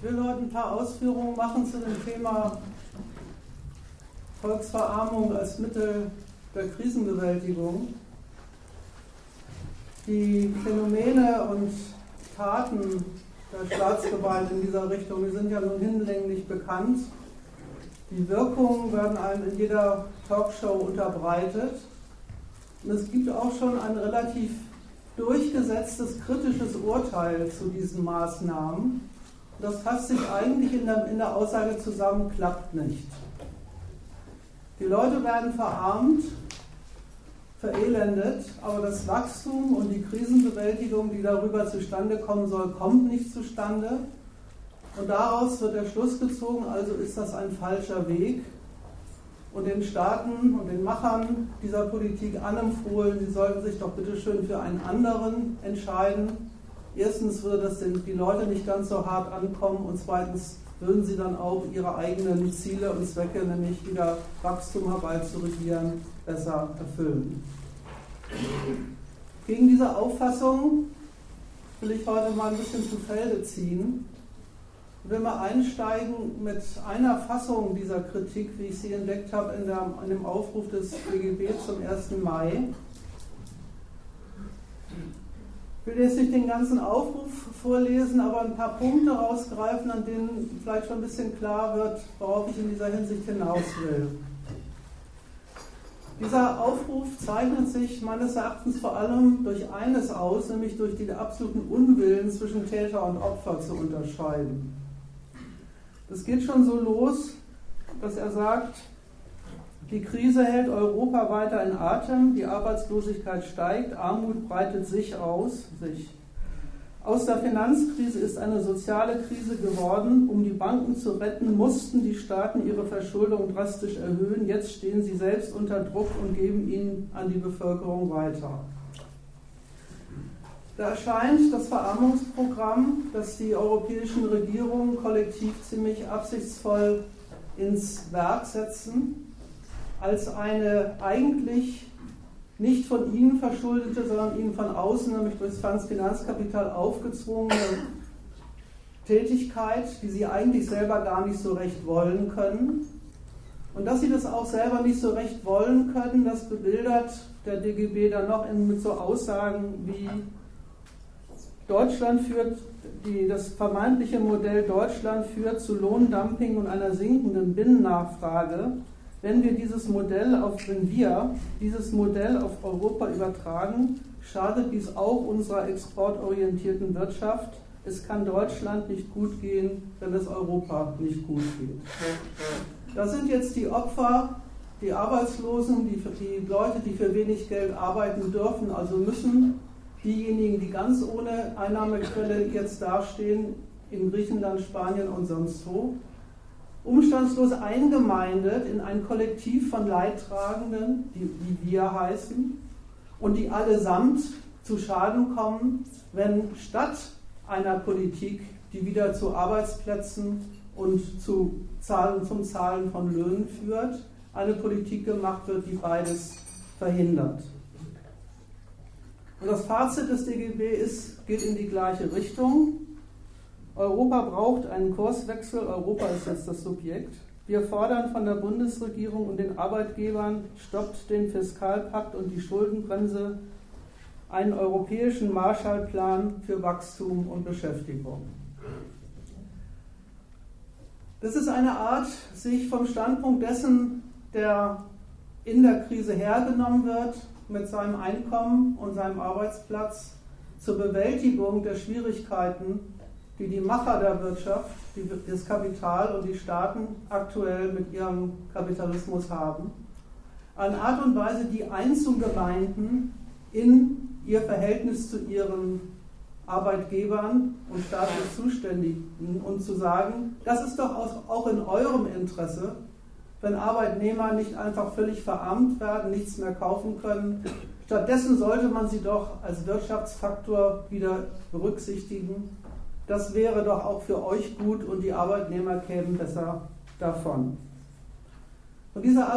Ich will heute ein paar Ausführungen machen zu dem Thema Volksverarmung als Mittel der Krisenbewältigung. Die Phänomene und Taten der Staatsgewalt in dieser Richtung, die sind ja nun hinlänglich bekannt. Die Wirkungen werden einem in jeder Talkshow unterbreitet. Und es gibt auch schon ein relativ durchgesetztes kritisches Urteil zu diesen Maßnahmen. Das fasst sich eigentlich in der, in der Aussage zusammen, klappt nicht. Die Leute werden verarmt, verelendet, aber das Wachstum und die Krisenbewältigung, die darüber zustande kommen soll, kommt nicht zustande. Und daraus wird der Schluss gezogen, also ist das ein falscher Weg. Und den Staaten und den Machern dieser Politik anempfohlen, sie sollten sich doch bitte schön für einen anderen entscheiden. Erstens würde das die Leute nicht ganz so hart ankommen und zweitens würden sie dann auch ihre eigenen Ziele und Zwecke, nämlich wieder Wachstum herbeizuregieren, besser erfüllen. Gegen diese Auffassung will ich heute mal ein bisschen zu Felde ziehen. Will mal einsteigen mit einer Fassung dieser Kritik, wie ich sie entdeckt habe in, der, in dem Aufruf des BGB zum 1. Mai. Ich will jetzt nicht den ganzen Aufruf vorlesen, aber ein paar Punkte rausgreifen, an denen vielleicht schon ein bisschen klar wird, worauf ich in dieser Hinsicht hinaus will. Dieser Aufruf zeichnet sich meines Erachtens vor allem durch eines aus, nämlich durch den absoluten Unwillen zwischen Täter und Opfer zu unterscheiden. Das geht schon so los, dass er sagt, die Krise hält Europa weiter in Atem, die Arbeitslosigkeit steigt, Armut breitet sich aus, sich. Aus der Finanzkrise ist eine soziale Krise geworden. Um die Banken zu retten, mussten die Staaten ihre Verschuldung drastisch erhöhen. Jetzt stehen sie selbst unter Druck und geben ihn an die Bevölkerung weiter. Da erscheint das Verarmungsprogramm, das die europäischen Regierungen kollektiv ziemlich absichtsvoll ins Werk setzen als eine eigentlich nicht von ihnen verschuldete, sondern ihnen von außen, nämlich durch das Finanzkapital aufgezwungene Tätigkeit, die sie eigentlich selber gar nicht so recht wollen können. Und dass sie das auch selber nicht so recht wollen können, das bebildert der DGB dann noch in, mit so Aussagen wie Deutschland führt, die, das vermeintliche Modell Deutschland führt zu Lohndumping und einer sinkenden Binnennachfrage wenn wir dieses Modell auf, wenn wir dieses Modell auf Europa übertragen, schadet dies auch unserer exportorientierten Wirtschaft. Es kann Deutschland nicht gut gehen, wenn es Europa nicht gut geht. Das sind jetzt die Opfer, die Arbeitslosen, die, die Leute, die für wenig Geld arbeiten dürfen, also müssen, diejenigen, die ganz ohne Einnahmequelle jetzt dastehen, in Griechenland, Spanien und sonst wo umstandslos eingemeindet in ein Kollektiv von Leidtragenden, die, die wir heißen, und die allesamt zu Schaden kommen, wenn statt einer Politik, die wieder zu Arbeitsplätzen und zu Zahlen, zum Zahlen von Löhnen führt, eine Politik gemacht wird, die beides verhindert. Und das Fazit des DGB ist, geht in die gleiche Richtung. Europa braucht einen Kurswechsel. Europa ist jetzt das Subjekt. Wir fordern von der Bundesregierung und den Arbeitgebern, stoppt den Fiskalpakt und die Schuldenbremse, einen europäischen Marshallplan für Wachstum und Beschäftigung. Das ist eine Art, sich vom Standpunkt dessen, der in der Krise hergenommen wird, mit seinem Einkommen und seinem Arbeitsplatz zur Bewältigung der Schwierigkeiten die die Macher der Wirtschaft, die, das Kapital und die Staaten aktuell mit ihrem Kapitalismus haben, eine Art und Weise, die einzugemeinden in ihr Verhältnis zu ihren Arbeitgebern und staatlich Zuständigen und zu sagen, das ist doch auch in eurem Interesse, wenn Arbeitnehmer nicht einfach völlig verarmt werden, nichts mehr kaufen können. Stattdessen sollte man sie doch als Wirtschaftsfaktor wieder berücksichtigen das wäre doch auch für euch gut und die Arbeitnehmer kämen besser davon. Und dieser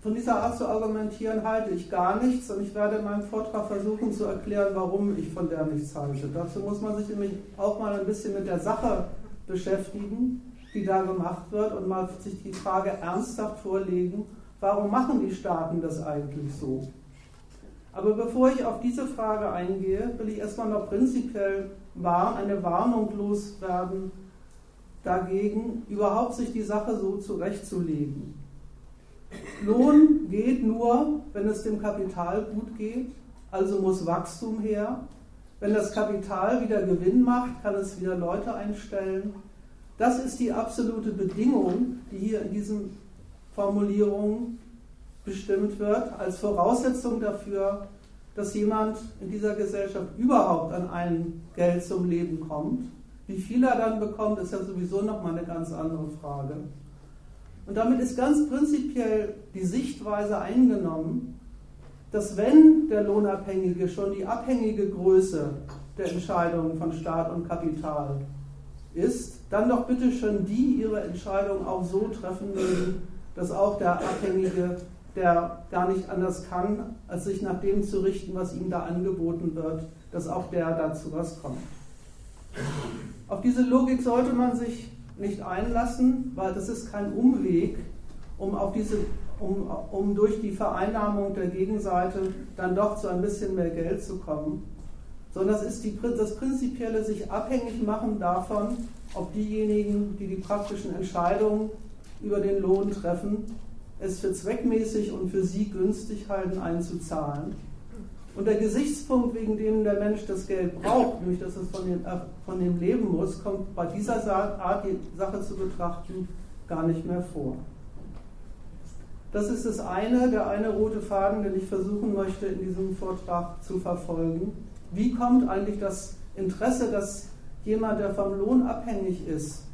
von dieser Art zu argumentieren halte ich gar nichts und ich werde in meinem Vortrag versuchen zu erklären, warum ich von der nichts halte. Dazu muss man sich nämlich auch mal ein bisschen mit der Sache beschäftigen, die da gemacht wird und mal sich die Frage ernsthaft vorlegen, warum machen die Staaten das eigentlich so? Aber bevor ich auf diese Frage eingehe, will ich erstmal noch prinzipiell eine Warnung loswerden dagegen, überhaupt sich die Sache so zurechtzulegen. Lohn geht nur, wenn es dem Kapital gut geht, also muss Wachstum her. Wenn das Kapital wieder Gewinn macht, kann es wieder Leute einstellen. Das ist die absolute Bedingung, die hier in diesen Formulierungen bestimmt wird, als Voraussetzung dafür, dass jemand in dieser Gesellschaft überhaupt an ein Geld zum Leben kommt. Wie viel er dann bekommt, ist ja sowieso nochmal eine ganz andere Frage. Und damit ist ganz prinzipiell die Sichtweise eingenommen, dass wenn der Lohnabhängige schon die abhängige Größe der Entscheidungen von Staat und Kapital ist, dann doch bitte schon die ihre Entscheidung auch so treffen mögen, dass auch der Abhängige, der gar nicht anders kann, als sich nach dem zu richten, was ihm da angeboten wird, dass auch der dazu was kommt. Auf diese Logik sollte man sich nicht einlassen, weil das ist kein Umweg, um, auf diese, um, um durch die Vereinnahmung der Gegenseite dann doch zu ein bisschen mehr Geld zu kommen, sondern das ist die, das prinzipielle sich abhängig machen davon, ob diejenigen, die die praktischen Entscheidungen über den Lohn treffen, es für zweckmäßig und für sie günstig halten, einzuzahlen und der Gesichtspunkt, wegen dem der Mensch das Geld braucht, nämlich dass es von dem, äh, von dem leben muss, kommt bei dieser Art, die Sache zu betrachten, gar nicht mehr vor. Das ist das eine, der eine rote Faden, den ich versuchen möchte, in diesem Vortrag zu verfolgen. Wie kommt eigentlich das Interesse, dass jemand, der vom Lohn abhängig ist,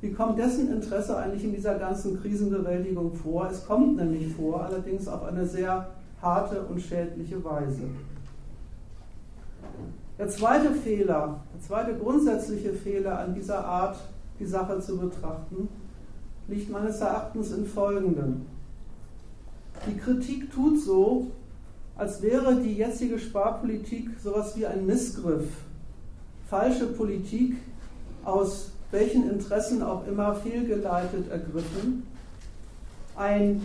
wie kommt dessen Interesse eigentlich in dieser ganzen Krisenbewältigung vor? Es kommt nämlich vor, allerdings auf eine sehr harte und schädliche Weise. Der zweite Fehler, der zweite grundsätzliche Fehler an dieser Art, die Sache zu betrachten, liegt meines Erachtens in folgendem. Die Kritik tut so, als wäre die jetzige Sparpolitik sowas wie ein Missgriff, falsche Politik aus welchen Interessen auch immer fehlgeleitet ergriffen, ein,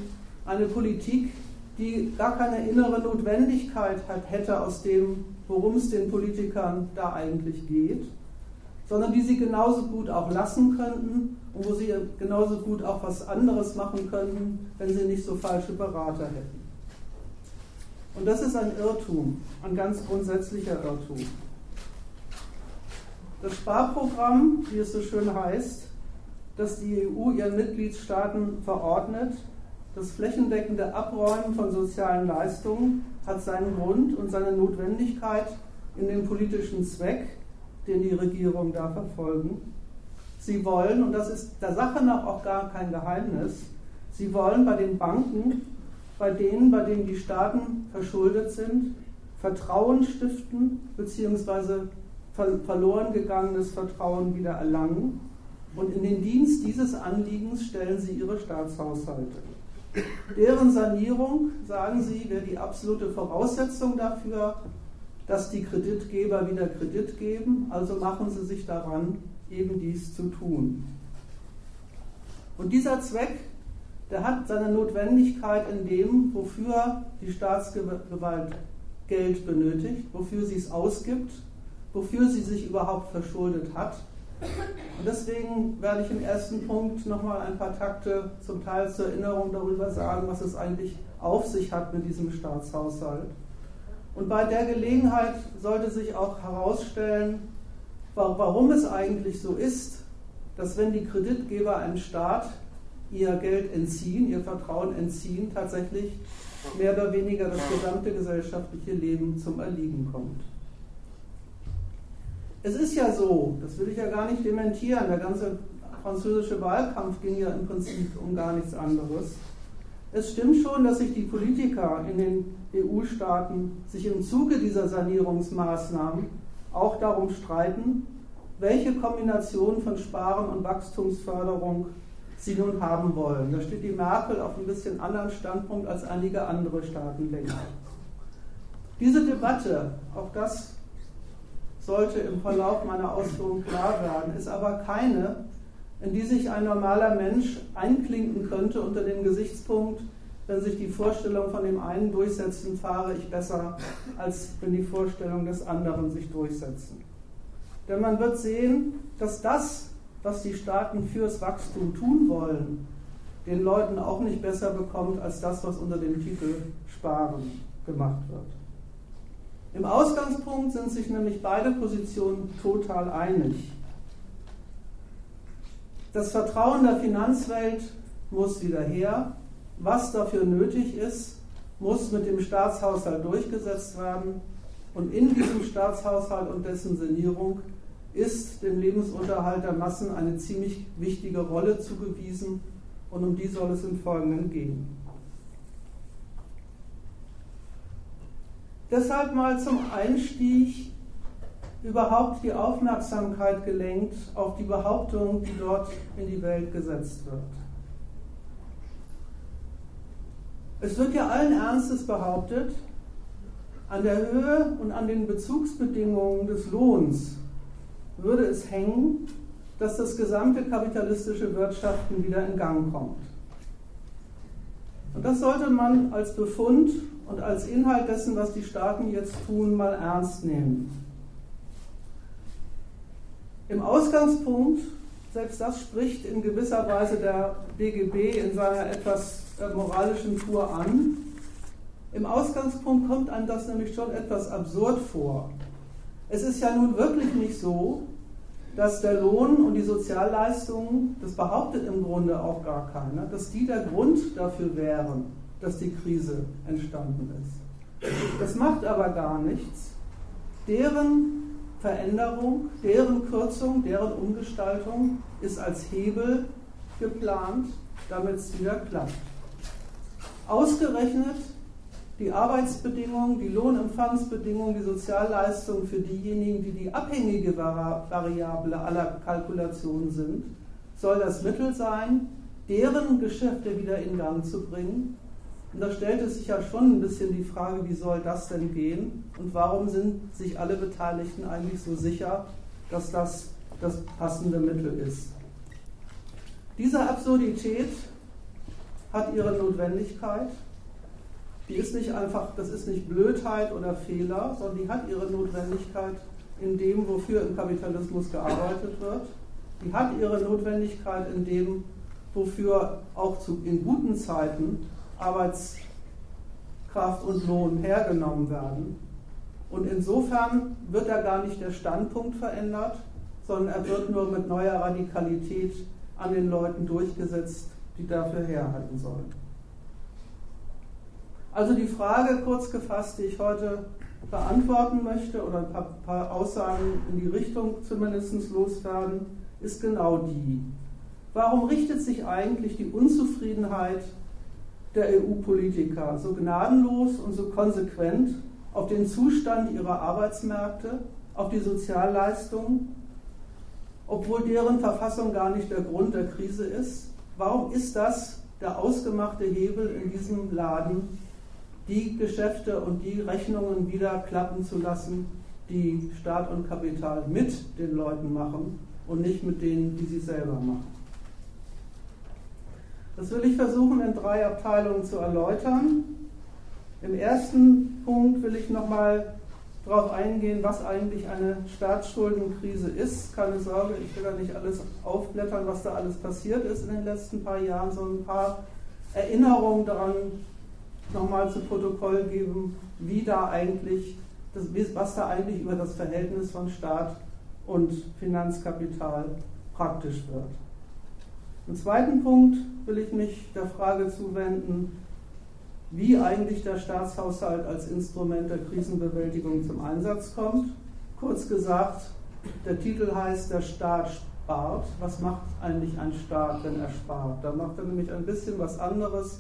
eine Politik, die gar keine innere Notwendigkeit hat, hätte aus dem, worum es den Politikern da eigentlich geht, sondern die sie genauso gut auch lassen könnten und wo sie genauso gut auch was anderes machen könnten, wenn sie nicht so falsche Berater hätten. Und das ist ein Irrtum, ein ganz grundsätzlicher Irrtum. Das Sparprogramm, wie es so schön heißt, das die EU ihren Mitgliedstaaten verordnet, das flächendeckende Abräumen von sozialen Leistungen hat seinen Grund und seine Notwendigkeit in dem politischen Zweck, den die Regierungen da verfolgen. Sie wollen, und das ist der Sache nach auch gar kein Geheimnis, sie wollen bei den Banken, bei denen, bei denen die Staaten verschuldet sind, Vertrauen stiften bzw. verloren gegangenes Vertrauen wieder erlangen. Und in den Dienst dieses Anliegens stellen sie ihre Staatshaushalte. Deren Sanierung, sagen Sie, wäre die absolute Voraussetzung dafür, dass die Kreditgeber wieder Kredit geben. Also machen Sie sich daran, eben dies zu tun. Und dieser Zweck, der hat seine Notwendigkeit in dem, wofür die Staatsgewalt Geld benötigt, wofür sie es ausgibt, wofür sie sich überhaupt verschuldet hat und deswegen werde ich im ersten Punkt nochmal ein paar Takte zum Teil zur Erinnerung darüber sagen, was es eigentlich auf sich hat mit diesem Staatshaushalt. Und bei der Gelegenheit sollte sich auch herausstellen, warum es eigentlich so ist, dass wenn die Kreditgeber einem Staat ihr Geld entziehen, ihr Vertrauen entziehen, tatsächlich mehr oder weniger das gesamte gesellschaftliche Leben zum Erliegen kommt. Es ist ja so, das will ich ja gar nicht dementieren, der ganze französische Wahlkampf ging ja im Prinzip um gar nichts anderes. Es stimmt schon, dass sich die Politiker in den EU-Staaten sich im Zuge dieser Sanierungsmaßnahmen auch darum streiten, welche Kombination von Sparen und Wachstumsförderung sie nun haben wollen. Da steht die Merkel auf ein bisschen anderen Standpunkt als einige andere Staatenlenker. Diese Debatte, auch das sollte im Verlauf meiner Ausführungen klar werden, ist aber keine, in die sich ein normaler Mensch einklinken könnte unter dem Gesichtspunkt, wenn sich die Vorstellung von dem einen durchsetzen, fahre ich besser, als wenn die Vorstellung des anderen sich durchsetzen. Denn man wird sehen, dass das, was die Staaten fürs Wachstum tun wollen, den Leuten auch nicht besser bekommt als das, was unter dem Titel Sparen gemacht wird. Im Ausgangspunkt sind sich nämlich beide Positionen total einig. Das Vertrauen der Finanzwelt muss wieder her. Was dafür nötig ist, muss mit dem Staatshaushalt durchgesetzt werden. Und in diesem Staatshaushalt und dessen Sanierung ist dem Lebensunterhalt der Massen eine ziemlich wichtige Rolle zugewiesen. Und um die soll es im Folgenden gehen. Deshalb mal zum Einstieg überhaupt die Aufmerksamkeit gelenkt auf die Behauptung, die dort in die Welt gesetzt wird. Es wird ja allen Ernstes behauptet, an der Höhe und an den Bezugsbedingungen des Lohns würde es hängen, dass das gesamte kapitalistische Wirtschaften wieder in Gang kommt. Und das sollte man als Befund und als Inhalt dessen, was die Staaten jetzt tun, mal ernst nehmen. Im Ausgangspunkt, selbst das spricht in gewisser Weise der DGB in seiner etwas äh, moralischen Tour an, im Ausgangspunkt kommt einem das nämlich schon etwas absurd vor. Es ist ja nun wirklich nicht so, dass der Lohn und die Sozialleistungen, das behauptet im Grunde auch gar keiner, dass die der Grund dafür wären, dass die Krise entstanden ist. Das macht aber gar nichts. Deren Veränderung, deren Kürzung, deren Umgestaltung ist als Hebel geplant, damit es wieder klappt. Ausgerechnet die Arbeitsbedingungen, die Lohnempfangsbedingungen, die Sozialleistungen für diejenigen, die die abhängige Variable aller Kalkulationen sind, soll das Mittel sein, deren Geschäfte wieder in Gang zu bringen. Und da stellt es sich ja schon ein bisschen die Frage, wie soll das denn gehen und warum sind sich alle Beteiligten eigentlich so sicher, dass das das passende Mittel ist. Diese Absurdität hat ihre Notwendigkeit die ist nicht einfach, das ist nicht Blödheit oder Fehler, sondern die hat ihre Notwendigkeit in dem, wofür im Kapitalismus gearbeitet wird. Die hat ihre Notwendigkeit in dem, wofür auch zu, in guten Zeiten Arbeitskraft und Lohn hergenommen werden. Und insofern wird da gar nicht der Standpunkt verändert, sondern er wird nur mit neuer Radikalität an den Leuten durchgesetzt, die dafür herhalten sollen. Also die Frage, kurz gefasst, die ich heute beantworten möchte, oder ein paar, paar Aussagen in die Richtung zumindest loswerden, ist genau die. Warum richtet sich eigentlich die Unzufriedenheit der EU-Politiker so gnadenlos und so konsequent auf den Zustand ihrer Arbeitsmärkte, auf die Sozialleistungen, obwohl deren Verfassung gar nicht der Grund der Krise ist? Warum ist das der ausgemachte Hebel in diesem Laden die Geschäfte und die Rechnungen wieder klappen zu lassen, die Staat und Kapital mit den Leuten machen und nicht mit denen, die sie selber machen. Das will ich versuchen in drei Abteilungen zu erläutern. Im ersten Punkt will ich nochmal darauf eingehen, was eigentlich eine Staatsschuldenkrise ist. Keine Sorge, ich will da nicht alles aufblättern, was da alles passiert ist in den letzten paar Jahren, sondern ein paar Erinnerungen daran nochmal zu Protokoll geben, wie da eigentlich, das, was da eigentlich über das Verhältnis von Staat und Finanzkapital praktisch wird. Im zweiten Punkt will ich mich der Frage zuwenden, wie eigentlich der Staatshaushalt als Instrument der Krisenbewältigung zum Einsatz kommt. Kurz gesagt, der Titel heißt Der Staat spart. Was macht eigentlich ein Staat, wenn er spart? Da macht er nämlich ein bisschen was anderes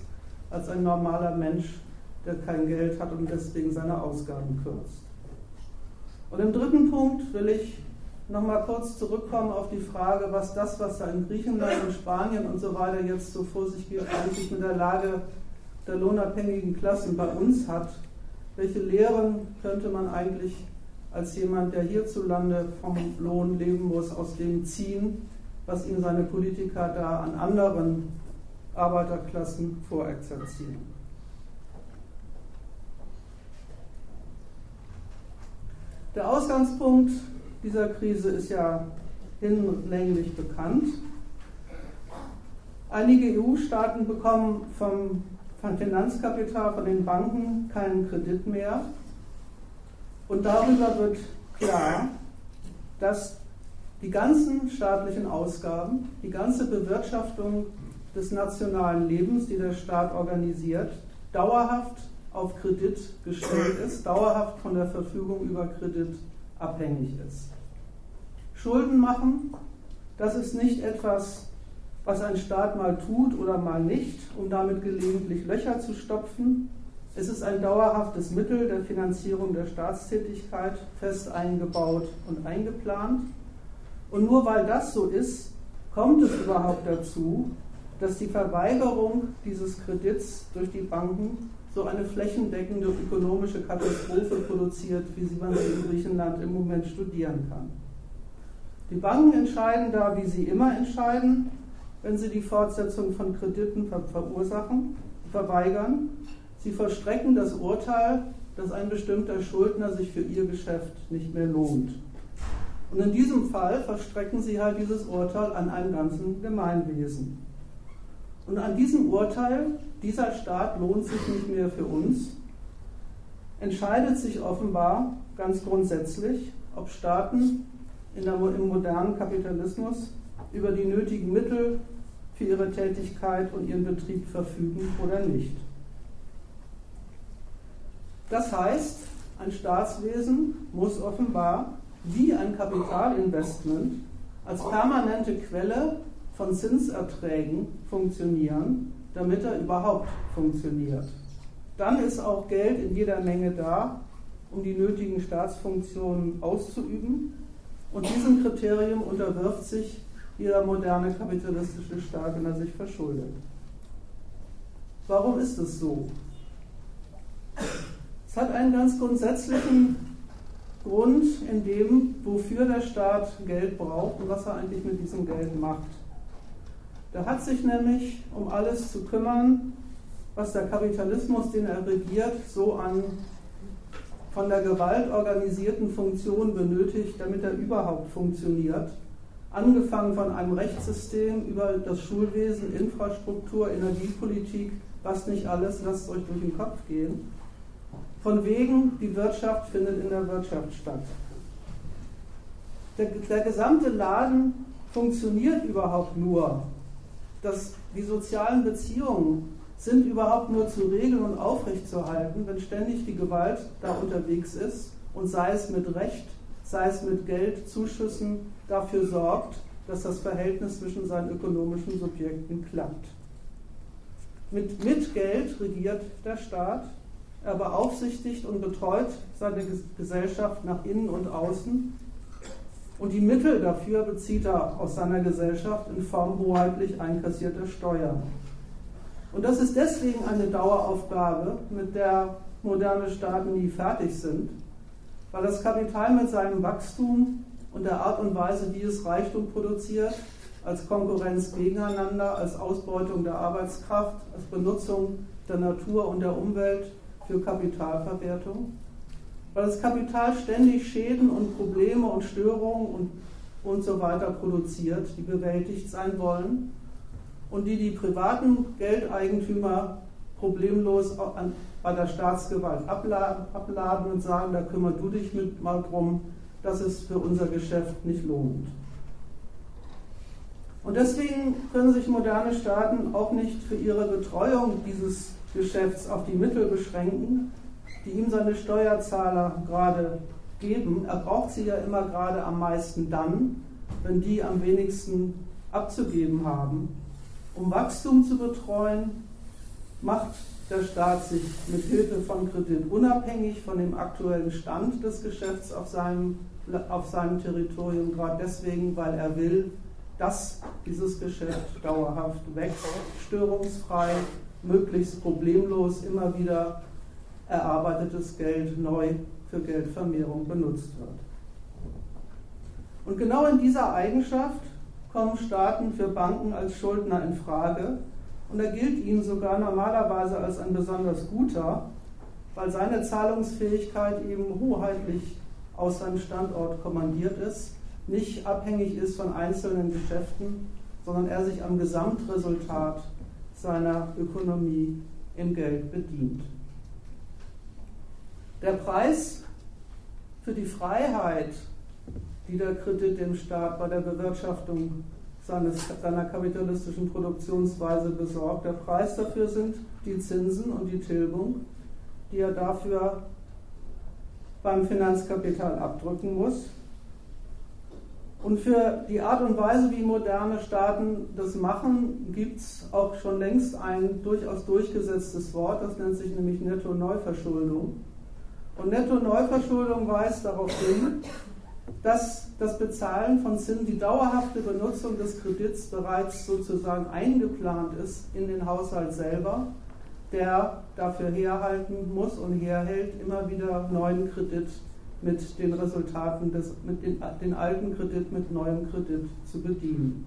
als ein normaler Mensch, der kein Geld hat und deswegen seine Ausgaben kürzt. Und im dritten Punkt will ich nochmal kurz zurückkommen auf die Frage, was das, was da in Griechenland und Spanien und so weiter jetzt so vor sich geht, eigentlich mit der Lage der lohnabhängigen Klassen bei uns hat. Welche Lehren könnte man eigentlich als jemand, der hierzulande vom Lohn leben muss, aus dem ziehen, was ihm seine Politiker da an anderen Arbeiterklassen vorexerzieren? Der Ausgangspunkt dieser Krise ist ja hinlänglich bekannt. Einige EU-Staaten bekommen vom, vom Finanzkapital, von den Banken keinen Kredit mehr. Und darüber wird klar, dass die ganzen staatlichen Ausgaben, die ganze Bewirtschaftung des nationalen Lebens, die der Staat organisiert, dauerhaft auf Kredit gestellt ist, dauerhaft von der Verfügung über Kredit abhängig ist. Schulden machen, das ist nicht etwas, was ein Staat mal tut oder mal nicht, um damit gelegentlich Löcher zu stopfen. Es ist ein dauerhaftes Mittel der Finanzierung der Staatstätigkeit, fest eingebaut und eingeplant. Und nur weil das so ist, kommt es überhaupt dazu, dass die Verweigerung dieses Kredits durch die Banken so eine flächendeckende ökonomische Katastrophe produziert, wie sie man in Griechenland im Moment studieren kann. Die Banken entscheiden da, wie sie immer entscheiden, wenn sie die Fortsetzung von Krediten verursachen, verweigern. Sie vollstrecken das Urteil, dass ein bestimmter Schuldner sich für ihr Geschäft nicht mehr lohnt. Und in diesem Fall verstrecken sie halt dieses Urteil an einem ganzen Gemeinwesen. Und an diesem Urteil, dieser Staat lohnt sich nicht mehr für uns, entscheidet sich offenbar ganz grundsätzlich, ob Staaten der, im modernen Kapitalismus über die nötigen Mittel für ihre Tätigkeit und ihren Betrieb verfügen oder nicht. Das heißt, ein Staatswesen muss offenbar wie ein Kapitalinvestment als permanente Quelle von Zinserträgen funktionieren, damit er überhaupt funktioniert. Dann ist auch Geld in jeder Menge da, um die nötigen Staatsfunktionen auszuüben. Und diesem Kriterium unterwirft sich jeder moderne kapitalistische Staat, wenn er sich verschuldet. Warum ist es so? Es hat einen ganz grundsätzlichen Grund in dem, wofür der Staat Geld braucht und was er eigentlich mit diesem Geld macht. Der hat sich nämlich um alles zu kümmern, was der Kapitalismus, den er regiert, so an von der Gewalt organisierten Funktionen benötigt, damit er überhaupt funktioniert. Angefangen von einem Rechtssystem über das Schulwesen, Infrastruktur, Energiepolitik, was nicht alles, lasst euch durch den Kopf gehen. Von wegen, die Wirtschaft findet in der Wirtschaft statt. Der, der gesamte Laden funktioniert überhaupt nur, dass die sozialen Beziehungen sind überhaupt nur zu regeln und aufrechtzuerhalten, wenn ständig die Gewalt da unterwegs ist und sei es mit Recht, sei es mit Geldzuschüssen dafür sorgt, dass das Verhältnis zwischen seinen ökonomischen Subjekten klappt. Mit, mit Geld regiert der Staat, er beaufsichtigt und betreut seine Gesellschaft nach innen und außen und die Mittel dafür bezieht er aus seiner Gesellschaft in Form hoheitlich einkassierter Steuern. Und das ist deswegen eine Daueraufgabe, mit der moderne Staaten nie fertig sind, weil das Kapital mit seinem Wachstum und der Art und Weise, wie es Reichtum produziert, als Konkurrenz gegeneinander, als Ausbeutung der Arbeitskraft, als Benutzung der Natur und der Umwelt für Kapitalverwertung, weil das Kapital ständig Schäden und Probleme und Störungen und, und so weiter produziert, die bewältigt sein wollen und die die privaten Geldeigentümer problemlos bei der Staatsgewalt abladen, und sagen, da kümmere du dich mit mal drum, dass es für unser Geschäft nicht lohnt. Und deswegen können sich moderne Staaten auch nicht für ihre Betreuung dieses Geschäfts auf die Mittel beschränken, die ihm seine Steuerzahler gerade geben. Er braucht sie ja immer gerade am meisten dann, wenn die am wenigsten abzugeben haben. Um Wachstum zu betreuen, macht der Staat sich mit Hilfe von Kredit unabhängig von dem aktuellen Stand des Geschäfts auf seinem auf seinem Territorium, gerade deswegen, weil er will, dass dieses Geschäft dauerhaft wächst, störungsfrei, möglichst problemlos immer wieder erarbeitetes Geld neu für Geldvermehrung benutzt wird. Und genau in dieser Eigenschaft kommen Staaten für Banken als Schuldner in Frage und er gilt ihnen sogar normalerweise als ein besonders guter, weil seine Zahlungsfähigkeit eben hoheitlich aus seinem Standort kommandiert ist, nicht abhängig ist von einzelnen Geschäften, sondern er sich am Gesamtresultat seiner Ökonomie im Geld bedient. Der Preis für die Freiheit, die der Kredit dem Staat bei der Bewirtschaftung seines, seiner kapitalistischen Produktionsweise besorgt, der Preis dafür sind die Zinsen und die Tilgung, die er dafür beim Finanzkapital abdrücken muss. Und für die Art und Weise, wie moderne Staaten das machen, gibt es auch schon längst ein durchaus durchgesetztes Wort, das nennt sich nämlich Netto-Neuverschuldung. Und Netto-Neuverschuldung weist darauf hin, dass das Bezahlen von Zinsen, die dauerhafte Benutzung des Kredits bereits sozusagen eingeplant ist in den Haushalt selber, der dafür herhalten muss und herhält, immer wieder neuen Kredit mit den Resultaten des, mit den, den alten Kredit mit neuem Kredit zu bedienen.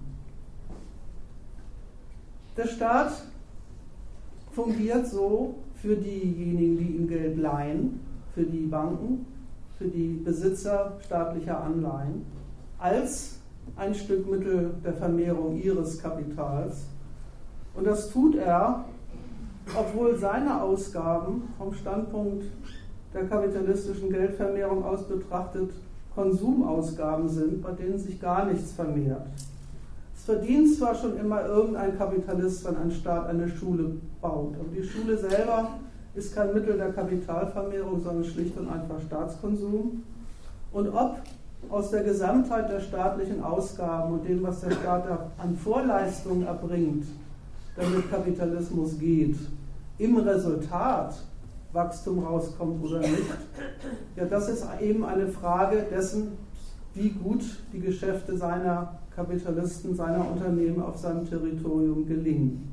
Der Staat fungiert so für diejenigen, die ihm Geld leihen, für die Banken, für die Besitzer staatlicher Anleihen, als ein Stück Mittel der Vermehrung ihres Kapitals. Und das tut er, obwohl seine Ausgaben vom Standpunkt der kapitalistischen Geldvermehrung aus betrachtet Konsumausgaben sind, bei denen sich gar nichts vermehrt. Es verdient zwar schon immer irgendein Kapitalist, wenn ein Staat eine Schule baut, aber die Schule selber ist kein Mittel der Kapitalvermehrung, sondern schlicht und einfach Staatskonsum. Und ob aus der Gesamtheit der staatlichen Ausgaben und dem, was der Staat an Vorleistungen erbringt, damit Kapitalismus geht, im Resultat Wachstum rauskommt oder nicht. Ja, das ist eben eine Frage dessen, wie gut die Geschäfte seiner Kapitalisten, seiner Unternehmen auf seinem Territorium gelingen.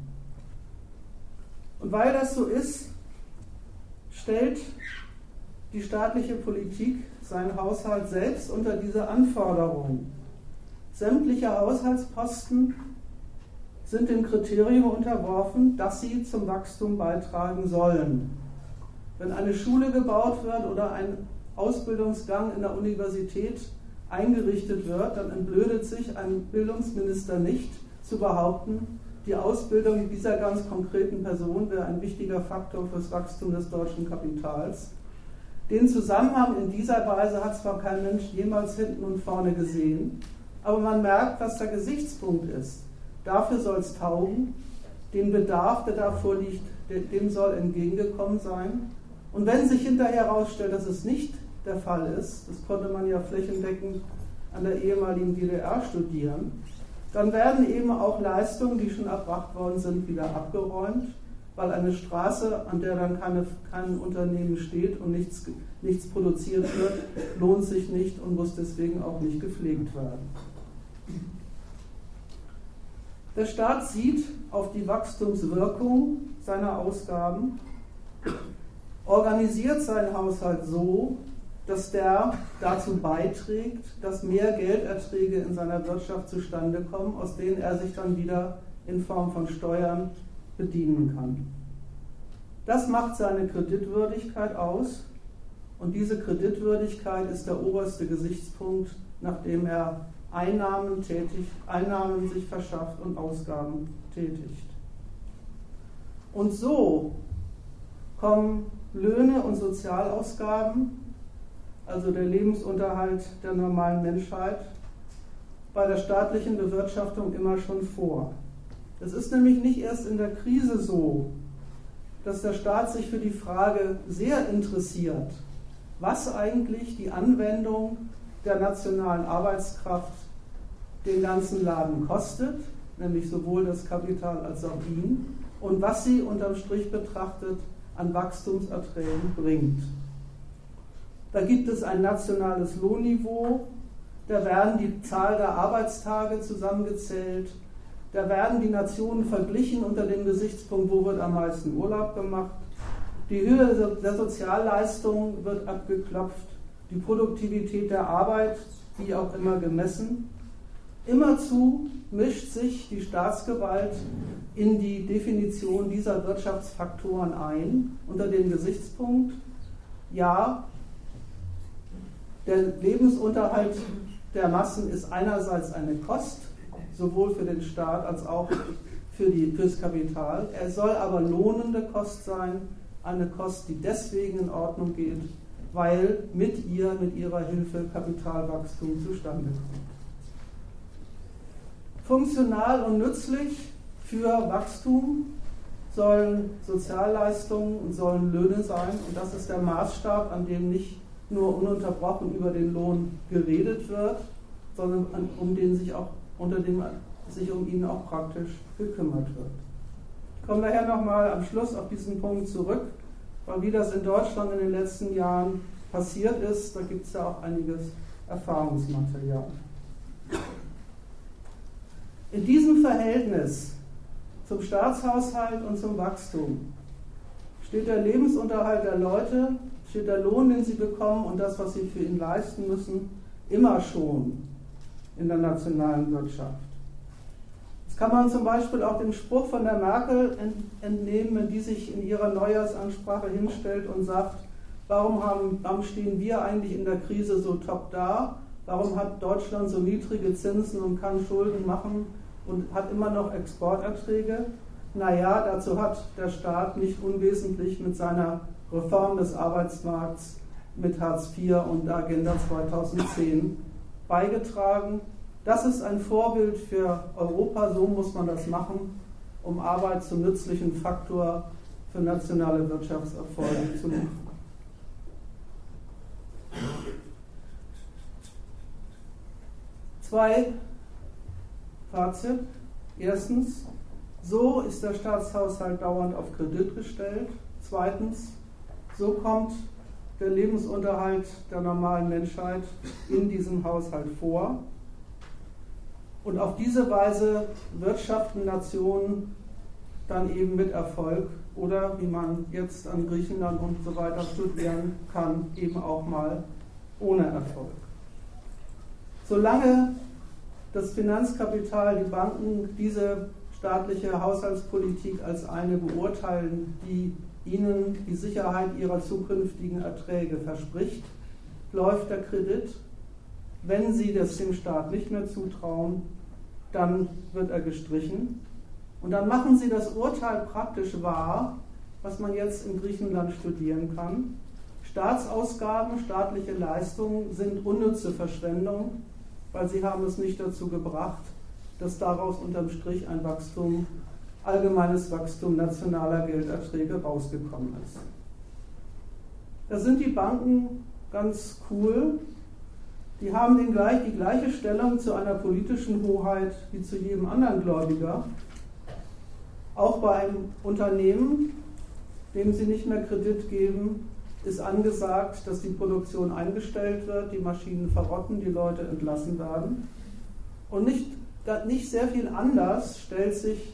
Und weil das so ist, stellt die staatliche Politik seinen Haushalt selbst unter diese Anforderungen. Sämtliche Haushaltsposten sind dem Kriterium unterworfen, dass sie zum Wachstum beitragen sollen. Wenn eine Schule gebaut wird oder ein Ausbildungsgang in der Universität eingerichtet wird, dann entblödet sich ein Bildungsminister nicht zu behaupten, die Ausbildung dieser ganz konkreten Person wäre ein wichtiger Faktor für das Wachstum des deutschen Kapitals. Den Zusammenhang in dieser Weise hat zwar kein Mensch jemals hinten und vorne gesehen, aber man merkt, was der Gesichtspunkt ist. Dafür soll es taugen, den Bedarf, der da vorliegt, dem soll entgegengekommen sein. Und wenn sich hinterher herausstellt, dass es nicht der Fall ist, das konnte man ja flächendeckend an der ehemaligen DDR studieren, dann werden eben auch Leistungen, die schon erbracht worden sind, wieder abgeräumt, weil eine Straße, an der dann keine, kein Unternehmen steht und nichts, nichts produziert wird, lohnt sich nicht und muss deswegen auch nicht gepflegt werden. Der Staat sieht auf die Wachstumswirkung seiner Ausgaben, organisiert seinen Haushalt so, dass der dazu beiträgt, dass mehr Gelderträge in seiner Wirtschaft zustande kommen, aus denen er sich dann wieder in Form von Steuern bedienen kann. Das macht seine Kreditwürdigkeit aus und diese Kreditwürdigkeit ist der oberste Gesichtspunkt, nachdem er Einnahmen, tätigt, Einnahmen sich verschafft und Ausgaben tätigt. Und so kommen Löhne und Sozialausgaben also der Lebensunterhalt der normalen Menschheit, bei der staatlichen Bewirtschaftung immer schon vor. Es ist nämlich nicht erst in der Krise so, dass der Staat sich für die Frage sehr interessiert, was eigentlich die Anwendung der nationalen Arbeitskraft den ganzen Laden kostet, nämlich sowohl das Kapital als auch ihn, und was sie unterm Strich betrachtet an Wachstumserträgen bringt. Da gibt es ein nationales Lohnniveau, da werden die Zahl der Arbeitstage zusammengezählt, da werden die Nationen verglichen unter dem Gesichtspunkt, wo wird am meisten Urlaub gemacht. Die Höhe der Sozialleistung wird abgeklopft, die Produktivität der Arbeit, wie auch immer gemessen. Immerzu mischt sich die Staatsgewalt in die Definition dieser Wirtschaftsfaktoren ein, unter dem Gesichtspunkt, ja, der Lebensunterhalt der Massen ist einerseits eine Kost, sowohl für den Staat als auch für fürs Kapital. Er soll aber lohnende Kost sein, eine Kost, die deswegen in Ordnung geht, weil mit ihr, mit ihrer Hilfe Kapitalwachstum zustande kommt. Funktional und nützlich für Wachstum sollen Sozialleistungen und sollen Löhne sein. Und das ist der Maßstab, an dem nicht nur ununterbrochen über den Lohn geredet wird, sondern um den sich auch unter dem sich um ihn auch praktisch gekümmert wird. Ich komme daher nochmal am Schluss auf diesen Punkt zurück, weil wie das in Deutschland in den letzten Jahren passiert ist, da gibt es ja auch einiges Erfahrungsmaterial. In diesem Verhältnis zum Staatshaushalt und zum Wachstum steht der Lebensunterhalt der Leute, steht der Lohn, den sie bekommen und das, was sie für ihn leisten müssen, immer schon in der nationalen Wirtschaft. Das kann man zum Beispiel auch dem Spruch von der Merkel entnehmen, die sich in ihrer Neujahrsansprache hinstellt und sagt, warum, haben, warum stehen wir eigentlich in der Krise so top da? Warum hat Deutschland so niedrige Zinsen und kann Schulden machen? und hat immer noch Exporterträge. Naja, dazu hat der Staat nicht unwesentlich mit seiner Reform des Arbeitsmarkts mit Hartz IV und der Agenda 2010 beigetragen. Das ist ein Vorbild für Europa, so muss man das machen, um Arbeit zum nützlichen Faktor für nationale Wirtschaftserfolge zu machen. Zwei Fazit. Erstens, so ist der Staatshaushalt dauernd auf Kredit gestellt. Zweitens, so kommt der Lebensunterhalt der normalen Menschheit in diesem Haushalt vor. Und auf diese Weise wirtschaften Nationen dann eben mit Erfolg oder wie man jetzt an Griechenland und so weiter studieren kann, eben auch mal ohne Erfolg. Solange das Finanzkapital, die Banken diese staatliche Haushaltspolitik als eine beurteilen, die ihnen die Sicherheit ihrer zukünftigen Erträge verspricht, läuft der Kredit. Wenn sie das dem Staat nicht mehr zutrauen, dann wird er gestrichen. Und dann machen sie das Urteil praktisch wahr, was man jetzt in Griechenland studieren kann. Staatsausgaben, staatliche Leistungen sind unnütze Verschwendung weil sie haben es nicht dazu gebracht, dass daraus unterm Strich ein Wachstum, allgemeines Wachstum nationaler Gelderträge rausgekommen ist. Da sind die Banken ganz cool. Die haben den gleich, die gleiche Stellung zu einer politischen Hoheit wie zu jedem anderen Gläubiger. Auch bei einem Unternehmen, dem sie nicht mehr Kredit geben, ist angesagt, dass die Produktion eingestellt wird, die Maschinen verrotten, die Leute entlassen werden. Und nicht, nicht sehr viel anders stellt sich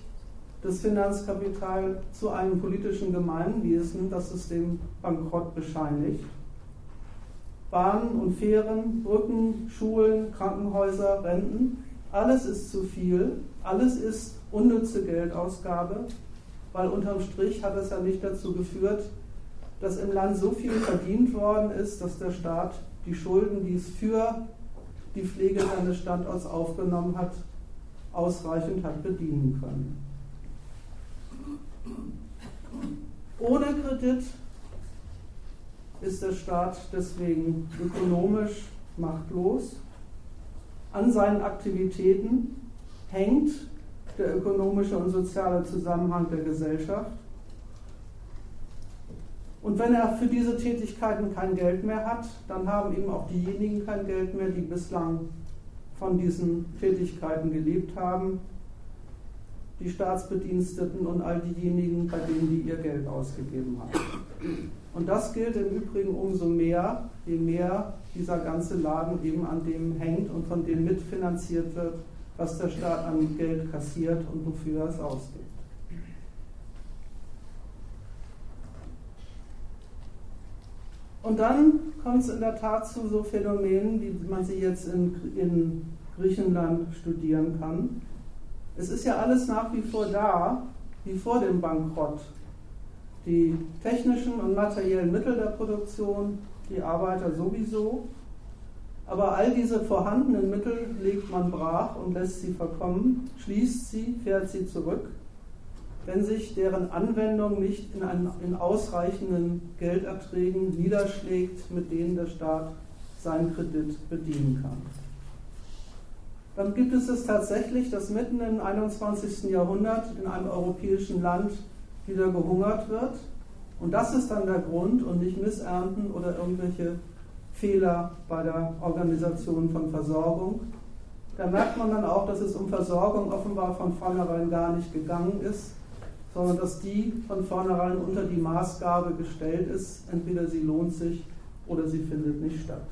das Finanzkapital zu einem politischen Gemeinwesen, das es dem Bankrott bescheinigt. Bahnen und Fähren, Brücken, Schulen, Krankenhäuser, Renten, alles ist zu viel, alles ist unnütze Geldausgabe, weil unterm Strich hat es ja nicht dazu geführt, dass im Land so viel verdient worden ist, dass der Staat die Schulden, die es für die Pflege seines Standorts aufgenommen hat, ausreichend hat bedienen können. Ohne Kredit ist der Staat deswegen ökonomisch machtlos. An seinen Aktivitäten hängt der ökonomische und soziale Zusammenhang der Gesellschaft. Und wenn er für diese Tätigkeiten kein Geld mehr hat, dann haben eben auch diejenigen kein Geld mehr, die bislang von diesen Tätigkeiten gelebt haben, die Staatsbediensteten und all diejenigen, bei denen die ihr Geld ausgegeben haben. Und das gilt im Übrigen umso mehr, je mehr dieser ganze Laden eben an dem hängt und von dem mitfinanziert wird, was der Staat an Geld kassiert und wofür er es ausgibt. Und dann kommt es in der Tat zu so Phänomenen, wie man sie jetzt in, in Griechenland studieren kann. Es ist ja alles nach wie vor da, wie vor dem Bankrott. Die technischen und materiellen Mittel der Produktion, die Arbeiter sowieso, aber all diese vorhandenen Mittel legt man brach und lässt sie verkommen, schließt sie, fährt sie zurück, wenn sich deren Anwendung nicht in, einen, in ausreichenden Gelderträgen niederschlägt, mit denen der Staat seinen Kredit bedienen kann. Dann gibt es es tatsächlich, dass mitten im 21. Jahrhundert in einem europäischen Land wieder gehungert wird. Und das ist dann der Grund und nicht Missernten oder irgendwelche Fehler bei der Organisation von Versorgung. Da merkt man dann auch, dass es um Versorgung offenbar von vornherein gar nicht gegangen ist, sondern dass die von vornherein unter die Maßgabe gestellt ist, entweder sie lohnt sich oder sie findet nicht statt.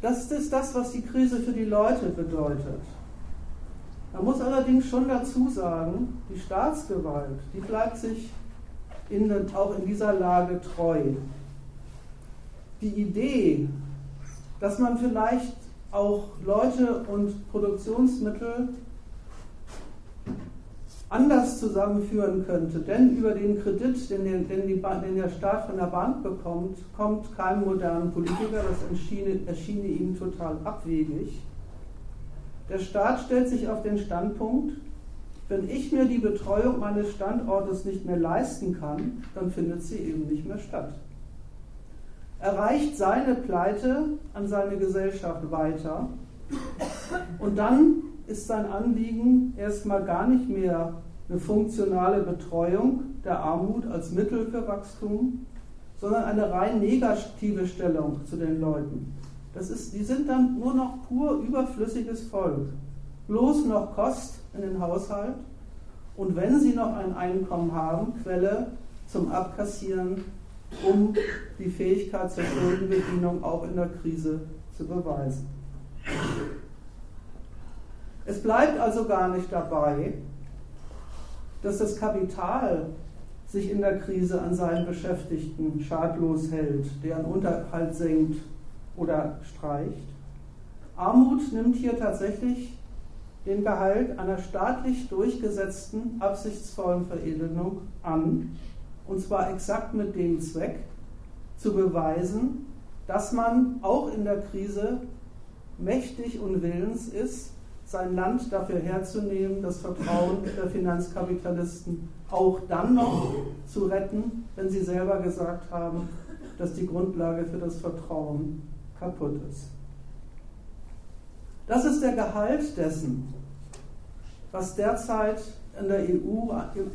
Das ist das, was die Krise für die Leute bedeutet. Man muss allerdings schon dazu sagen, die Staatsgewalt, die bleibt sich in, auch in dieser Lage treu. Die Idee, dass man vielleicht auch Leute und Produktionsmittel anders zusammenführen könnte. Denn über den Kredit, den, den, den, die, den der Staat von der Bank bekommt, kommt kein moderner Politiker. Das erschiene, erschiene ihm total abwegig. Der Staat stellt sich auf den Standpunkt, wenn ich mir die Betreuung meines Standortes nicht mehr leisten kann, dann findet sie eben nicht mehr statt. Er reicht seine Pleite an seine Gesellschaft weiter und dann ist sein Anliegen erstmal gar nicht mehr eine funktionale Betreuung der Armut als Mittel für Wachstum, sondern eine rein negative Stellung zu den Leuten. Das ist, die sind dann nur noch pur überflüssiges Volk. Bloß noch Kost in den Haushalt und wenn sie noch ein Einkommen haben, Quelle zum Abkassieren, um die Fähigkeit zur Schuldenbedienung auch in der Krise zu beweisen. Es bleibt also gar nicht dabei, dass das Kapital sich in der Krise an seinen Beschäftigten schadlos hält, deren Unterhalt senkt oder streicht. Armut nimmt hier tatsächlich den Gehalt einer staatlich durchgesetzten absichtsvollen Veredelung an, und zwar exakt mit dem Zweck, zu beweisen, dass man auch in der Krise mächtig und willens ist, sein Land dafür herzunehmen, das Vertrauen der Finanzkapitalisten auch dann noch zu retten, wenn sie selber gesagt haben, dass die Grundlage für das Vertrauen kaputt ist. Das ist der Gehalt dessen, was derzeit in der EU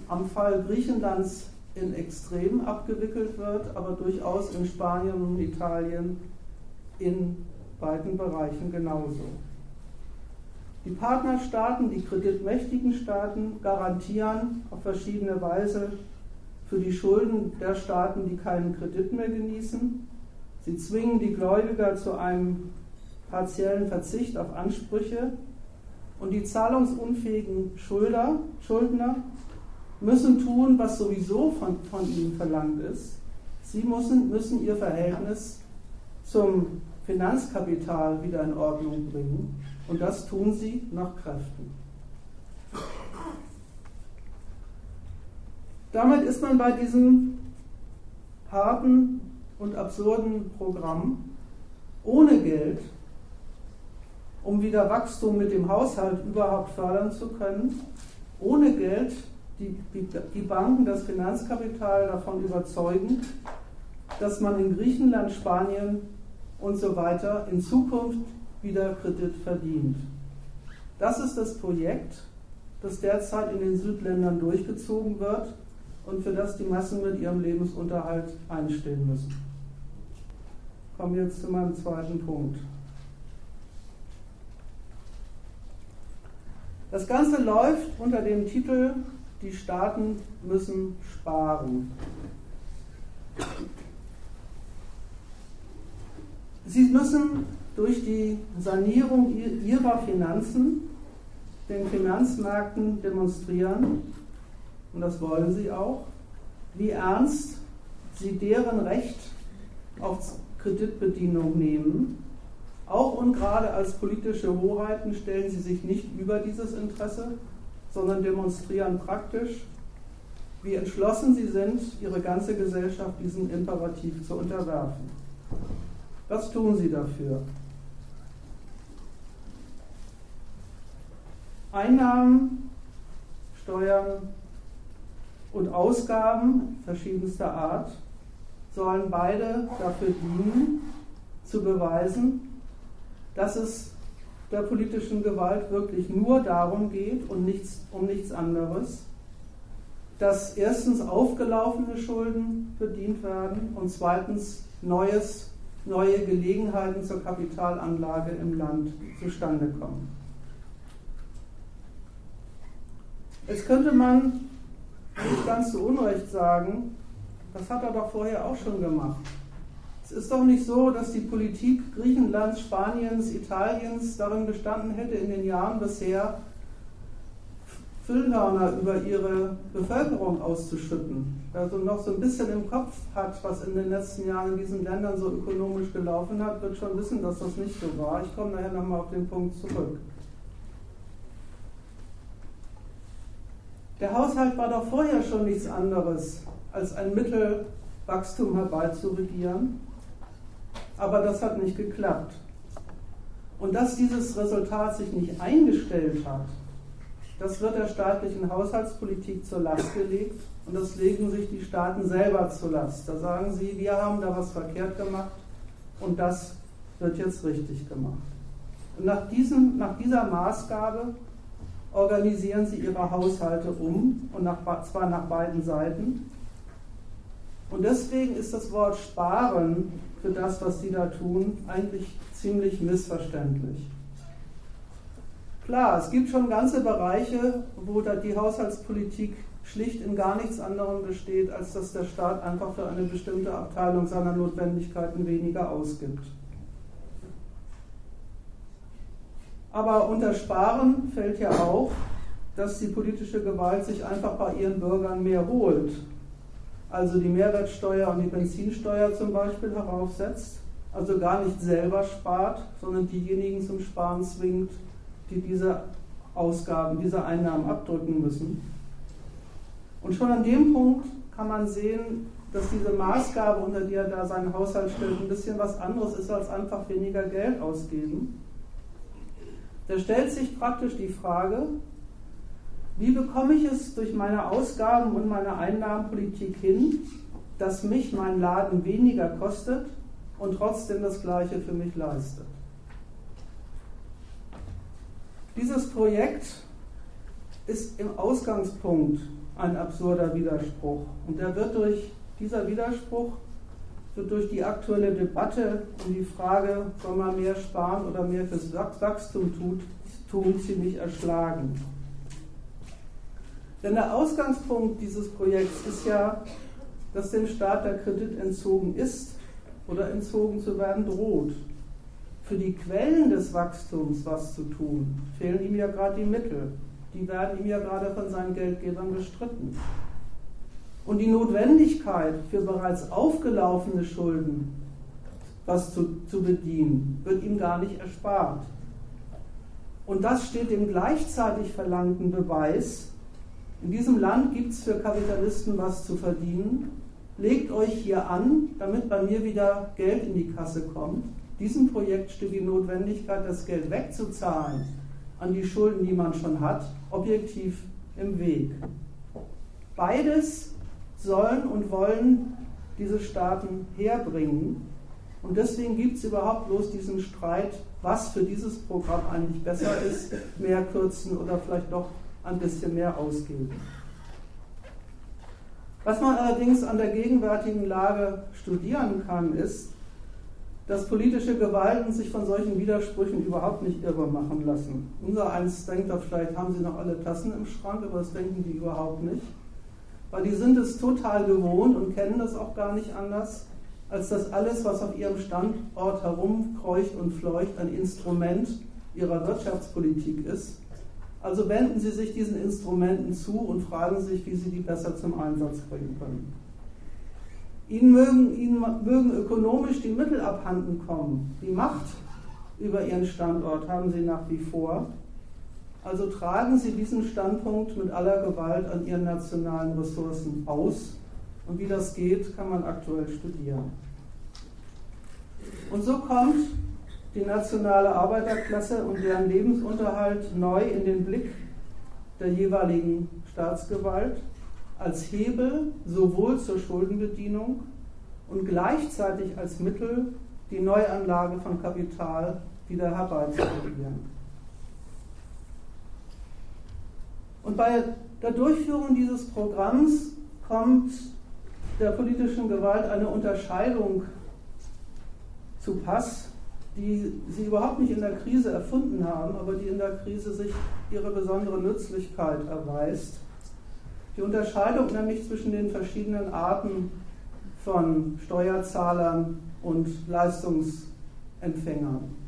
am Fall Griechenlands in Extrem abgewickelt wird, aber durchaus in Spanien und Italien in beiden Bereichen genauso. Die Partnerstaaten, die kreditmächtigen Staaten, garantieren auf verschiedene Weise für die Schulden der Staaten, die keinen Kredit mehr genießen. Sie zwingen die Gläubiger zu einem partiellen Verzicht auf Ansprüche und die zahlungsunfähigen Schulder, Schuldner müssen tun, was sowieso von, von ihnen verlangt ist. Sie müssen, müssen ihr Verhältnis zum Finanzkapital wieder in Ordnung bringen. Und das tun sie nach Kräften. Damit ist man bei diesem harten und absurden Programm ohne Geld, um wieder Wachstum mit dem Haushalt überhaupt fördern zu können, ohne Geld die, die, die Banken, das Finanzkapital davon überzeugen, dass man in Griechenland, Spanien und so weiter in Zukunft wieder Kredit verdient. Das ist das Projekt, das derzeit in den Südländern durchgezogen wird und für das die Massen mit ihrem Lebensunterhalt einstehen müssen. Kommen wir jetzt zu meinem zweiten Punkt. Das Ganze läuft unter dem Titel die Staaten müssen sparen. Sie müssen durch die Sanierung ihrer Finanzen den Finanzmärkten demonstrieren, und das wollen sie auch, wie ernst sie deren Recht auf Kreditbedienung nehmen. Auch und gerade als politische Hoheiten stellen sie sich nicht über dieses Interesse, sondern demonstrieren praktisch, wie entschlossen sie sind, ihre ganze Gesellschaft diesem Imperativ zu unterwerfen. Was tun sie dafür? Einnahmen, Steuern und Ausgaben verschiedenster Art sollen beide dafür dienen, zu beweisen, dass es der politischen Gewalt wirklich nur darum geht und nichts, um nichts anderes, dass erstens aufgelaufene Schulden bedient werden und zweitens neues, neue Gelegenheiten zur Kapitalanlage im Land zustande kommen. Jetzt könnte man nicht ganz zu Unrecht sagen, das hat er doch vorher auch schon gemacht. Es ist doch nicht so, dass die Politik Griechenlands, Spaniens, Italiens darin bestanden hätte, in den Jahren bisher Füllhörner über ihre Bevölkerung auszuschütten. Wer so noch so ein bisschen im Kopf hat, was in den letzten Jahren in diesen Ländern so ökonomisch gelaufen hat, wird schon wissen, dass das nicht so war. Ich komme nachher nochmal auf den Punkt zurück. Der Haushalt war doch vorher schon nichts anderes als ein Mittel, Wachstum herbeizuregieren. Aber das hat nicht geklappt. Und dass dieses Resultat sich nicht eingestellt hat, das wird der staatlichen Haushaltspolitik zur Last gelegt und das legen sich die Staaten selber zur Last. Da sagen sie, wir haben da was verkehrt gemacht und das wird jetzt richtig gemacht. Und nach, diesem, nach dieser Maßgabe organisieren sie ihre Haushalte um und nach, zwar nach beiden Seiten. Und deswegen ist das Wort sparen für das, was sie da tun, eigentlich ziemlich missverständlich. Klar, es gibt schon ganze Bereiche, wo die Haushaltspolitik schlicht in gar nichts anderem besteht, als dass der Staat einfach für eine bestimmte Abteilung seiner Notwendigkeiten weniger ausgibt. Aber unter Sparen fällt ja auch, dass die politische Gewalt sich einfach bei ihren Bürgern mehr holt. Also die Mehrwertsteuer und die Benzinsteuer zum Beispiel heraufsetzt, also gar nicht selber spart, sondern diejenigen zum Sparen zwingt, die diese Ausgaben, diese Einnahmen abdrücken müssen. Und schon an dem Punkt kann man sehen, dass diese Maßgabe, unter die er da seinen Haushalt stellt, ein bisschen was anderes ist als einfach weniger Geld ausgeben. Da stellt sich praktisch die Frage, wie bekomme ich es durch meine Ausgaben und meine Einnahmenpolitik hin, dass mich mein Laden weniger kostet und trotzdem das Gleiche für mich leistet? Dieses Projekt ist im Ausgangspunkt ein absurder Widerspruch und der wird durch dieser Widerspruch wird durch die aktuelle Debatte um die Frage, soll man mehr sparen oder mehr fürs Wachstum tut, tun, ziemlich erschlagen. Denn der Ausgangspunkt dieses Projekts ist ja, dass dem Staat der Kredit entzogen ist oder entzogen zu werden droht. Für die Quellen des Wachstums was zu tun, fehlen ihm ja gerade die Mittel. Die werden ihm ja gerade von seinen Geldgebern bestritten. Und die Notwendigkeit für bereits aufgelaufene Schulden, was zu, zu bedienen, wird ihm gar nicht erspart. Und das steht dem gleichzeitig verlangten Beweis, in diesem Land gibt es für Kapitalisten was zu verdienen. Legt euch hier an, damit bei mir wieder Geld in die Kasse kommt. Diesem Projekt steht die Notwendigkeit, das Geld wegzuzahlen an die Schulden, die man schon hat, objektiv im Weg. Beides sollen und wollen diese Staaten herbringen. Und deswegen gibt es überhaupt bloß diesen Streit, was für dieses Programm eigentlich besser ist, mehr kürzen oder vielleicht doch ein bisschen mehr ausgeben. Was man allerdings an der gegenwärtigen Lage studieren kann, ist, dass politische Gewalten sich von solchen Widersprüchen überhaupt nicht irre machen lassen. Unser eins denkt da vielleicht, haben sie noch alle Tassen im Schrank, aber das denken die überhaupt nicht. Weil die sind es total gewohnt und kennen das auch gar nicht anders, als dass alles, was auf ihrem Standort herumkreucht und fleucht, ein Instrument ihrer Wirtschaftspolitik ist. Also wenden Sie sich diesen Instrumenten zu und fragen sich, wie Sie die besser zum Einsatz bringen können. Ihnen mögen, ihnen mögen ökonomisch die Mittel abhanden kommen. Die Macht über Ihren Standort haben Sie nach wie vor. Also tragen Sie diesen Standpunkt mit aller Gewalt an Ihren nationalen Ressourcen aus. Und wie das geht, kann man aktuell studieren. Und so kommt die nationale Arbeiterklasse und deren Lebensunterhalt neu in den Blick der jeweiligen Staatsgewalt als Hebel sowohl zur Schuldenbedienung und gleichzeitig als Mittel, die Neuanlage von Kapital wieder herbeizuführen. Und bei der Durchführung dieses Programms kommt der politischen Gewalt eine Unterscheidung zu Pass, die sie überhaupt nicht in der Krise erfunden haben, aber die in der Krise sich ihre besondere Nützlichkeit erweist. Die Unterscheidung nämlich zwischen den verschiedenen Arten von Steuerzahlern und Leistungsempfängern.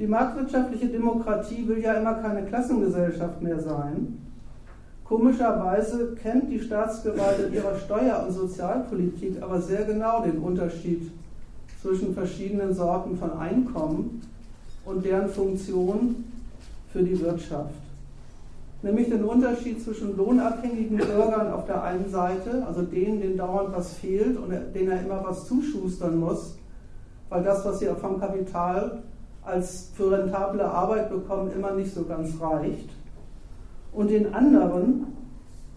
Die marktwirtschaftliche Demokratie will ja immer keine Klassengesellschaft mehr sein. Komischerweise kennt die Staatsgewalt in ihrer Steuer- und Sozialpolitik aber sehr genau den Unterschied zwischen verschiedenen Sorten von Einkommen und deren Funktion für die Wirtschaft. Nämlich den Unterschied zwischen lohnabhängigen Bürgern auf der einen Seite, also denen, denen dauernd was fehlt und denen er immer was zuschustern muss, weil das, was sie vom Kapital als für rentable Arbeit bekommen, immer nicht so ganz reicht. Und den anderen,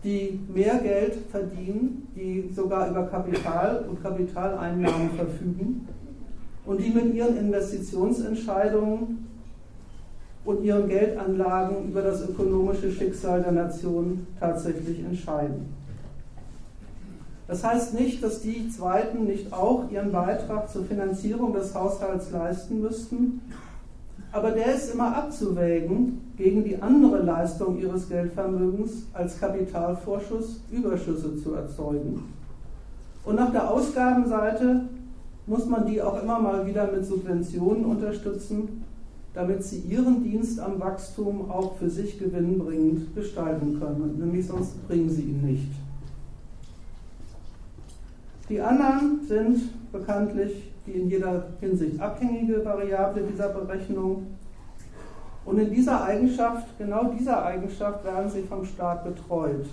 die mehr Geld verdienen, die sogar über Kapital und Kapitaleinnahmen verfügen und die mit ihren Investitionsentscheidungen und ihren Geldanlagen über das ökonomische Schicksal der Nation tatsächlich entscheiden. Das heißt nicht, dass die Zweiten nicht auch ihren Beitrag zur Finanzierung des Haushalts leisten müssten, aber der ist immer abzuwägen gegen die andere Leistung ihres Geldvermögens als Kapitalvorschuss Überschüsse zu erzeugen. Und nach der Ausgabenseite muss man die auch immer mal wieder mit Subventionen unterstützen, damit sie ihren Dienst am Wachstum auch für sich gewinnbringend gestalten können. Nämlich sonst bringen sie ihn nicht. Die anderen sind bekanntlich die in jeder Hinsicht abhängige Variable dieser Berechnung. Und in dieser Eigenschaft, genau dieser Eigenschaft, werden sie vom Staat betreut.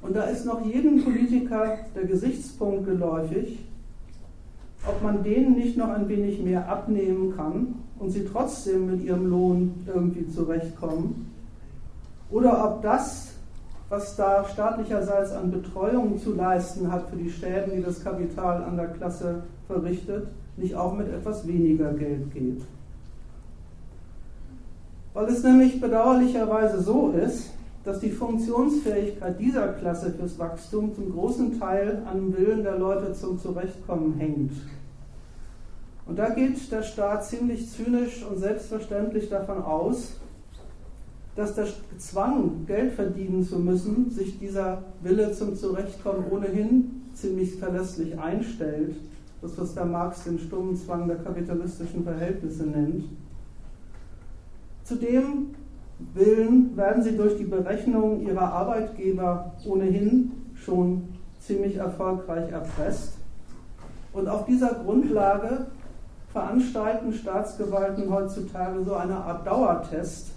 Und da ist noch jedem Politiker der Gesichtspunkt geläufig, ob man denen nicht noch ein wenig mehr abnehmen kann und sie trotzdem mit ihrem Lohn irgendwie zurechtkommen. Oder ob das, was da staatlicherseits an Betreuung zu leisten hat für die Schäden, die das Kapital an der Klasse verrichtet, nicht auch mit etwas weniger Geld geht. Weil es nämlich bedauerlicherweise so ist, dass die Funktionsfähigkeit dieser Klasse fürs Wachstum zum großen Teil am Willen der Leute zum Zurechtkommen hängt. Und da geht der Staat ziemlich zynisch und selbstverständlich davon aus, dass der Zwang, Geld verdienen zu müssen, sich dieser Wille zum Zurechtkommen ohnehin ziemlich verlässlich einstellt. Das, was der Marx den stummen Zwang der kapitalistischen Verhältnisse nennt. Zudem Willen werden sie durch die Berechnung ihrer Arbeitgeber ohnehin schon ziemlich erfolgreich erpresst. Und auf dieser Grundlage veranstalten Staatsgewalten heutzutage so eine Art Dauertest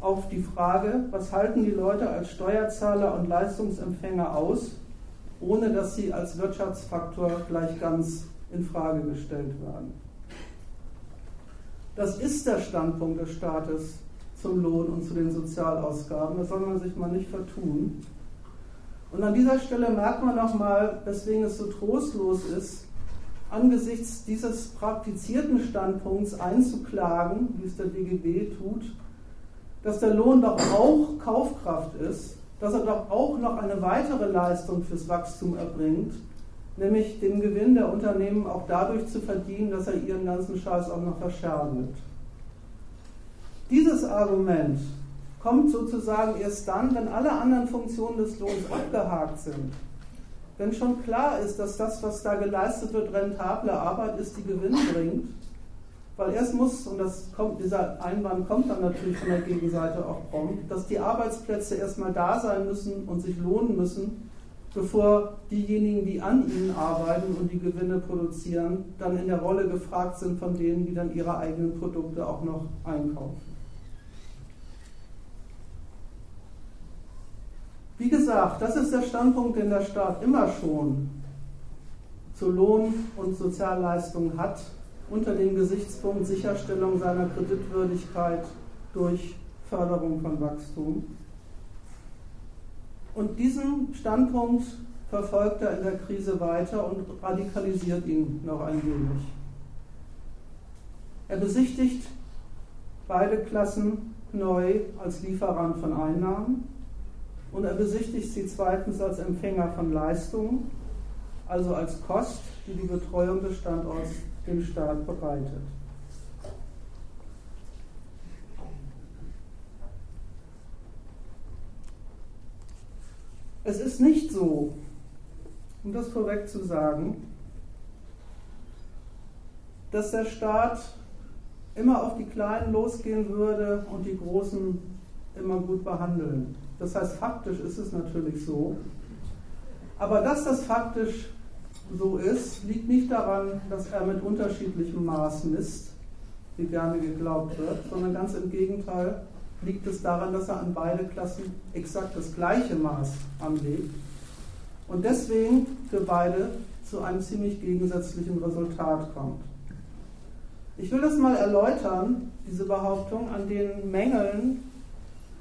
auf die Frage, was halten die Leute als Steuerzahler und Leistungsempfänger aus, ohne dass sie als Wirtschaftsfaktor gleich ganz in Frage gestellt werden. Das ist der Standpunkt des Staates zum Lohn und zu den Sozialausgaben. Das soll man sich mal nicht vertun. Und an dieser Stelle merkt man nochmal, weswegen es so trostlos ist, angesichts dieses praktizierten Standpunkts einzuklagen, wie es der DGB tut, dass der Lohn doch auch Kaufkraft ist, dass er doch auch noch eine weitere Leistung fürs Wachstum erbringt, nämlich den Gewinn der Unternehmen auch dadurch zu verdienen, dass er ihren ganzen Scheiß auch noch verscherdet. Dieses Argument kommt sozusagen erst dann, wenn alle anderen Funktionen des Lohns abgehakt sind. Wenn schon klar ist, dass das, was da geleistet wird, rentable Arbeit ist, die Gewinn bringt, weil erst muss, und kommt, dieser Einwand kommt dann natürlich von der Gegenseite auch prompt, dass die Arbeitsplätze erstmal da sein müssen und sich lohnen müssen, bevor diejenigen, die an ihnen arbeiten und die Gewinne produzieren, dann in der Rolle gefragt sind von denen, die dann ihre eigenen Produkte auch noch einkaufen. Wie gesagt, das ist der Standpunkt, den der Staat immer schon zu Lohn und Sozialleistungen hat, unter dem Gesichtspunkt Sicherstellung seiner Kreditwürdigkeit durch Förderung von Wachstum. Und diesen Standpunkt verfolgt er in der Krise weiter und radikalisiert ihn noch ein wenig. Er besichtigt beide Klassen neu als Lieferant von Einnahmen und er besichtigt sie zweitens als Empfänger von Leistungen, also als Kost, die die Betreuung des Standorts dem Staat bereitet. Es ist nicht so, um das vorweg zu sagen, dass der Staat immer auf die Kleinen losgehen würde und die Großen immer gut behandeln. Das heißt, faktisch ist es natürlich so. Aber dass das faktisch so ist, liegt nicht daran, dass er mit unterschiedlichem Maß misst, wie gerne geglaubt wird, sondern ganz im Gegenteil liegt es daran, dass er an beide Klassen exakt das gleiche Maß anlegt und deswegen für beide zu einem ziemlich gegensätzlichen Resultat kommt. Ich will das mal erläutern, diese Behauptung, an den Mängeln,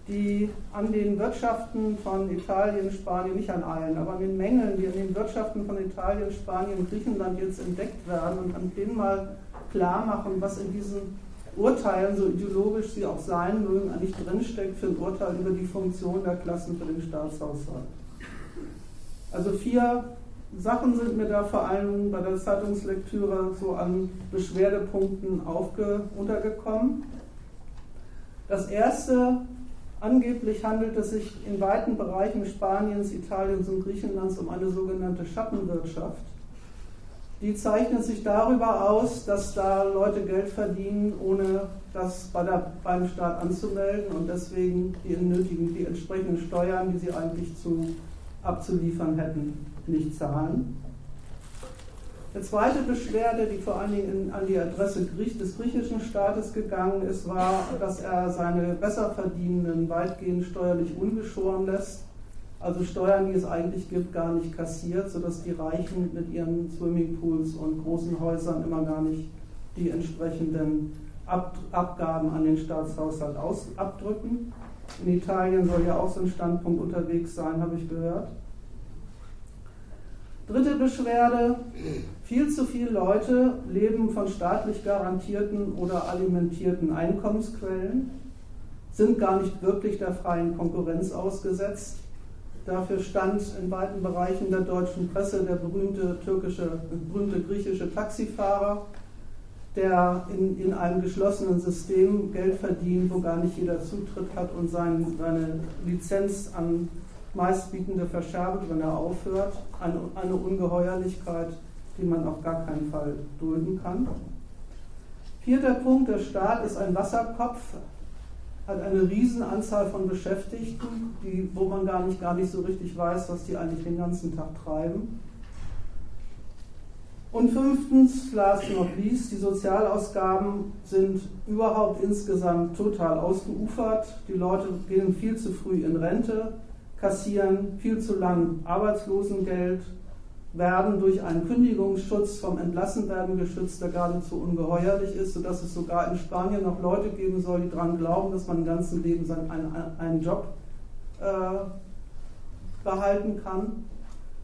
die an den Wirtschaften von Italien, Spanien, nicht an allen, aber an den Mängeln, die an den Wirtschaften von Italien, Spanien Griechenland jetzt entdeckt werden und an denen mal klar machen, was in diesen Urteilen, so ideologisch sie auch sein mögen, eigentlich drinsteckt für ein Urteil über die Funktion der Klassen für den Staatshaushalt. Also vier Sachen sind mir da vor allem bei der Zeitungslektüre so an Beschwerdepunkten aufge untergekommen. Das erste, angeblich handelt es sich in weiten Bereichen Spaniens, Italiens und Griechenlands um eine sogenannte Schattenwirtschaft die zeichnet sich darüber aus, dass da Leute Geld verdienen, ohne das bei der, beim Staat anzumelden und deswegen die, nötigen, die entsprechenden Steuern, die sie eigentlich zu, abzuliefern hätten, nicht zahlen. Eine zweite Beschwerde, die vor allen Dingen in, an die Adresse des griechischen Staates gegangen ist, war, dass er seine Besserverdienenden weitgehend steuerlich ungeschoren lässt also Steuern, die es eigentlich gibt, gar nicht kassiert, sodass die Reichen mit ihren Swimmingpools und großen Häusern immer gar nicht die entsprechenden Ab Abgaben an den Staatshaushalt aus abdrücken. In Italien soll ja auch so ein Standpunkt unterwegs sein, habe ich gehört. Dritte Beschwerde, viel zu viele Leute leben von staatlich garantierten oder alimentierten Einkommensquellen, sind gar nicht wirklich der freien Konkurrenz ausgesetzt. Dafür stand in weiten Bereichen der deutschen Presse der berühmte türkische, berühmte griechische Taxifahrer, der in, in einem geschlossenen System Geld verdient, wo gar nicht jeder Zutritt hat und sein, seine Lizenz an meistbietende verscherbelt, wenn er aufhört. Eine, eine Ungeheuerlichkeit, die man auf gar keinen Fall dulden kann. Vierter Punkt, der Staat ist ein Wasserkopf, hat eine Riesenanzahl von Beschäftigten, die, wo man gar nicht, gar nicht so richtig weiß, was die eigentlich den ganzen Tag treiben. Und fünftens, last not least, die Sozialausgaben sind überhaupt insgesamt total ausgeufert. Die Leute gehen viel zu früh in Rente, kassieren viel zu lang Arbeitslosengeld, werden durch einen Kündigungsschutz vom Entlassenwerden geschützt, der geradezu ungeheuerlich ist, sodass es sogar in Spanien noch Leute geben soll, die daran glauben, dass man im ganzen Leben einen, einen Job äh, behalten kann.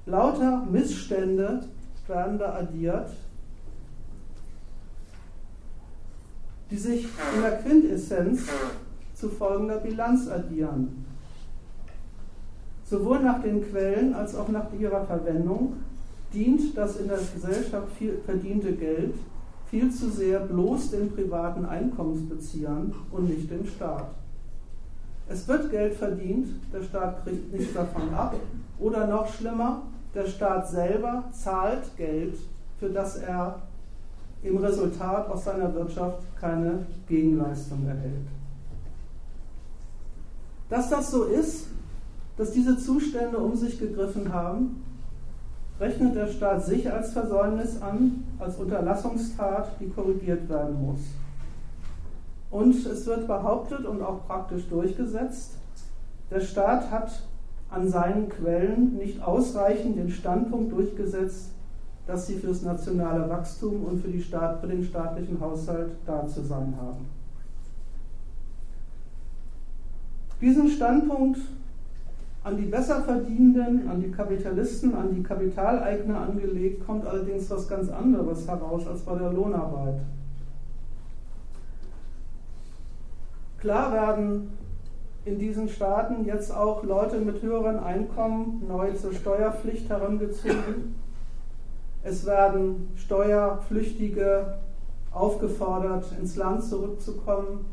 Lauter Missstände werden da addiert, die sich in der Quintessenz zu folgender Bilanz addieren. Sowohl nach den Quellen als auch nach ihrer Verwendung dient das in der Gesellschaft viel verdiente Geld viel zu sehr bloß den privaten Einkommensbeziehern und nicht dem Staat. Es wird Geld verdient, der Staat kriegt nichts davon ab. Oder noch schlimmer, der Staat selber zahlt Geld, für das er im Resultat aus seiner Wirtschaft keine Gegenleistung erhält. Dass das so ist, dass diese Zustände um sich gegriffen haben, rechnet der Staat sich als Versäumnis an, als Unterlassungstat, die korrigiert werden muss. Und es wird behauptet und auch praktisch durchgesetzt, der Staat hat an seinen Quellen nicht ausreichend den Standpunkt durchgesetzt, dass sie fürs nationale Wachstum und für, Staat, für den staatlichen Haushalt da zu sein haben. Diesen Standpunkt an die Besserverdienenden, an die Kapitalisten, an die Kapitaleigner angelegt, kommt allerdings was ganz anderes heraus als bei der Lohnarbeit. Klar werden in diesen Staaten jetzt auch Leute mit höheren Einkommen neu zur Steuerpflicht herangezogen. Es werden Steuerpflichtige aufgefordert, ins Land zurückzukommen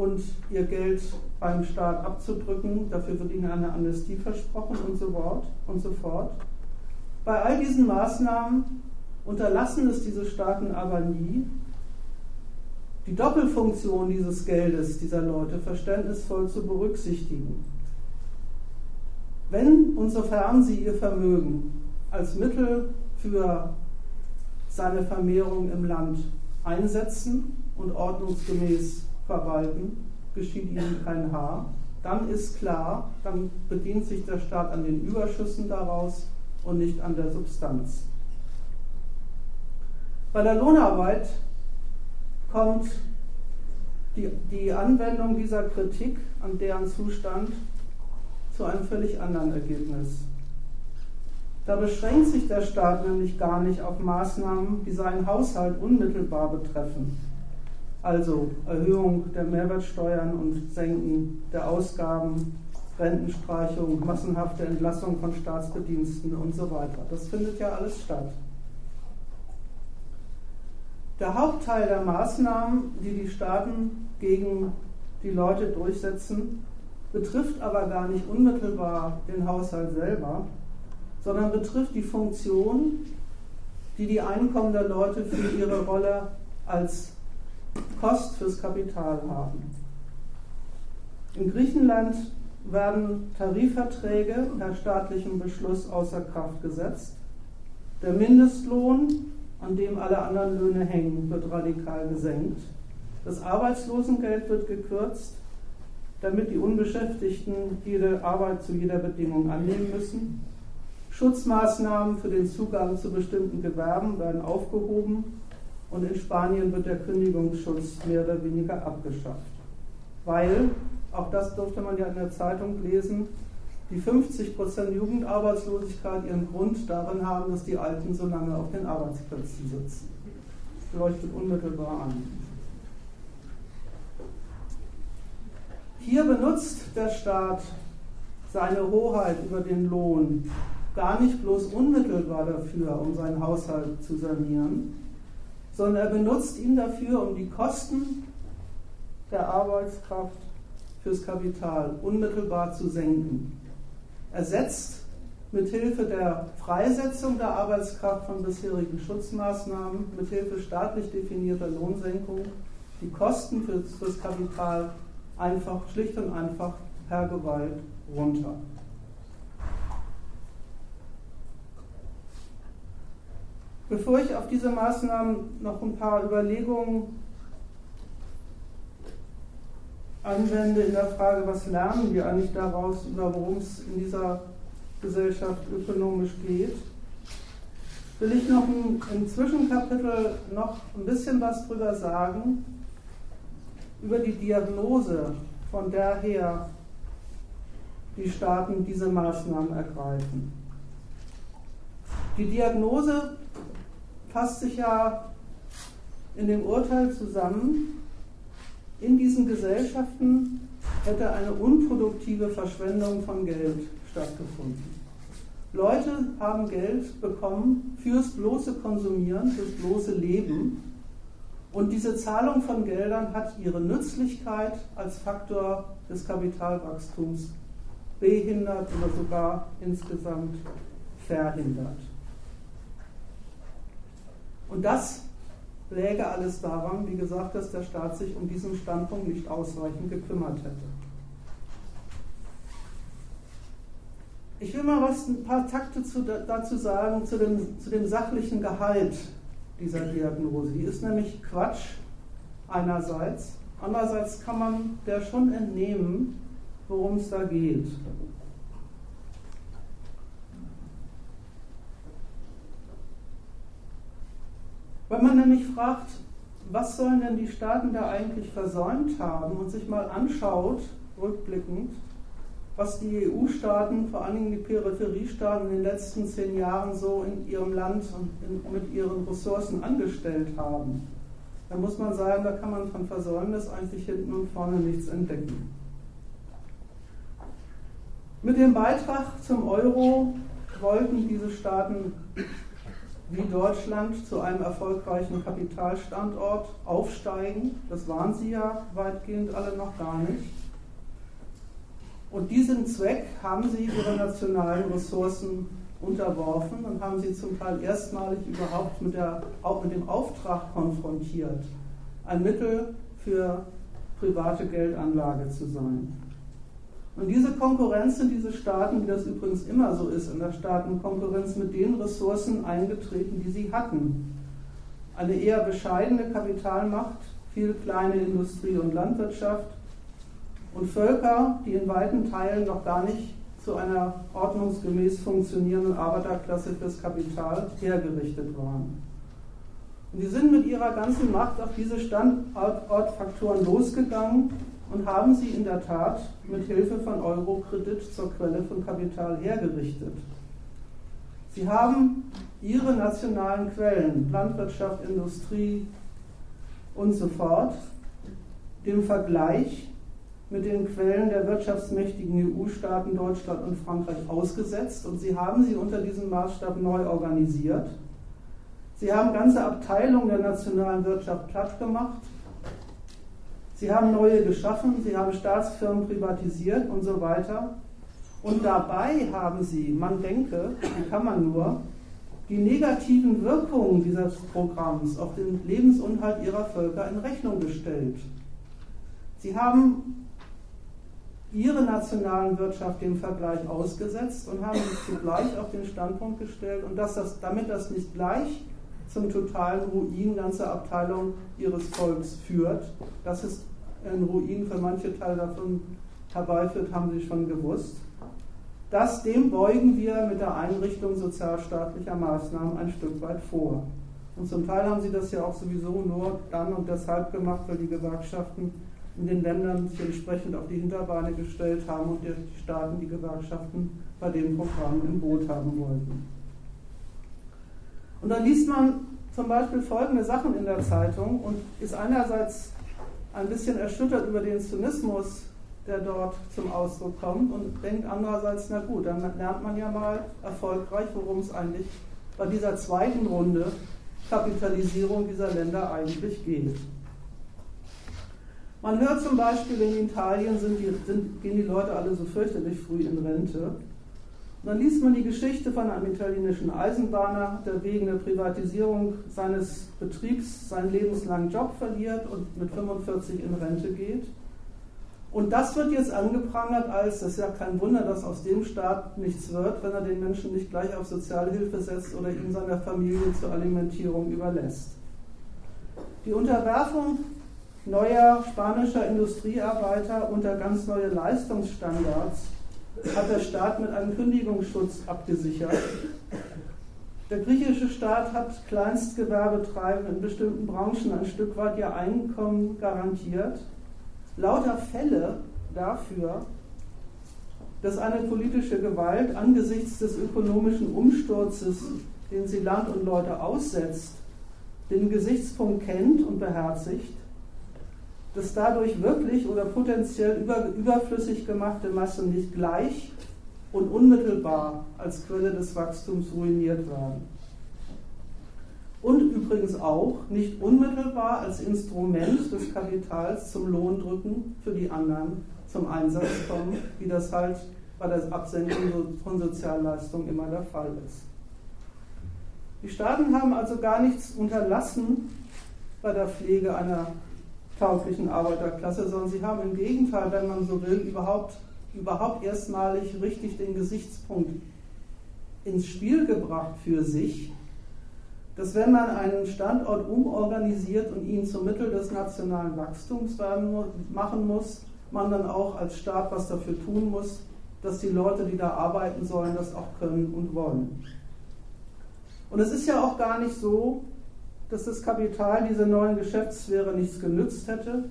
und ihr Geld beim Staat abzudrücken. Dafür wird ihnen eine Amnestie versprochen und so, fort, und so fort. Bei all diesen Maßnahmen unterlassen es diese Staaten aber nie, die Doppelfunktion dieses Geldes dieser Leute verständnisvoll zu berücksichtigen. Wenn und sofern sie ihr Vermögen als Mittel für seine Vermehrung im Land einsetzen und ordnungsgemäß verwalten, geschieht ihnen kein Haar. Dann ist klar, dann bedient sich der Staat an den Überschüssen daraus und nicht an der Substanz. Bei der Lohnarbeit kommt die, die Anwendung dieser Kritik an deren Zustand zu einem völlig anderen Ergebnis. Da beschränkt sich der Staat nämlich gar nicht auf Maßnahmen, die seinen Haushalt unmittelbar betreffen also Erhöhung der Mehrwertsteuern und Senken der Ausgaben, Rentenstreichung, massenhafte Entlassung von Staatsbediensten und so weiter. Das findet ja alles statt. Der Hauptteil der Maßnahmen, die die Staaten gegen die Leute durchsetzen, betrifft aber gar nicht unmittelbar den Haushalt selber, sondern betrifft die Funktion, die die Einkommen der Leute für ihre Rolle als Kost fürs Kapital haben. In Griechenland werden Tarifverträge per staatlichem Beschluss außer Kraft gesetzt. Der Mindestlohn, an dem alle anderen Löhne hängen, wird radikal gesenkt. Das Arbeitslosengeld wird gekürzt, damit die Unbeschäftigten jede Arbeit zu jeder Bedingung annehmen müssen. Schutzmaßnahmen für den Zugang zu bestimmten Gewerben werden aufgehoben und in Spanien wird der Kündigungsschutz mehr oder weniger abgeschafft. Weil, auch das durfte man ja in der Zeitung lesen, die 50% Jugendarbeitslosigkeit ihren Grund darin haben, dass die Alten so lange auf den Arbeitsplätzen sitzen. Das leuchtet unmittelbar an. Hier benutzt der Staat seine Hoheit über den Lohn gar nicht bloß unmittelbar dafür, um seinen Haushalt zu sanieren, sondern er benutzt ihn dafür, um die Kosten der Arbeitskraft fürs Kapital unmittelbar zu senken. Er setzt mit Hilfe der Freisetzung der Arbeitskraft von bisherigen Schutzmaßnahmen, mit Hilfe staatlich definierter Lohnsenkung die Kosten fürs, fürs Kapital einfach, schlicht und einfach per Gewalt runter. Bevor ich auf diese Maßnahmen noch ein paar Überlegungen anwende in der Frage, was lernen wir eigentlich daraus, über worum es in dieser Gesellschaft ökonomisch geht, will ich noch ein, im Zwischenkapitel noch ein bisschen was drüber sagen, über die Diagnose, von der her die Staaten diese Maßnahmen ergreifen. Die Diagnose fasst sich ja in dem Urteil zusammen, in diesen Gesellschaften hätte eine unproduktive Verschwendung von Geld stattgefunden. Leute haben Geld bekommen fürs bloße Konsumieren, fürs bloße Leben. Und diese Zahlung von Geldern hat ihre Nützlichkeit als Faktor des Kapitalwachstums behindert oder sogar insgesamt verhindert. Und das läge alles daran, wie gesagt, dass der Staat sich um diesen Standpunkt nicht ausreichend gekümmert hätte. Ich will mal was, ein paar Takte zu, dazu sagen, zu dem, zu dem sachlichen Gehalt dieser Diagnose. Die ist nämlich Quatsch einerseits. Andererseits kann man der schon entnehmen, worum es da geht. Wenn man nämlich fragt, was sollen denn die Staaten da eigentlich versäumt haben und sich mal anschaut, rückblickend, was die EU-Staaten, vor allen Dingen die Peripheriestaaten in den letzten zehn Jahren so in ihrem Land und in, mit ihren Ressourcen angestellt haben, dann muss man sagen, da kann man von Versäumnis eigentlich hinten und vorne nichts entdecken. Mit dem Beitrag zum Euro wollten diese Staaten wie Deutschland zu einem erfolgreichen Kapitalstandort aufsteigen. Das waren sie ja weitgehend alle noch gar nicht. Und diesen Zweck haben sie ihre nationalen Ressourcen unterworfen und haben sie zum Teil erstmalig überhaupt mit, der, auch mit dem Auftrag konfrontiert, ein Mittel für private Geldanlage zu sein. Und diese Konkurrenz sind diese Staaten, wie das übrigens immer so ist, in der Staatenkonkurrenz mit den Ressourcen eingetreten, die sie hatten. Eine eher bescheidene Kapitalmacht, viel kleine Industrie und Landwirtschaft, und Völker, die in weiten Teilen noch gar nicht zu einer ordnungsgemäß funktionierenden Arbeiterklasse fürs Kapital hergerichtet waren. Und die sind mit ihrer ganzen Macht auf diese Standortfaktoren losgegangen und haben sie in der Tat mit Hilfe von Eurokredit zur Quelle von Kapital hergerichtet. Sie haben ihre nationalen Quellen, Landwirtschaft, Industrie und so fort, dem Vergleich mit den Quellen der wirtschaftsmächtigen EU-Staaten Deutschland und Frankreich ausgesetzt und sie haben sie unter diesem Maßstab neu organisiert. Sie haben ganze Abteilungen der nationalen Wirtschaft platt gemacht. Sie haben neue geschaffen, sie haben Staatsfirmen privatisiert und so weiter. Und dabei haben sie, man denke, wie kann man nur, die negativen Wirkungen dieses Programms auf den Lebensunhalt ihrer Völker in Rechnung gestellt. Sie haben ihre nationalen Wirtschaft dem Vergleich ausgesetzt und haben sich zugleich auf den Standpunkt gestellt und dass das, damit das nicht gleich zum totalen Ruin ganzer Abteilungen ihres Volks führt, dass es ein Ruin für manche Teile davon herbeiführt, haben sie schon gewusst. Das, dem beugen wir mit der Einrichtung sozialstaatlicher Maßnahmen ein Stück weit vor. Und zum Teil haben sie das ja auch sowieso nur dann und deshalb gemacht, weil die Gewerkschaften in den Ländern sich entsprechend auf die Hinterbeine gestellt haben und die Staaten die Gewerkschaften bei dem Programm im Boot haben wollten. Und dann liest man zum Beispiel folgende Sachen in der Zeitung und ist einerseits ein bisschen erschüttert über den Zynismus, der dort zum Ausdruck kommt und denkt andererseits, na gut, dann lernt man ja mal erfolgreich, worum es eigentlich bei dieser zweiten Runde Kapitalisierung dieser Länder eigentlich geht. Man hört zum Beispiel, in Italien sind die, sind, gehen die Leute alle so fürchterlich früh in Rente. Und dann liest man die Geschichte von einem italienischen Eisenbahner, der wegen der Privatisierung seines Betriebs seinen lebenslangen Job verliert und mit 45 in Rente geht. Und das wird jetzt angeprangert als, das ist ja kein Wunder, dass aus dem Staat nichts wird, wenn er den Menschen nicht gleich auf Sozialhilfe setzt oder ihn seiner Familie zur Alimentierung überlässt. Die Unterwerfung neuer spanischer Industriearbeiter unter ganz neue Leistungsstandards hat der Staat mit einem Kündigungsschutz abgesichert. Der griechische Staat hat Kleinstgewerbetreibenden in bestimmten Branchen ein Stück weit ihr Einkommen garantiert. Lauter Fälle dafür, dass eine politische Gewalt angesichts des ökonomischen Umsturzes, den sie Land und Leute aussetzt, den Gesichtspunkt kennt und beherzigt dass dadurch wirklich oder potenziell über, überflüssig gemachte Masse nicht gleich und unmittelbar als Quelle des Wachstums ruiniert werden. Und übrigens auch nicht unmittelbar als Instrument des Kapitals zum Lohndrücken für die anderen zum Einsatz kommen, wie das halt bei der Absenkung von Sozialleistungen immer der Fall ist. Die Staaten haben also gar nichts unterlassen bei der Pflege einer tauglichen Arbeiterklasse, sondern sie haben im Gegenteil, wenn man so will, überhaupt, überhaupt erstmalig richtig den Gesichtspunkt ins Spiel gebracht für sich, dass wenn man einen Standort umorganisiert und ihn zum Mittel des nationalen Wachstums machen muss, man dann auch als Staat was dafür tun muss, dass die Leute, die da arbeiten sollen, das auch können und wollen. Und es ist ja auch gar nicht so, dass das Kapital dieser neuen Geschäftssphäre nichts genützt hätte,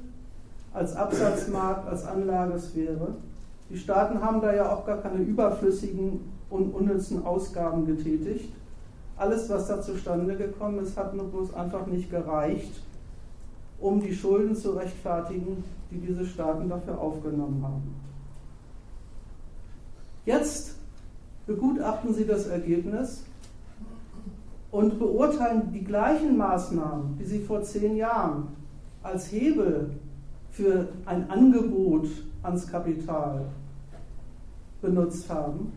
als Absatzmarkt, als Anlagesphäre. Die Staaten haben da ja auch gar keine überflüssigen und unnützen Ausgaben getätigt. Alles, was da zustande gekommen ist, hat nur bloß einfach nicht gereicht, um die Schulden zu rechtfertigen, die diese Staaten dafür aufgenommen haben. Jetzt begutachten sie das Ergebnis und beurteilen die gleichen Maßnahmen, die sie vor zehn Jahren als Hebel für ein Angebot ans Kapital benutzt haben,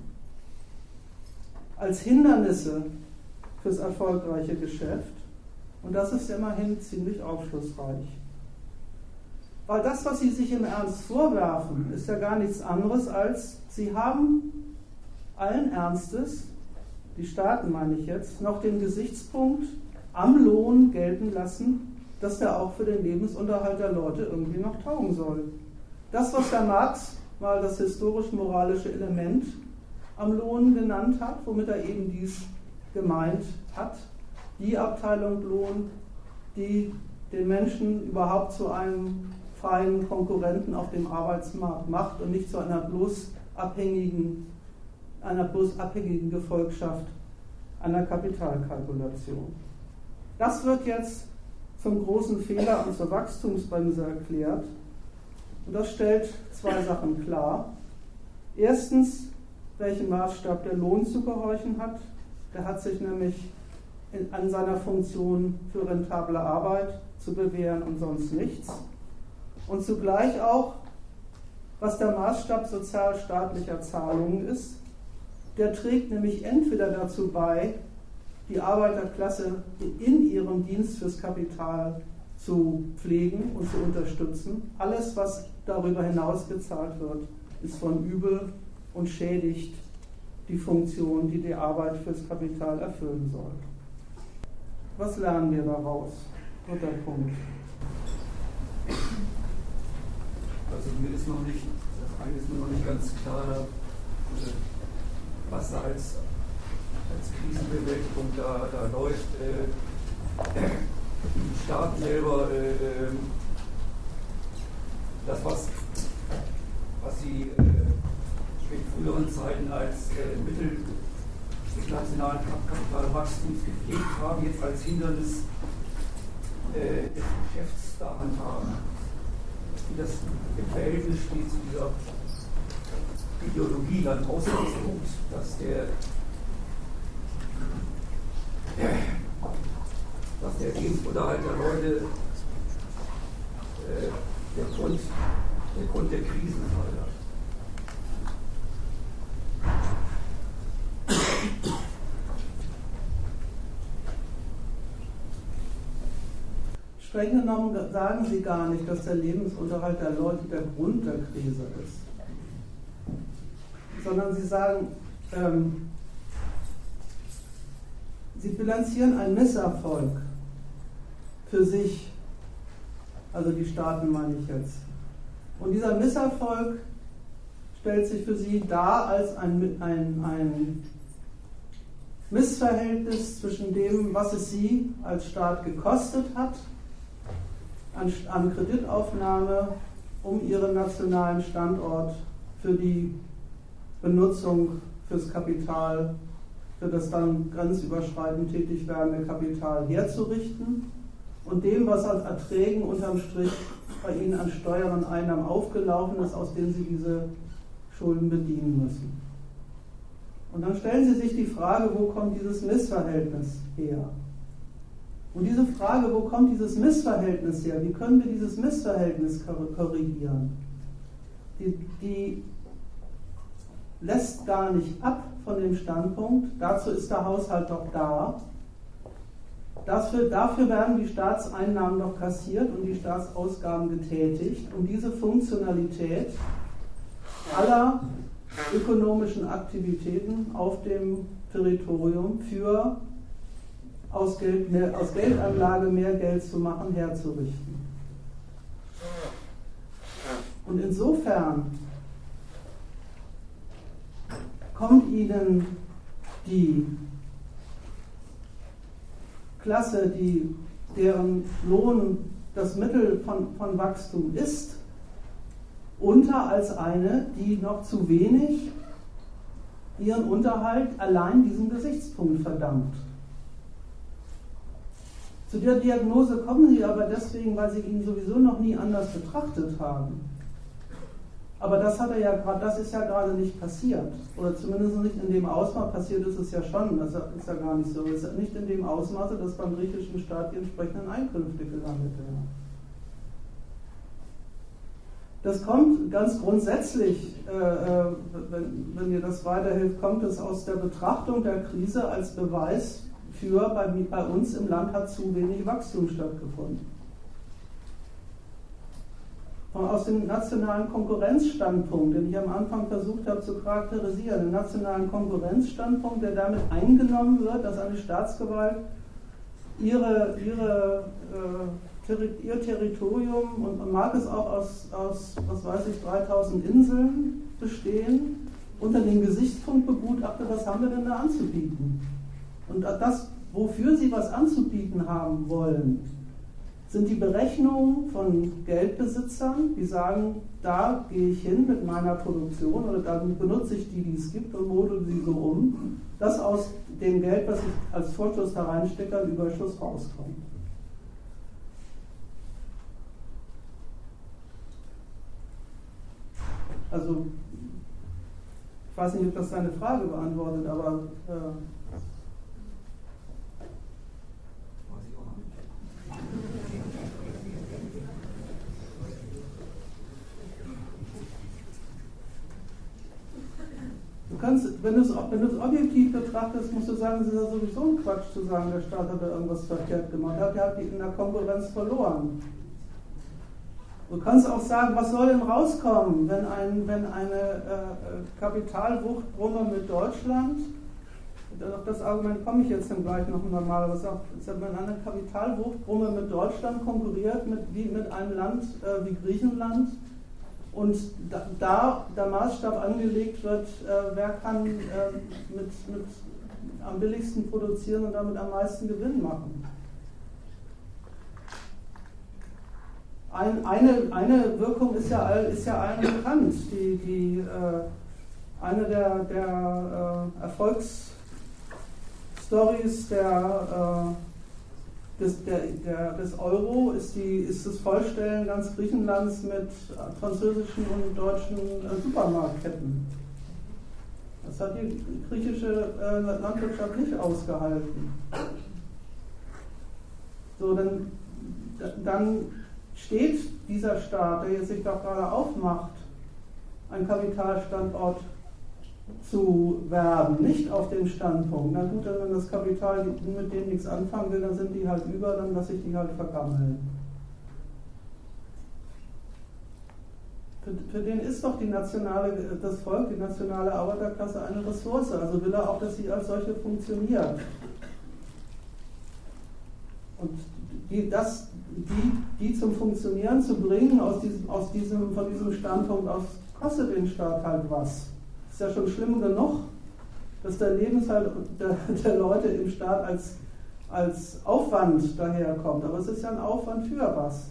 als Hindernisse fürs erfolgreiche Geschäft. Und das ist immerhin ziemlich aufschlussreich. Weil das, was sie sich im Ernst vorwerfen, ist ja gar nichts anderes als, sie haben allen Ernstes, die Staaten meine ich jetzt, noch den Gesichtspunkt am Lohn gelten lassen, dass der auch für den Lebensunterhalt der Leute irgendwie noch taugen soll. Das, was der Marx mal das historisch-moralische Element am Lohn genannt hat, womit er eben dies gemeint hat, die Abteilung Lohn, die den Menschen überhaupt zu einem freien Konkurrenten auf dem Arbeitsmarkt macht und nicht zu einer bloß abhängigen, einer bloß abhängigen Gefolgschaft einer Kapitalkalkulation. Das wird jetzt zum großen Fehler und zur Wachstumsbremse erklärt. Und das stellt zwei Sachen klar. Erstens, welchem Maßstab der Lohn zu gehorchen hat. Der hat sich nämlich in, an seiner Funktion für rentable Arbeit zu bewähren und sonst nichts. Und zugleich auch, was der Maßstab sozialstaatlicher Zahlungen ist. Der trägt nämlich entweder dazu bei, die Arbeiterklasse in ihrem Dienst fürs Kapital zu pflegen und zu unterstützen. Alles, was darüber hinaus gezahlt wird, ist von übel und schädigt die Funktion, die die Arbeit fürs Kapital erfüllen soll. Was lernen wir daraus? Dritter Punkt. Also mir ist noch nicht, das eine ist mir noch nicht ganz klar, was da als, als Krisenbewältigung da, da läuft. Äh, die Staaten selber, äh, ähm, das was, was sie in früheren Zeiten als Mittel des nationalen Kapitalwachstums gepflegt haben, jetzt als Hindernis des Geschäfts daran haben wie das im Verhältnis steht zu dieser Ideologie dann ausgedrückt, dass der, dass der Lebensunterhalt der Leute äh, der, Grund, der Grund der Krisen war. streng genommen sagen sie gar nicht, dass der Lebensunterhalt der Leute der Grund der Krise ist. Sondern sie sagen, ähm, sie bilanzieren einen Misserfolg für sich, also die Staaten meine ich jetzt. Und dieser Misserfolg stellt sich für sie dar als ein, ein, ein Missverhältnis zwischen dem, was es sie als Staat gekostet hat an, an Kreditaufnahme, um ihren nationalen Standort für die Benutzung fürs Kapital, für das dann grenzüberschreitend tätig werdende Kapital herzurichten und dem, was als Erträgen unterm Strich bei ihnen an Steuern und Einnahmen aufgelaufen ist, aus denen sie diese Schulden bedienen müssen. Und dann stellen Sie sich die Frage, wo kommt dieses Missverhältnis her? Und diese Frage, wo kommt dieses Missverhältnis her? Wie können wir dieses Missverhältnis korrigieren? Die, die lässt gar nicht ab von dem Standpunkt, dazu ist der Haushalt doch da. Dafür, dafür werden die Staatseinnahmen doch kassiert und die Staatsausgaben getätigt, um diese Funktionalität aller ökonomischen Aktivitäten auf dem Territorium für aus, Geld mehr, aus Geldanlage mehr Geld zu machen, herzurichten. Und insofern kommt Ihnen die Klasse, die, deren Lohn das Mittel von, von Wachstum ist, unter als eine, die noch zu wenig ihren Unterhalt allein diesem Gesichtspunkt verdammt. Zu der Diagnose kommen sie aber deswegen, weil sie ihn sowieso noch nie anders betrachtet haben. Aber das hat er ja gerade, das ist ja gerade nicht passiert. Oder zumindest nicht in dem Ausmaß passiert ist es ja schon. Das ist ja gar nicht so. Es ist nicht in dem Ausmaße, dass beim griechischen Staat die entsprechenden Einkünfte gelandet werden. Das kommt ganz grundsätzlich, äh, äh, wenn, wenn, mir das weiterhilft, kommt es aus der Betrachtung der Krise als Beweis für, bei, bei uns im Land hat zu wenig Wachstum stattgefunden. Aus dem nationalen Konkurrenzstandpunkt, den ich am Anfang versucht habe zu charakterisieren, den nationalen Konkurrenzstandpunkt, der damit eingenommen wird, dass eine Staatsgewalt ihre, ihre äh, ihr Territorium und mag es auch aus, aus, was weiß ich, 3000 Inseln bestehen, unter dem Gesichtspunkt begutachtet, was haben wir denn da anzubieten? Und das, wofür sie was anzubieten haben wollen, sind die Berechnungen von Geldbesitzern, die sagen, da gehe ich hin mit meiner Produktion oder dann benutze ich die, die es gibt und model sie so um, dass aus dem Geld, was ich als Vorschuss da reinstecke, ein Überschuss rauskommt. Also, ich weiß nicht, ob das deine Frage beantwortet, aber. Äh, Du kannst, wenn du es wenn objektiv betrachtest, musst du sagen, es ist ja sowieso ein Quatsch zu sagen, der Staat hat da irgendwas verkehrt gemacht. Er hat in der Konkurrenz verloren. Du kannst auch sagen, was soll denn rauskommen, wenn, ein, wenn eine äh, Kapitalwuchtbrumme mit Deutschland, auf das Argument komme ich jetzt dann gleich noch einmal, aber auch, wenn eine Kapitalwuchtbrumme mit Deutschland konkurriert, mit, wie mit einem Land äh, wie Griechenland, und da, da, der Maßstab angelegt wird, äh, wer kann äh, mit, mit am billigsten produzieren und damit am meisten Gewinn machen. Ein, eine, eine Wirkung ist ja, ist ja allen bekannt. Die, die, äh, eine der, der äh, Erfolgsstories der, äh, des, der, der, des Euro ist, die, ist das Vollstellen ganz Griechenlands mit französischen und deutschen äh, Supermarktketten. Das hat die griechische äh, Landwirtschaft nicht ausgehalten. So, dann, dann steht dieser Staat, der jetzt sich doch gerade aufmacht, ein Kapitalstandort zu werden, nicht auf dem Standpunkt. Na gut, wenn das Kapital mit dem nichts anfangen will, dann sind die halt über, dann lasse ich die halt vergammeln. Für, für den ist doch die nationale, das Volk, die nationale Arbeiterklasse eine Ressource. Also will er auch, dass sie als solche funktioniert. Und die, das, die, die zum Funktionieren zu bringen, aus diesem, aus diesem, von diesem Standpunkt aus, kostet den Staat halt was. Ist ja schon schlimm genug, dass der Lebenshalt der, der Leute im Staat als, als Aufwand daherkommt. Aber es ist ja ein Aufwand für was.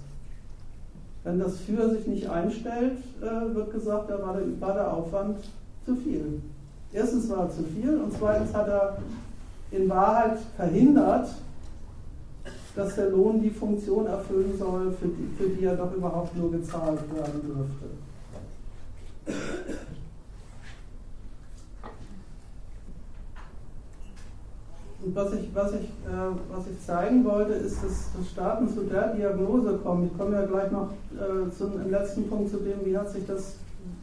Wenn das für sich nicht einstellt, äh, wird gesagt, da war der, war der Aufwand zu viel. Erstens war er zu viel und zweitens hat er in Wahrheit verhindert, dass der Lohn die Funktion erfüllen soll, für die, für die er doch überhaupt nur gezahlt werden dürfte. Und was ich, was, ich, äh, was ich zeigen wollte, ist, dass, dass Staaten zu der Diagnose kommen. Ich komme ja gleich noch äh, zum letzten Punkt zu dem, wie hat sich das,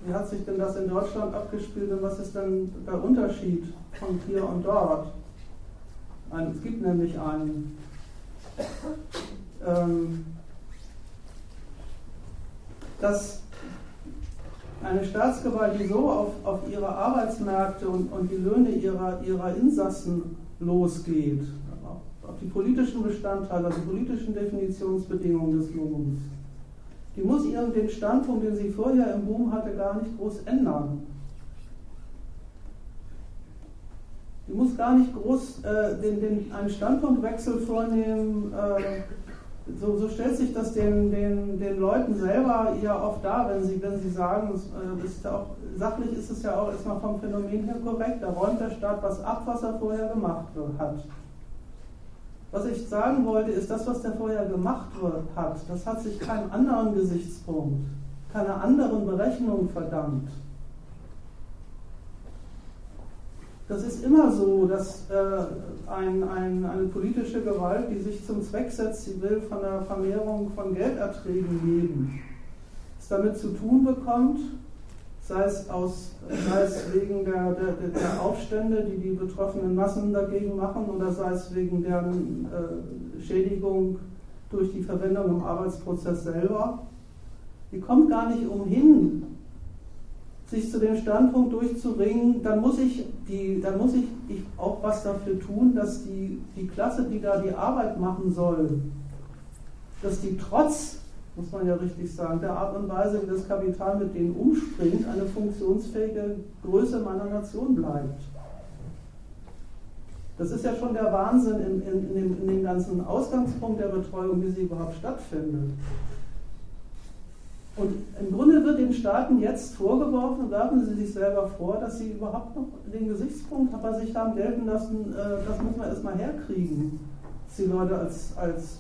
wie hat sich denn das in Deutschland abgespielt und was ist denn der Unterschied von hier und dort? Ein, es gibt nämlich einen. Ähm, dass eine Staatsgewalt, die so auf, auf ihre Arbeitsmärkte und, und die Löhne ihrer, ihrer Insassen losgeht, auf die politischen Bestandteile, also die politischen Definitionsbedingungen des Lohns, die muss ihren den Standpunkt, den sie vorher im Boom hatte, gar nicht groß ändern. Die muss gar nicht groß äh, den, den, einen Standpunktwechsel vornehmen, äh, so, so, stellt sich das den, den, den Leuten selber ja oft dar, wenn sie, wenn sie sagen, äh, ist auch, sachlich ist es ja auch erstmal vom Phänomen her korrekt, da räumt der Staat was ab, was er vorher gemacht hat. Was ich sagen wollte, ist, das, was der vorher gemacht hat, das hat sich keinem anderen Gesichtspunkt, keiner anderen Berechnung verdammt. Das ist immer so, dass äh, ein, ein, eine politische Gewalt, die sich zum Zweck setzt, sie will von der Vermehrung von Gelderträgen leben, es damit zu tun bekommt, sei es, aus, sei es wegen der, der, der, Aufstände, die die betroffenen Massen dagegen machen, oder sei es wegen deren äh, Schädigung durch die Verwendung im Arbeitsprozess selber. Die kommt gar nicht umhin, sich zu dem Standpunkt durchzuringen, dann muss ich, die, dann muss ich, ich auch was dafür tun, dass die, die Klasse, die da die Arbeit machen soll, dass die trotz, muss man ja richtig sagen, der Art und Weise, wie das Kapital mit denen umspringt, eine funktionsfähige Größe meiner Nation bleibt. Das ist ja schon der Wahnsinn in, in, in, dem, in dem ganzen Ausgangspunkt der Betreuung, wie sie überhaupt stattfindet. Und im Grunde wird den Staaten jetzt vorgeworfen, werfen sie sich selber vor, dass sie überhaupt noch den Gesichtspunkt bei sich haben gelten lassen, äh, das muss man erstmal herkriegen, dass die Leute als, als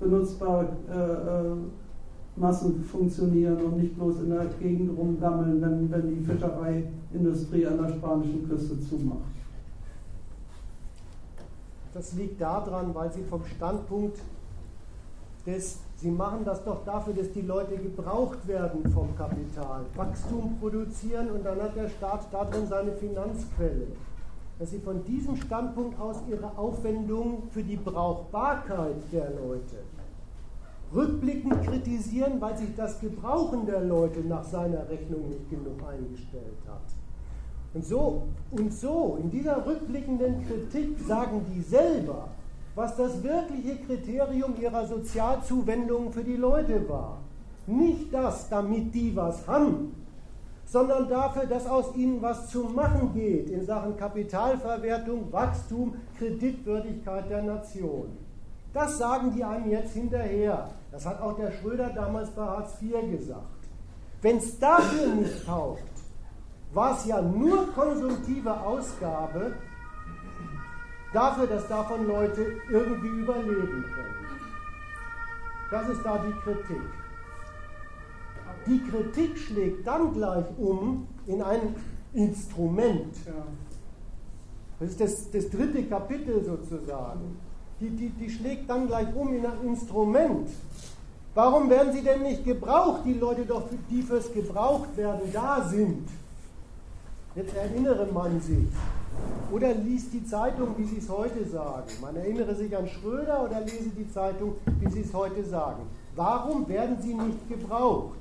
benutzbare äh, äh, Massen funktionieren und nicht bloß in der Gegend rumgammeln, wenn, wenn die Fischereiindustrie an der spanischen Küste zumacht. Das liegt daran, weil sie vom Standpunkt des Sie machen das doch dafür, dass die Leute gebraucht werden vom Kapital, Wachstum produzieren und dann hat der Staat darin seine Finanzquelle. Dass Sie von diesem Standpunkt aus Ihre Aufwendungen für die Brauchbarkeit der Leute rückblickend kritisieren, weil sich das Gebrauchen der Leute nach seiner Rechnung nicht genug eingestellt hat. Und so, und so, in dieser rückblickenden Kritik sagen die selber, was das wirkliche Kriterium ihrer Sozialzuwendung für die Leute war. Nicht das, damit die was haben, sondern dafür, dass aus ihnen was zu machen geht in Sachen Kapitalverwertung, Wachstum, Kreditwürdigkeit der Nation. Das sagen die einem jetzt hinterher. Das hat auch der Schröder damals bei Hartz IV gesagt. Wenn es dafür nicht taugt, war es ja nur konsumtive Ausgabe dafür, dass davon Leute irgendwie überleben können. Das ist da die Kritik. Die Kritik schlägt dann gleich um in ein Instrument. Das ist das, das dritte Kapitel sozusagen. Die, die, die schlägt dann gleich um in ein Instrument. Warum werden sie denn nicht gebraucht, die Leute, doch, die fürs Gebrauchtwerden da sind? Jetzt erinnere man sich. Oder liest die Zeitung, wie sie es heute sagen. Man erinnere sich an Schröder oder lese die Zeitung, wie sie es heute sagen. Warum werden sie nicht gebraucht?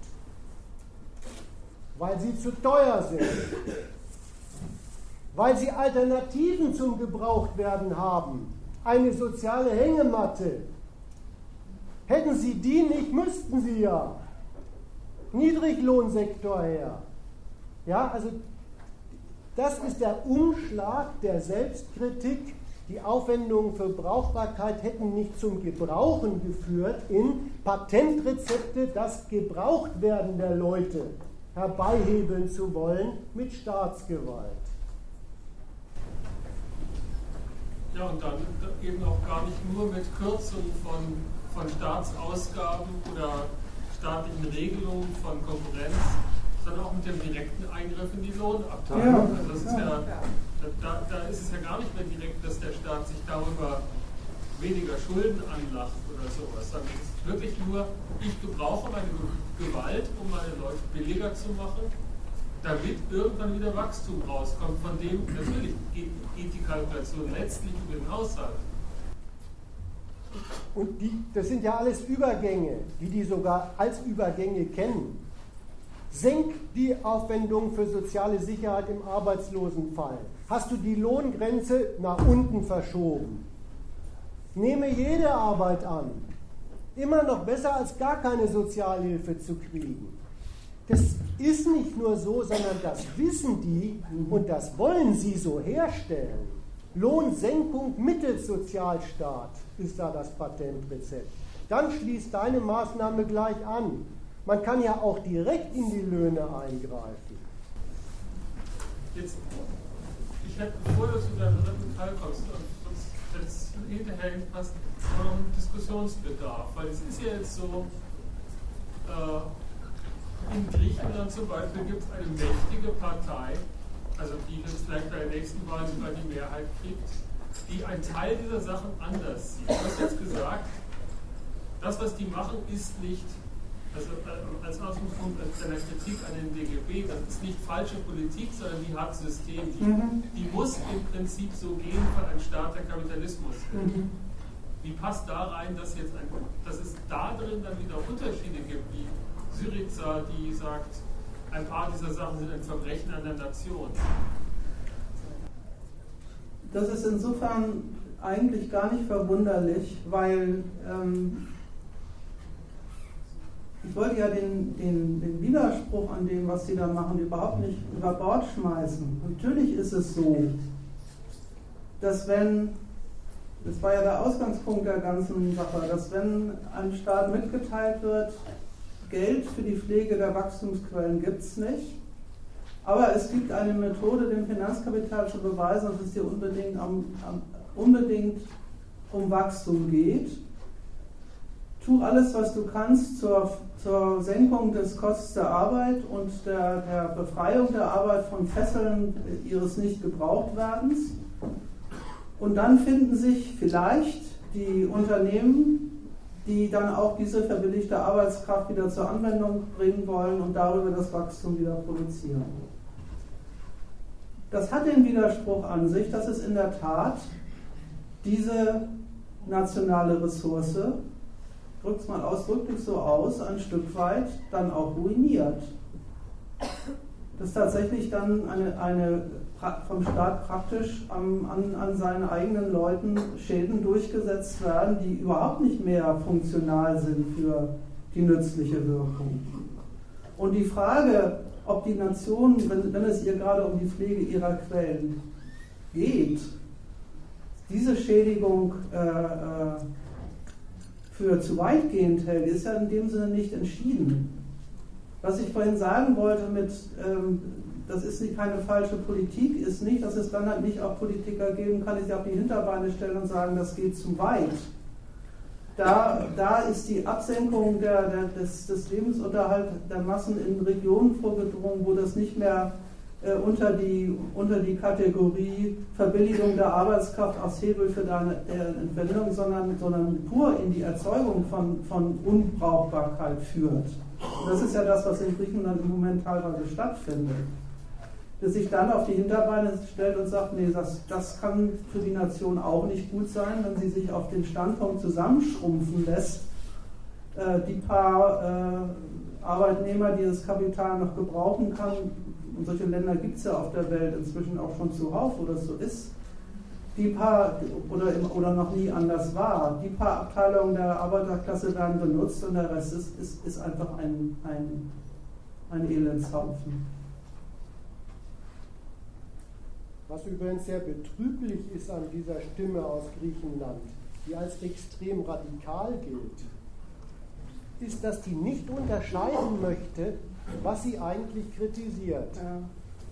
Weil sie zu teuer sind. Weil sie Alternativen zum Gebrauchtwerden haben. Eine soziale Hängematte. Hätten sie die nicht, müssten sie ja. Niedriglohnsektor her. Ja, also das ist der Umschlag der Selbstkritik. Die Aufwendungen für Brauchbarkeit hätten nicht zum Gebrauchen geführt in Patentrezepte, das Gebrauchtwerden der Leute herbeihebeln zu wollen mit Staatsgewalt. Ja, und dann eben auch gar nicht nur mit Kürzungen von, von Staatsausgaben oder staatlichen Regelungen von Konkurrenz, sondern auch mit dem direkten Eingriff in die Lohnabteilung. Ja, also das ist ja, da, da ist es ja gar nicht mehr direkt, dass der Staat sich darüber weniger Schulden anlacht oder sowas, sondern es ist wirklich nur, ich gebrauche meine Gewalt, um meine Leute billiger zu machen, damit irgendwann wieder Wachstum rauskommt, von dem natürlich geht, geht die Kalkulation letztlich über den Haushalt. Und die, das sind ja alles Übergänge, die die sogar als Übergänge kennen. Senk die Aufwendungen für soziale Sicherheit im Arbeitslosenfall. Hast du die Lohngrenze nach unten verschoben? Nehme jede Arbeit an. Immer noch besser als gar keine Sozialhilfe zu kriegen. Das ist nicht nur so, sondern das wissen die und das wollen sie so herstellen. Lohnsenkung mittels Sozialstaat ist da das Patentrezept. Dann schließt deine Maßnahme gleich an. Man kann ja auch direkt in die Löhne eingreifen. Jetzt, ich hätte, bevor du zu deinem dritten Teil kommst, jetzt hinterher passt, noch einen Diskussionsbedarf. Weil es ist ja jetzt so, äh, in Griechenland zum Beispiel gibt es eine mächtige Partei, also die jetzt vielleicht bei der nächsten Wahl sogar die Mehrheit kriegt, die einen Teil dieser Sachen anders sieht. Du hast jetzt gesagt, das, was die machen, ist nicht also äh, als Ausgangspunkt deiner Kritik an den DGB, das ist nicht falsche Politik, sondern die hat System. Die, mhm. die muss im Prinzip so gehen, weil ein Staat der Kapitalismus. Mhm. Wie passt da rein, dass, jetzt ein, dass es da drin dann wieder Unterschiede gibt, wie Syriza, die sagt, ein paar dieser Sachen sind ein Verbrechen an der Nation? Das ist insofern eigentlich gar nicht verwunderlich, weil ähm, ich wollte ja den, den, den Widerspruch an dem, was Sie da machen, überhaupt nicht über Bord schmeißen. Natürlich ist es so, dass wenn, das war ja der Ausgangspunkt der ganzen Sache, dass wenn einem Staat mitgeteilt wird, Geld für die Pflege der Wachstumsquellen gibt es nicht, aber es gibt eine Methode, dem Finanzkapital zu beweisen, dass es hier unbedingt, am, am, unbedingt um Wachstum geht. Tu alles, was du kannst zur zur Senkung des Kostes der Arbeit und der, der Befreiung der Arbeit von Fesseln ihres Nicht-Gebrauchtwerdens. Und dann finden sich vielleicht die Unternehmen, die dann auch diese verbilligte Arbeitskraft wieder zur Anwendung bringen wollen und darüber das Wachstum wieder produzieren. Das hat den Widerspruch an sich, dass es in der Tat diese nationale Ressource drückt es mal ausdrücklich so aus, ein Stück weit dann auch ruiniert. Dass tatsächlich dann eine, eine vom Staat praktisch an, an, an seinen eigenen Leuten Schäden durchgesetzt werden, die überhaupt nicht mehr funktional sind für die nützliche Wirkung. Und die Frage, ob die Nation, wenn, wenn es ihr gerade um die Pflege ihrer Quellen geht, diese Schädigung äh, äh, für zu weitgehend hält, ist ja in dem Sinne nicht entschieden. Was ich vorhin sagen wollte mit, ähm, das ist nicht keine falsche Politik, ist nicht, dass es dann halt nicht auch Politiker geben kann, die sich auf die Hinterbeine stellen und sagen, das geht zu weit. Da, da ist die Absenkung der, der, des, des Lebensunterhalts der Massen in Regionen vorgedrungen, wo das nicht mehr unter, die, unter die Kategorie Verbilligung der Arbeitskraft als Hebel für deren Entwendung, sondern, sondern pur in die Erzeugung von, von Unbrauchbarkeit führt. Das ist ja das, was in Griechenland im Moment teilweise stattfindet. Dass sich dann auf die Hinterbeine stellt und sagt, nee, das, das kann für die Nation auch nicht gut sein, wenn sie sich auf den Standpunkt zusammenschrumpfen lässt, äh, die paar äh, Arbeitnehmer, die das Kapital noch gebrauchen kann, und solche Länder gibt es ja auf der Welt inzwischen auch schon zuhauf, wo das so ist, die paar, oder, oder noch nie anders war, die paar Abteilungen der Arbeiterklasse werden benutzt und der Rest ist, ist, ist einfach ein, ein, ein Elendshaufen. Was übrigens sehr betrüblich ist an dieser Stimme aus Griechenland, die als extrem radikal gilt, ist, dass die nicht unterscheiden möchte was sie eigentlich kritisiert.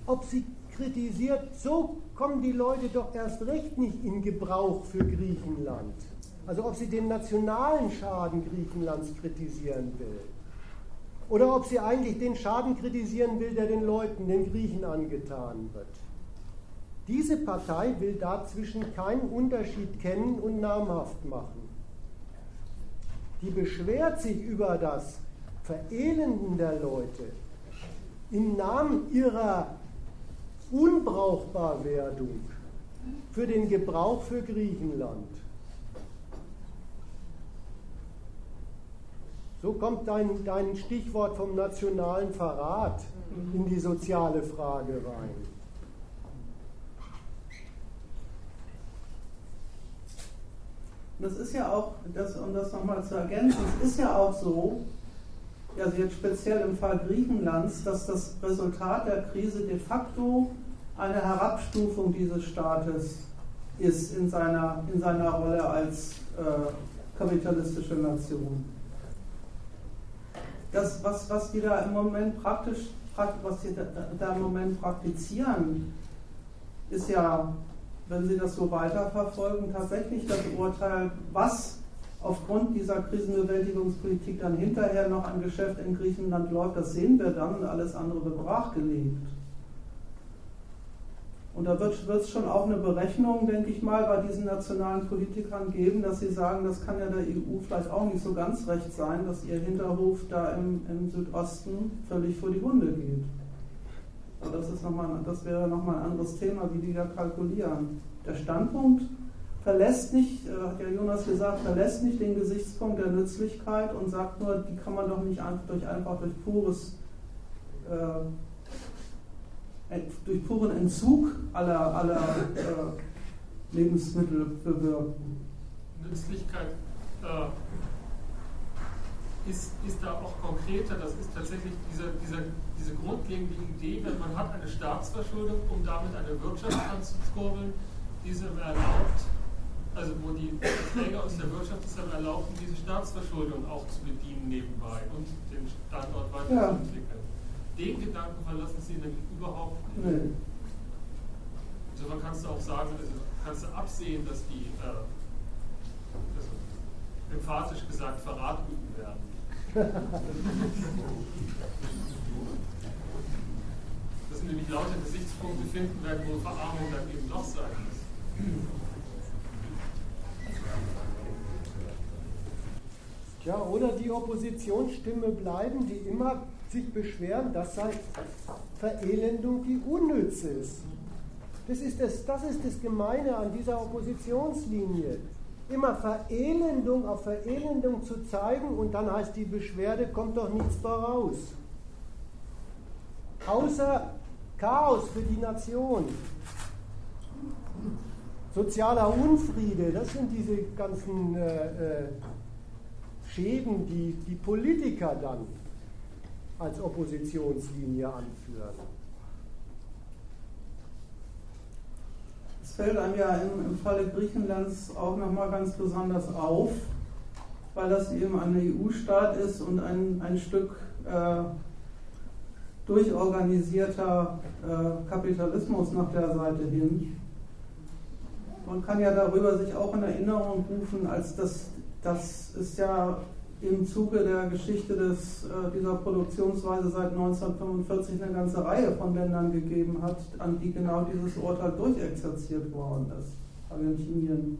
Ob sie kritisiert, so kommen die Leute doch erst recht nicht in Gebrauch für Griechenland. Also ob sie den nationalen Schaden Griechenlands kritisieren will. oder ob sie eigentlich den Schaden kritisieren will, der den Leuten, den Griechen angetan wird. Diese Partei will dazwischen keinen Unterschied kennen und namhaft machen. Die beschwert sich über das Verelenden der Leute im Namen ihrer Unbrauchbarwerdung für den Gebrauch für Griechenland. So kommt dein, dein Stichwort vom nationalen Verrat in die soziale Frage rein. Das ist ja auch, das, um das nochmal zu ergänzen, es ist ja auch so, also jetzt speziell im Fall Griechenlands, dass das Resultat der Krise de facto eine Herabstufung dieses Staates ist in seiner, in seiner Rolle als äh, kapitalistische Nation. Das, was, was die da im Moment praktisch, was die da im Moment praktizieren, ist ja, wenn sie das so weiterverfolgen, tatsächlich das Urteil, was aufgrund dieser Krisenbewältigungspolitik dann hinterher noch ein Geschäft in Griechenland läuft, das sehen wir dann und alles andere wird brachgelegt. Und da wird es schon auch eine Berechnung, denke ich mal, bei diesen nationalen Politikern geben, dass sie sagen, das kann ja der EU vielleicht auch nicht so ganz recht sein, dass ihr Hinterhof da im, im Südosten völlig vor die Hunde geht. Aber das, ist noch mal, das wäre nochmal ein anderes Thema, wie die da kalkulieren. Der Standpunkt verlässt nicht, äh, hat ja Jonas gesagt, verlässt nicht den Gesichtspunkt der Nützlichkeit und sagt nur, die kann man doch nicht einfach durch, einfach durch pures äh, durch puren Entzug aller, aller äh, Lebensmittel bewirken. Nützlichkeit äh, ist, ist da auch konkreter. Das ist tatsächlich diese, diese, diese grundlegende Idee, wenn man hat eine Staatsverschuldung, um damit eine Wirtschaft anzukurbeln, diese erlaubt, also wo die Träger aus der Wirtschaft es dann erlauben, diese Staatsverschuldung auch zu bedienen nebenbei und den Standort weiterzuentwickeln. Ja den Gedanken verlassen sie nämlich überhaupt nicht. Nee. Insofern kannst du auch sagen, also kannst du absehen, dass die, äh, also emphatisch gesagt, Verrat üben werden. sind nämlich lauter Gesichtspunkte finden werden, wo Verarmung dann eben doch sein muss. Ja, oder die Oppositionsstimme bleiben, die immer sich beschweren, das sei Verelendung, die unnütz ist. Das ist das, das ist das Gemeine an dieser Oppositionslinie. Immer Verelendung auf Verelendung zu zeigen und dann heißt die Beschwerde, kommt doch nichts daraus. Außer Chaos für die Nation. Sozialer Unfriede, das sind diese ganzen äh, äh, Schäden, die die Politiker dann als Oppositionslinie anführen. Es fällt einem ja im, im Falle Griechenlands auch nochmal ganz besonders auf, weil das eben ein EU-Staat ist und ein, ein Stück äh, durchorganisierter äh, Kapitalismus nach der Seite hin. Man kann ja darüber sich auch in Erinnerung rufen, als das, das ist ja im Zuge der Geschichte des, äh, dieser Produktionsweise seit 1945 eine ganze Reihe von Ländern gegeben hat, an die genau dieses Urteil durchexerziert worden ist. Argentinien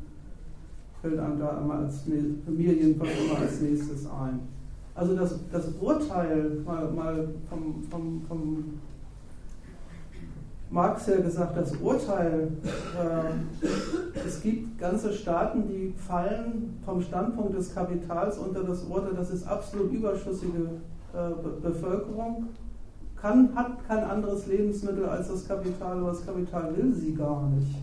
fällt einem da immer als, immer als nächstes ein. Also das, das Urteil mal, mal vom, vom, vom Marx ja gesagt, das Urteil, äh, es gibt ganze Staaten, die fallen vom Standpunkt des Kapitals unter das Urteil, das ist absolut überschüssige äh, Be Bevölkerung, kann, hat kein anderes Lebensmittel als das Kapital, aber das Kapital will sie gar nicht.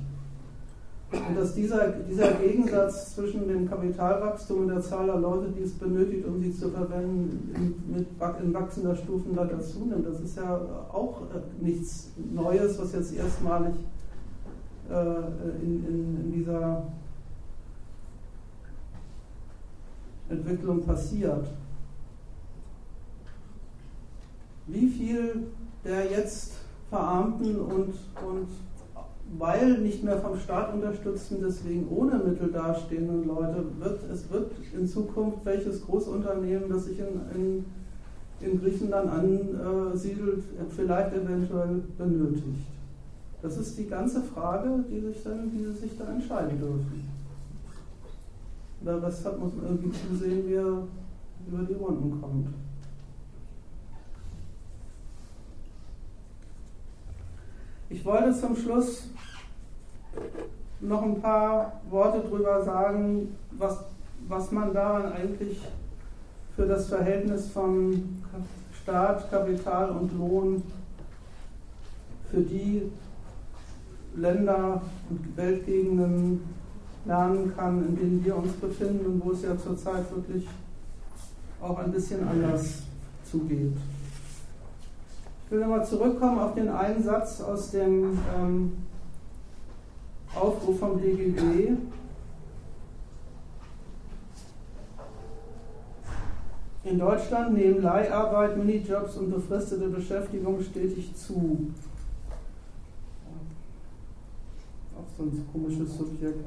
Und dass dieser, dieser Gegensatz zwischen dem Kapitalwachstum und der Zahl der Leute, die es benötigt, um sie zu verwenden, in, mit, in wachsender Stufen weiter zunimmt, das ist ja auch äh, nichts Neues, was jetzt erstmalig äh, in, in, in dieser Entwicklung passiert. Wie viel der jetzt Verarmten und, und weil nicht mehr vom Staat unterstützten, deswegen ohne Mittel dastehenden Leute, wird es wird in Zukunft welches Großunternehmen, das sich in, in in Griechenland ansiedelt, vielleicht eventuell benötigt. Das ist die ganze Frage, die sich dann, die sie sich da entscheiden dürfen. Der Rest hat, man irgendwie wie er über die Runden kommt. Ich wollte zum Schluss noch ein paar Worte darüber sagen, was, was man daran eigentlich für das Verhältnis von Staat, Kapital und Lohn für die Länder und Weltgegenden lernen kann, in denen wir uns befinden und wo es ja zurzeit wirklich auch ein bisschen anders zugeht. Ich will nochmal zurückkommen auf den einen Satz aus dem ähm, Aufruf vom DGB. In Deutschland nehmen Leiharbeit, Minijobs und befristete Beschäftigung stetig zu. Auch so ein komisches Subjekt.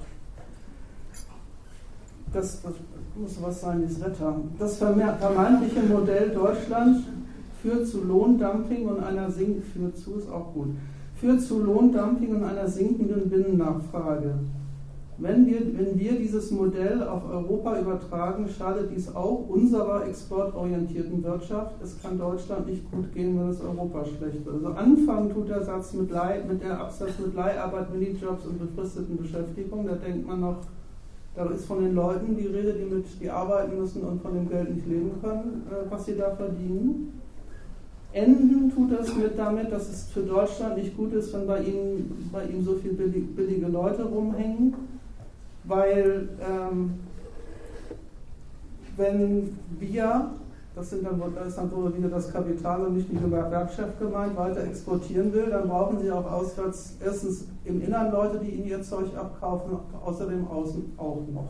Das, das muss was sein, das Wetter. Das vermeintliche Modell Deutschland führt zu Lohndumping und einer Sink führt zu ist auch gut. Führt zu Lohndumping und einer sinkenden Binnennachfrage. Wenn wir, wenn wir dieses Modell auf Europa übertragen, schadet dies auch unserer exportorientierten Wirtschaft. Es kann Deutschland nicht gut gehen, wenn es Europa schlecht wird. Also anfangen tut der Satz mit, Leih, mit der Absatz mit Leiharbeit, Minijobs und befristeten Beschäftigung. Da denkt man noch, da ist von den Leuten die Rede, die, mit, die arbeiten müssen und von dem Geld nicht leben können, äh, was sie da verdienen. Enden tut das mit damit, dass es für Deutschland nicht gut ist, wenn bei ihm, bei ihm so viele billig, billige Leute rumhängen, weil ähm, wenn wir, das, sind dann, das ist dann wohl wieder das Kapital und nicht die Gewerkschaft gemeint, weiter exportieren will, dann brauchen sie auch auswärts erstens im Innern Leute, die ihnen ihr Zeug abkaufen, außerdem außen auch noch.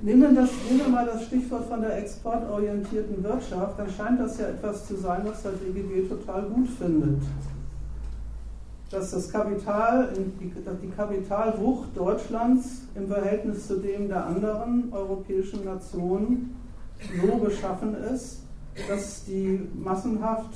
Nehmen wir, mal das Stichwort von der exportorientierten Wirtschaft, dann scheint das ja etwas zu sein, was der DGB total gut findet. Dass das Kapital, die Kapitalwucht Deutschlands im Verhältnis zu dem der anderen europäischen Nationen so beschaffen ist, dass die massenhaft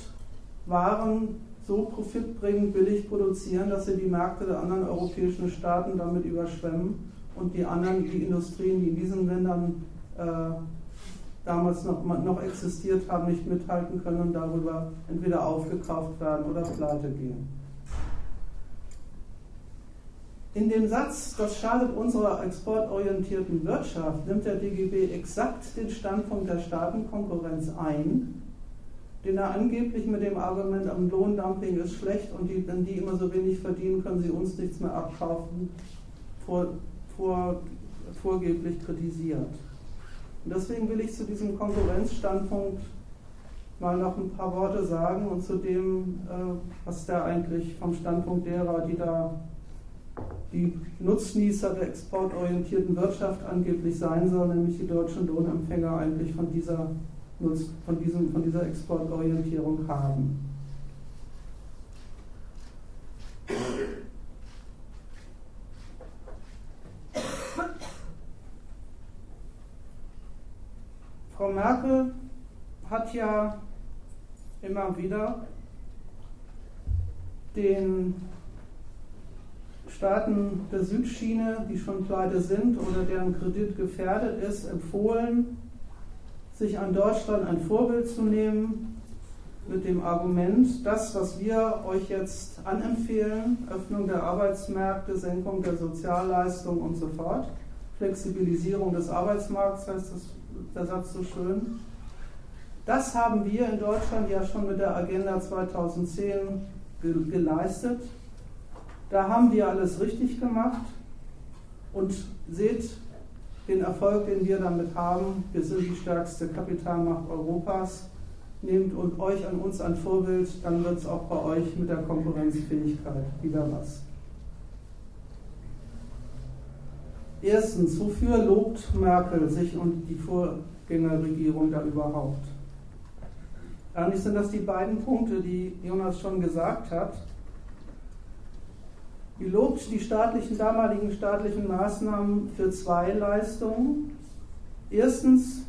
Waren so profitbringend billig produzieren, dass sie die Märkte der anderen europäischen Staaten damit überschwemmen und die anderen, die Industrien, die in diesen Ländern äh, damals noch, noch existiert haben, nicht mithalten können und darüber entweder aufgekauft werden oder pleite gehen. In dem Satz, das schadet unserer exportorientierten Wirtschaft, nimmt der DGB exakt den Standpunkt der Staatenkonkurrenz ein, den er angeblich mit dem Argument, am Lohndumping ist schlecht und die, wenn die immer so wenig verdienen, können sie uns nichts mehr abkaufen, vor, vor, vorgeblich kritisiert. Und deswegen will ich zu diesem Konkurrenzstandpunkt mal noch ein paar Worte sagen und zu dem, äh, was da eigentlich vom Standpunkt derer, die da die Nutznießer der exportorientierten Wirtschaft angeblich sein soll, nämlich die deutschen Lohnempfänger eigentlich von dieser, von diesem, von dieser Exportorientierung haben. Frau Merkel hat ja immer wieder den Staaten der Südschiene, die schon pleite sind oder deren Kredit gefährdet ist, empfohlen, sich an Deutschland ein Vorbild zu nehmen mit dem Argument, das, was wir euch jetzt anempfehlen, Öffnung der Arbeitsmärkte, Senkung der Sozialleistungen und so fort, Flexibilisierung des Arbeitsmarkts heißt das der Satz so schön. Das haben wir in Deutschland ja schon mit der Agenda 2010 geleistet. Da haben wir alles richtig gemacht und seht den Erfolg, den wir damit haben. Wir sind die stärkste Kapitalmacht Europas. Nehmt und euch an uns ein Vorbild, dann wird es auch bei euch mit der Konkurrenzfähigkeit wieder was. Erstens, wofür lobt Merkel sich und die Vorgängerregierung da überhaupt? Eigentlich sind das die beiden Punkte, die Jonas schon gesagt hat. Die lobt die staatlichen, damaligen staatlichen Maßnahmen für zwei Leistungen. Erstens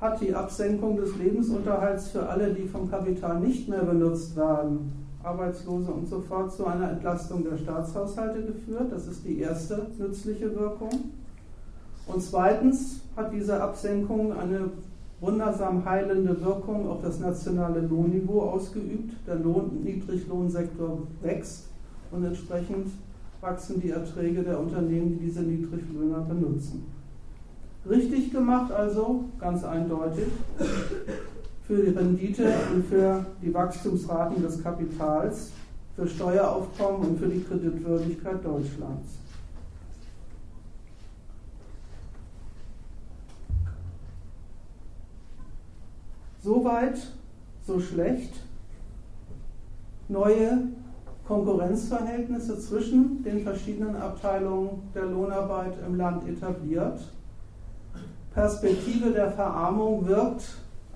hat die Absenkung des Lebensunterhalts für alle, die vom Kapital nicht mehr benutzt werden, Arbeitslose und so fort, zu einer Entlastung der Staatshaushalte geführt. Das ist die erste nützliche Wirkung. Und zweitens hat diese Absenkung eine wundersam heilende Wirkung auf das nationale Lohnniveau ausgeübt. Der Lohn, Niedriglohnsektor wächst und entsprechend wachsen die Erträge der Unternehmen, die diese Niedriglöhner benutzen. Richtig gemacht also, ganz eindeutig, für die Rendite und für die Wachstumsraten des Kapitals, für Steueraufkommen und für die Kreditwürdigkeit Deutschlands. Soweit, so schlecht. Neue Konkurrenzverhältnisse zwischen den verschiedenen Abteilungen der Lohnarbeit im Land etabliert. Perspektive der Verarmung wirkt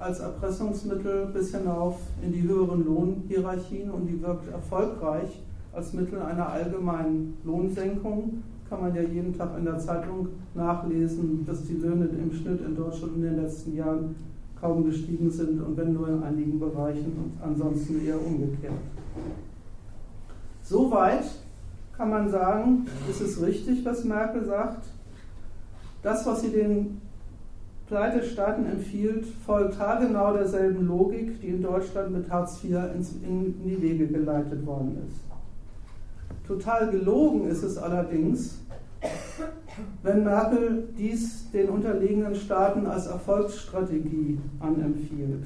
als Erpressungsmittel bis hinauf in die höheren Lohnhierarchien und die wirkt erfolgreich als Mittel einer allgemeinen Lohnsenkung. Kann man ja jeden Tag in der Zeitung nachlesen, dass die Löhne im Schnitt in Deutschland in den letzten Jahren kaum gestiegen sind und wenn nur in einigen Bereichen und ansonsten eher umgekehrt. Soweit kann man sagen, ist es richtig, was Merkel sagt. Das, was sie den Pleitestaaten empfiehlt, folgt haargenau derselben Logik, die in Deutschland mit Hartz IV in die Wege geleitet worden ist. Total gelogen ist es allerdings, wenn Merkel dies den unterlegenen Staaten als Erfolgsstrategie anempfiehlt.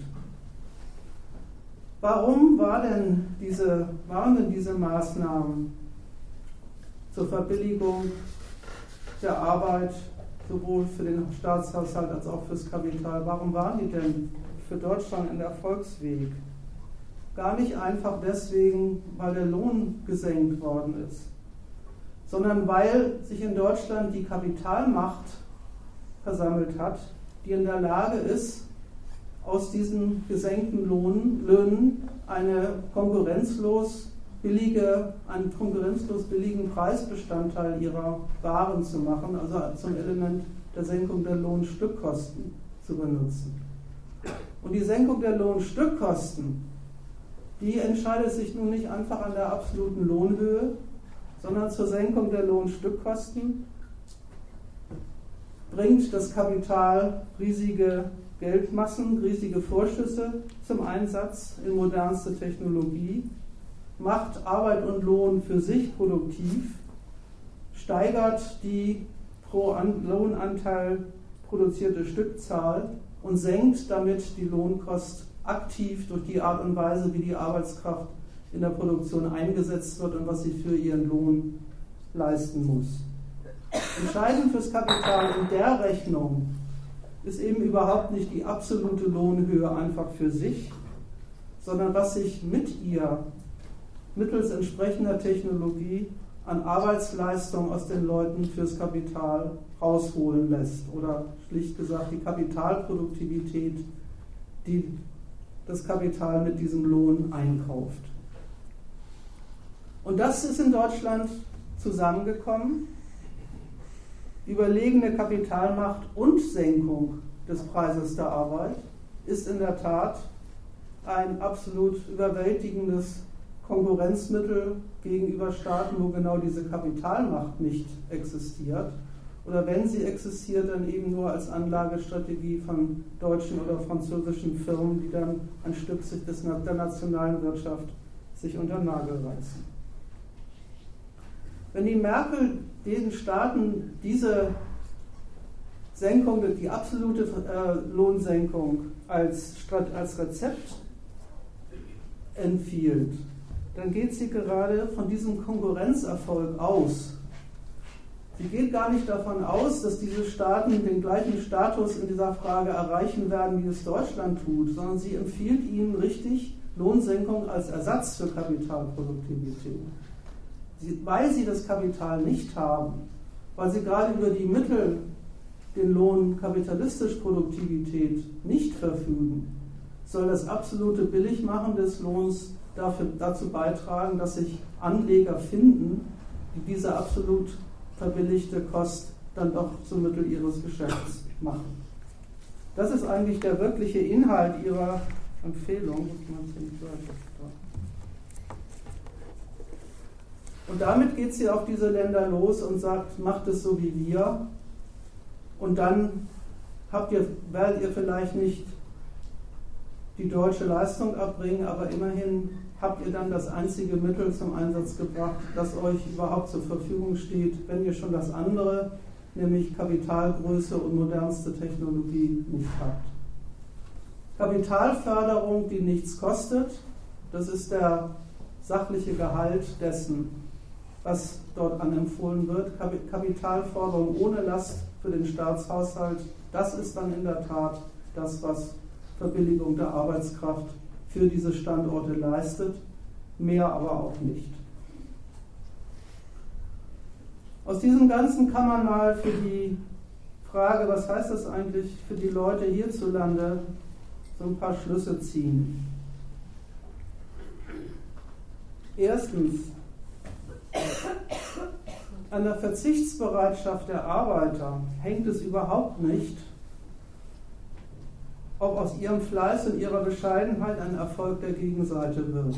Warum war denn diese, waren denn diese Maßnahmen zur Verbilligung der Arbeit sowohl für den Staatshaushalt als auch fürs Kapital, warum waren die denn für Deutschland ein Erfolgsweg? Gar nicht einfach deswegen, weil der Lohn gesenkt worden ist, sondern weil sich in Deutschland die Kapitalmacht versammelt hat, die in der Lage ist, aus diesen gesenkten Lohn, Löhnen eine konkurrenzlos billige, einen konkurrenzlos billigen Preisbestandteil ihrer Waren zu machen, also zum Element der Senkung der Lohnstückkosten zu benutzen. Und die Senkung der Lohnstückkosten, die entscheidet sich nun nicht einfach an der absoluten Lohnhöhe, sondern zur Senkung der Lohnstückkosten bringt das Kapital riesige Geldmassen, riesige Vorschüsse zum Einsatz in modernste Technologie, macht Arbeit und Lohn für sich produktiv, steigert die pro Lohnanteil produzierte Stückzahl und senkt damit die Lohnkost aktiv durch die Art und Weise, wie die Arbeitskraft in der Produktion eingesetzt wird und was sie für ihren Lohn leisten muss. Entscheidend fürs Kapital in der Rechnung ist eben überhaupt nicht die absolute Lohnhöhe einfach für sich, sondern was sich mit ihr mittels entsprechender Technologie an Arbeitsleistung aus den Leuten fürs Kapital rausholen lässt. Oder schlicht gesagt die Kapitalproduktivität, die das Kapital mit diesem Lohn einkauft. Und das ist in Deutschland zusammengekommen. Überlegene Kapitalmacht und Senkung des Preises der Arbeit ist in der Tat ein absolut überwältigendes Konkurrenzmittel gegenüber Staaten, wo genau diese Kapitalmacht nicht existiert. Oder wenn sie existiert, dann eben nur als Anlagestrategie von deutschen oder französischen Firmen, die dann ein Stück sich des, der nationalen Wirtschaft sich unter Nagel reißen. Wenn die Merkel den Staaten diese Senkung, die absolute äh, Lohnsenkung als, als Rezept empfiehlt, dann geht sie gerade von diesem Konkurrenzerfolg aus. Sie geht gar nicht davon aus, dass diese Staaten den gleichen Status in dieser Frage erreichen werden, wie es Deutschland tut, sondern sie empfiehlt ihnen richtig Lohnsenkung als Ersatz für Kapitalproduktivität. Sie, weil sie das Kapital nicht haben, weil sie gerade über die Mittel den Lohn kapitalistisch Produktivität nicht verfügen, soll das absolute Billigmachen des Lohns dafür, dazu beitragen, dass sich Anleger finden, die diese absolut verbilligte Kost dann doch zum Mittel ihres Geschäfts machen. Das ist eigentlich der wirkliche Inhalt Ihrer Empfehlung. Und damit geht sie auf diese Länder los und sagt, macht es so wie wir. Und dann habt ihr, werdet ihr vielleicht nicht die deutsche Leistung abbringen, aber immerhin habt ihr dann das einzige Mittel zum Einsatz gebracht, das euch überhaupt zur Verfügung steht, wenn ihr schon das andere, nämlich Kapitalgröße und modernste Technologie, nicht habt. Kapitalförderung, die nichts kostet, das ist der sachliche Gehalt dessen, was dort anempfohlen wird. Kapitalforderung ohne Last für den Staatshaushalt, das ist dann in der Tat das, was Verbilligung der Arbeitskraft für diese Standorte leistet, mehr aber auch nicht. Aus diesem Ganzen kann man mal für die Frage, was heißt das eigentlich für die Leute hierzulande, so ein paar Schlüsse ziehen. Erstens, an der Verzichtsbereitschaft der Arbeiter hängt es überhaupt nicht, ob aus ihrem Fleiß und ihrer Bescheidenheit ein Erfolg der Gegenseite wird.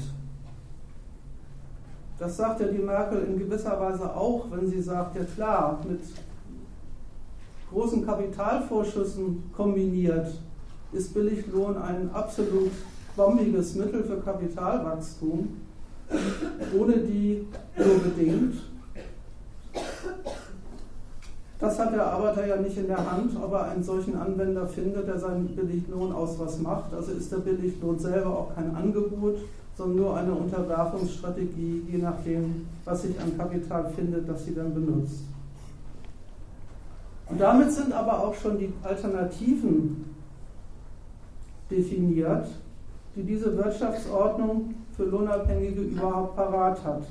Das sagt ja die Merkel in gewisser Weise auch, wenn sie sagt, ja klar, mit großen Kapitalvorschüssen kombiniert ist Billiglohn ein absolut bombiges Mittel für Kapitalwachstum, ohne die nur bedingt das hat der Arbeiter ja nicht in der Hand, ob er einen solchen Anwender findet, der seinen Billiglohn aus was macht. Also ist der Billiglohn selber auch kein Angebot, sondern nur eine Unterwerfungsstrategie, je nachdem, was sich an Kapital findet, das sie dann benutzt. Und damit sind aber auch schon die Alternativen definiert, die diese Wirtschaftsordnung für Lohnabhängige überhaupt parat hat.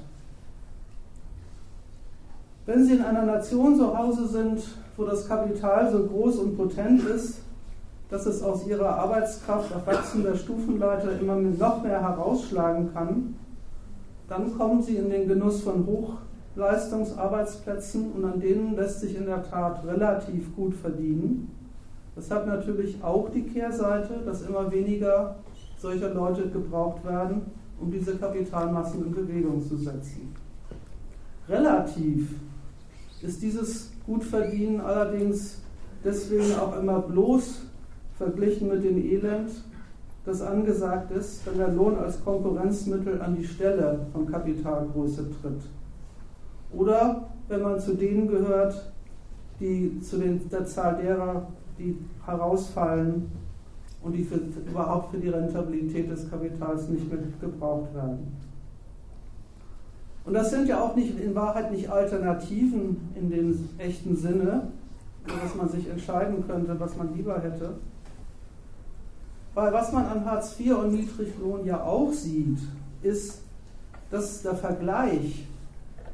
Wenn Sie in einer Nation zu Hause sind, wo das Kapital so groß und potent ist, dass es aus ihrer Arbeitskraft auf wachsender Stufenleiter immer noch mehr herausschlagen kann, dann kommen Sie in den Genuss von Hochleistungsarbeitsplätzen und an denen lässt sich in der Tat relativ gut verdienen. Das hat natürlich auch die Kehrseite, dass immer weniger solcher Leute gebraucht werden, um diese Kapitalmassen in Bewegung zu setzen. Relativ ist dieses Gutverdienen allerdings deswegen auch immer bloß verglichen mit dem Elend, das angesagt ist, wenn der Lohn als Konkurrenzmittel an die Stelle von Kapitalgröße tritt. Oder wenn man zu denen gehört, die zu den, der Zahl derer, die herausfallen und die für, überhaupt für die Rentabilität des Kapitals nicht mehr gebraucht werden. Und das sind ja auch nicht, in Wahrheit nicht Alternativen in dem echten Sinne, dass man sich entscheiden könnte, was man lieber hätte. Weil was man an Hartz IV und Niedriglohn ja auch sieht, ist, dass der Vergleich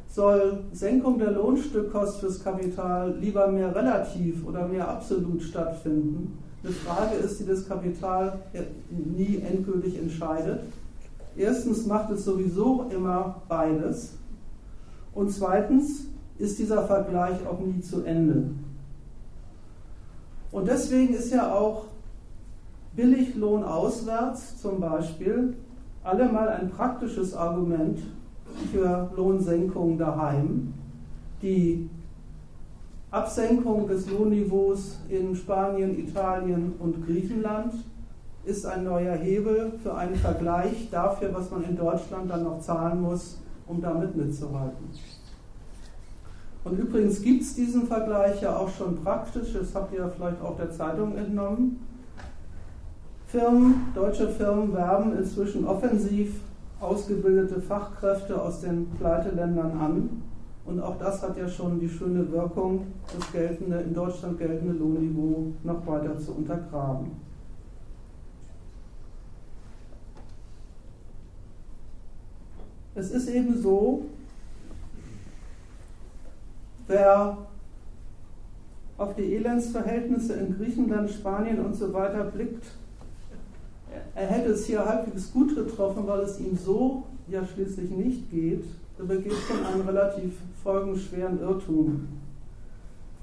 soll Senkung der Lohnstückkost fürs Kapital lieber mehr relativ oder mehr absolut stattfinden. Eine Frage ist, die das Kapital nie endgültig entscheidet. Erstens macht es sowieso immer beides. Und zweitens ist dieser Vergleich auch nie zu Ende. Und deswegen ist ja auch Billiglohn auswärts zum Beispiel allemal ein praktisches Argument für Lohnsenkungen daheim. Die Absenkung des Lohnniveaus in Spanien, Italien und Griechenland ist ein neuer Hebel für einen Vergleich dafür, was man in Deutschland dann noch zahlen muss, um damit mitzuhalten. Und übrigens gibt es diesen Vergleich ja auch schon praktisch, das habt ihr ja vielleicht auch der Zeitung entnommen. Firmen, deutsche Firmen werben inzwischen offensiv ausgebildete Fachkräfte aus den Pleiteländern an. Und auch das hat ja schon die schöne Wirkung, das geltende, in Deutschland geltende Lohnniveau noch weiter zu untergraben. Es ist eben so, wer auf die Elendsverhältnisse in Griechenland, Spanien und so weiter blickt, er hätte es hier halbwegs gut getroffen, weil es ihm so ja schließlich nicht geht, dann begeht schon einen relativ folgenschweren Irrtum.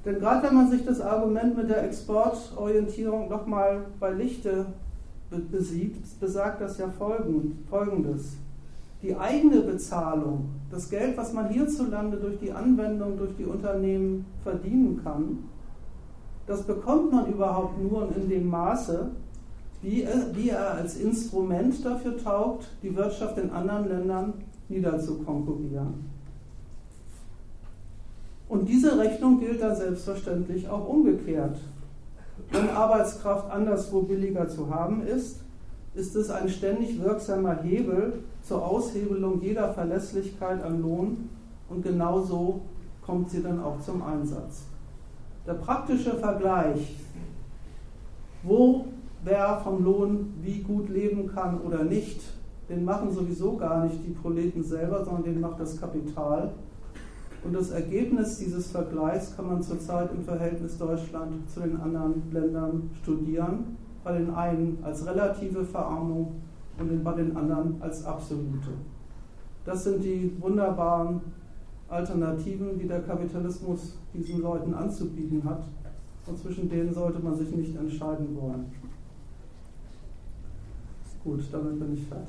Denn gerade wenn man sich das Argument mit der Exportorientierung nochmal bei Lichte besieht, besagt das ja Folgendes. Die eigene Bezahlung, das Geld, was man hierzulande durch die Anwendung, durch die Unternehmen verdienen kann, das bekommt man überhaupt nur in dem Maße, wie er, wie er als Instrument dafür taugt, die Wirtschaft in anderen Ländern niederzukonkurrieren. Und diese Rechnung gilt dann selbstverständlich auch umgekehrt. Wenn Arbeitskraft anderswo billiger zu haben ist, ist es ein ständig wirksamer Hebel zur Aushebelung jeder Verlässlichkeit an Lohn und genau so kommt sie dann auch zum Einsatz. Der praktische Vergleich, wo wer vom Lohn wie gut leben kann oder nicht, den machen sowieso gar nicht die Proleten selber, sondern den macht das Kapital. Und das Ergebnis dieses Vergleichs kann man zurzeit im Verhältnis Deutschland zu den anderen Ländern studieren. Bei den einen als relative Verarmung und bei den anderen als absolute. Das sind die wunderbaren Alternativen, die der Kapitalismus diesen Leuten anzubieten hat. Und zwischen denen sollte man sich nicht entscheiden wollen. Gut, damit bin ich fertig.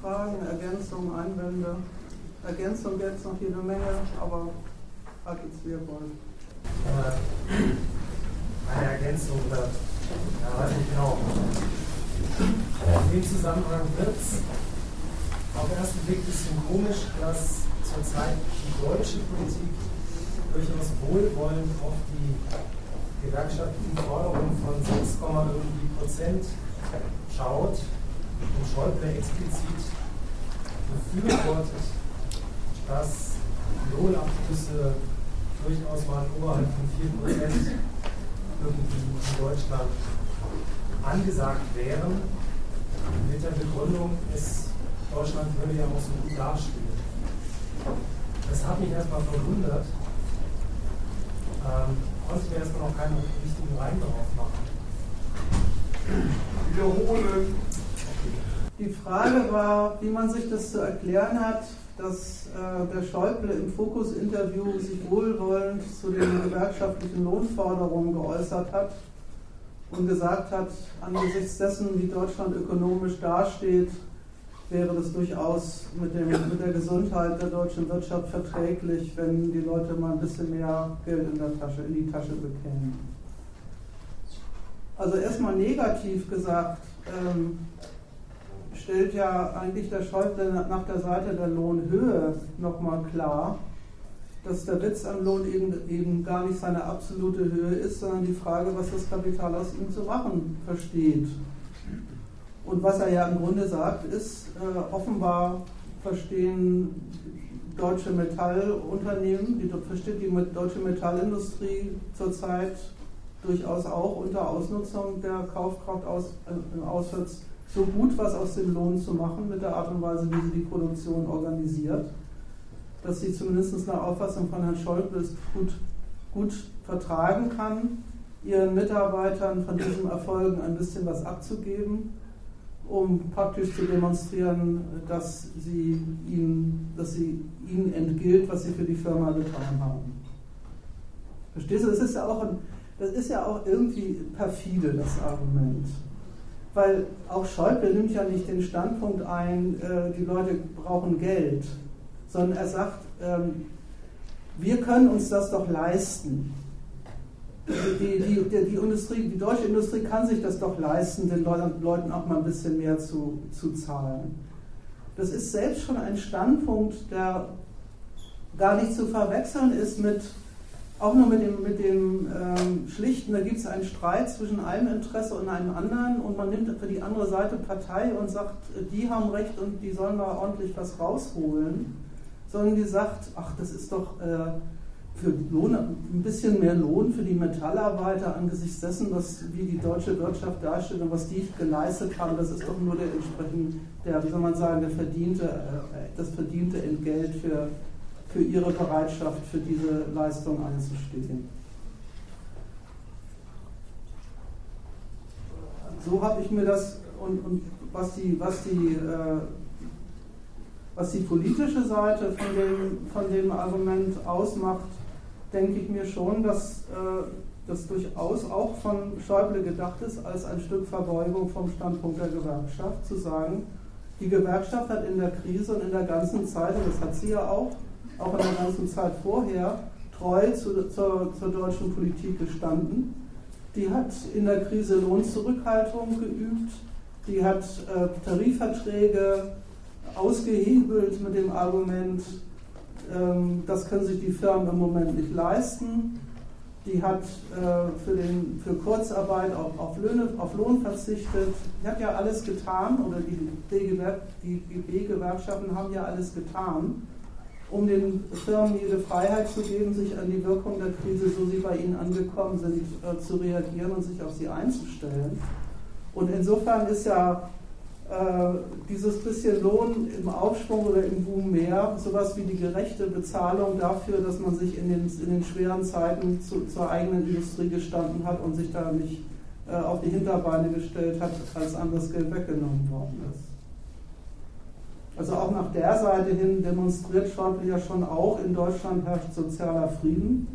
Fragen, Ergänzungen, Einwände. Ergänzung jetzt noch jede Menge, aber jetzt wie ihr wollt. Eine Ergänzung oder ja, weiß nicht genau. In dem Zusammenhang wird es auf den ersten Blick ein bisschen komisch, dass zurzeit die deutsche Politik durchaus wohlwollend auf die gewerkschaftlichen Forderungen von 6, irgendwie Prozent schaut und Schäuble explizit befürwortet, dass Lohnabschlüsse durchaus mal oberhalb von 4% irgendwie in Deutschland angesagt wären, mit der Begründung, es, Deutschland würde ja auch so gut dastehen. Das hat mich erstmal verwundert. Ähm, konnte ich mir erstmal noch keinen richtigen Reim darauf machen. Wiederholen. Die Frage war, wie man sich das zu erklären hat, dass äh, der Schäuble im Fokus-Interview sich wohlwollend zu den gewerkschaftlichen Lohnforderungen geäußert hat und gesagt hat, angesichts dessen, wie Deutschland ökonomisch dasteht, wäre das durchaus mit, dem, mit der Gesundheit der deutschen Wirtschaft verträglich, wenn die Leute mal ein bisschen mehr Geld in der Tasche, in die Tasche bekämen. Also erstmal negativ gesagt, ähm, stellt ja eigentlich der Schäuble nach der Seite der Lohnhöhe nochmal klar, dass der Witz am Lohn eben, eben gar nicht seine absolute Höhe ist, sondern die Frage, was das Kapital aus ihm zu machen versteht. Und was er ja im Grunde sagt, ist, äh, offenbar verstehen deutsche Metallunternehmen, die versteht die deutsche Metallindustrie zurzeit durchaus auch unter Ausnutzung der Kaufkraft aus, äh, Auswärts so gut was aus dem Lohn zu machen mit der Art und Weise, wie sie die Produktion organisiert, dass sie zumindest nach Auffassung von Herrn Schäuble es gut, gut vertragen kann, ihren Mitarbeitern von diesen Erfolgen ein bisschen was abzugeben, um praktisch zu demonstrieren, dass, sie ihnen, dass sie ihnen entgilt, was sie für die Firma getan haben. Verstehst du? Das ist ja auch, ein, das ist ja auch irgendwie perfide, das Argument weil auch Schäuble nimmt ja nicht den Standpunkt ein, äh, die Leute brauchen Geld, sondern er sagt, ähm, wir können uns das doch leisten. Die, die, die, die, Industrie, die deutsche Industrie kann sich das doch leisten, den Leuten auch mal ein bisschen mehr zu, zu zahlen. Das ist selbst schon ein Standpunkt, der gar nicht zu verwechseln ist mit auch nur mit dem, mit dem ähm, Schlichten, da gibt es einen Streit zwischen einem Interesse und einem anderen und man nimmt für die andere Seite Partei und sagt, die haben Recht und die sollen mal ordentlich was rausholen, sondern die sagt, ach, das ist doch äh, für Lohn, ein bisschen mehr Lohn für die Metallarbeiter angesichts dessen, was, wie die deutsche Wirtschaft darstellt und was die geleistet haben, das ist doch nur der entsprechend, der, wie soll man sagen, der verdiente, äh, das verdiente Entgelt für für ihre Bereitschaft, für diese Leistung einzustehen. So habe ich mir das und, und was die, was die, äh, was die politische Seite von dem, von dem Argument ausmacht, denke ich mir schon, dass äh, das durchaus auch von Schäuble gedacht ist, als ein Stück Verbeugung vom Standpunkt der Gewerkschaft, zu sagen, die Gewerkschaft hat in der Krise und in der ganzen Zeit, und das hat sie ja auch, auch in der ganzen Zeit vorher, treu zu, zur, zur deutschen Politik gestanden. Die hat in der Krise Lohnzurückhaltung geübt, die hat äh, Tarifverträge ausgehebelt mit dem Argument, ähm, das können sich die Firmen im Moment nicht leisten. Die hat äh, für, den, für Kurzarbeit auf, auf, Löhne, auf Lohn verzichtet. Die hat ja alles getan, oder die DGB-Gewerkschaften haben ja alles getan, um den Firmen jede Freiheit zu geben, sich an die Wirkung der Krise, so sie bei ihnen angekommen sind, äh, zu reagieren und sich auf sie einzustellen. Und insofern ist ja äh, dieses bisschen Lohn im Aufschwung oder im Boom mehr, sowas wie die gerechte Bezahlung dafür, dass man sich in den, in den schweren Zeiten zu, zur eigenen Industrie gestanden hat und sich da nicht äh, auf die Hinterbeine gestellt hat, als anderes Geld weggenommen worden ist. Also auch nach der Seite hin demonstriert Schäuble ja schon auch, in Deutschland herrscht sozialer Frieden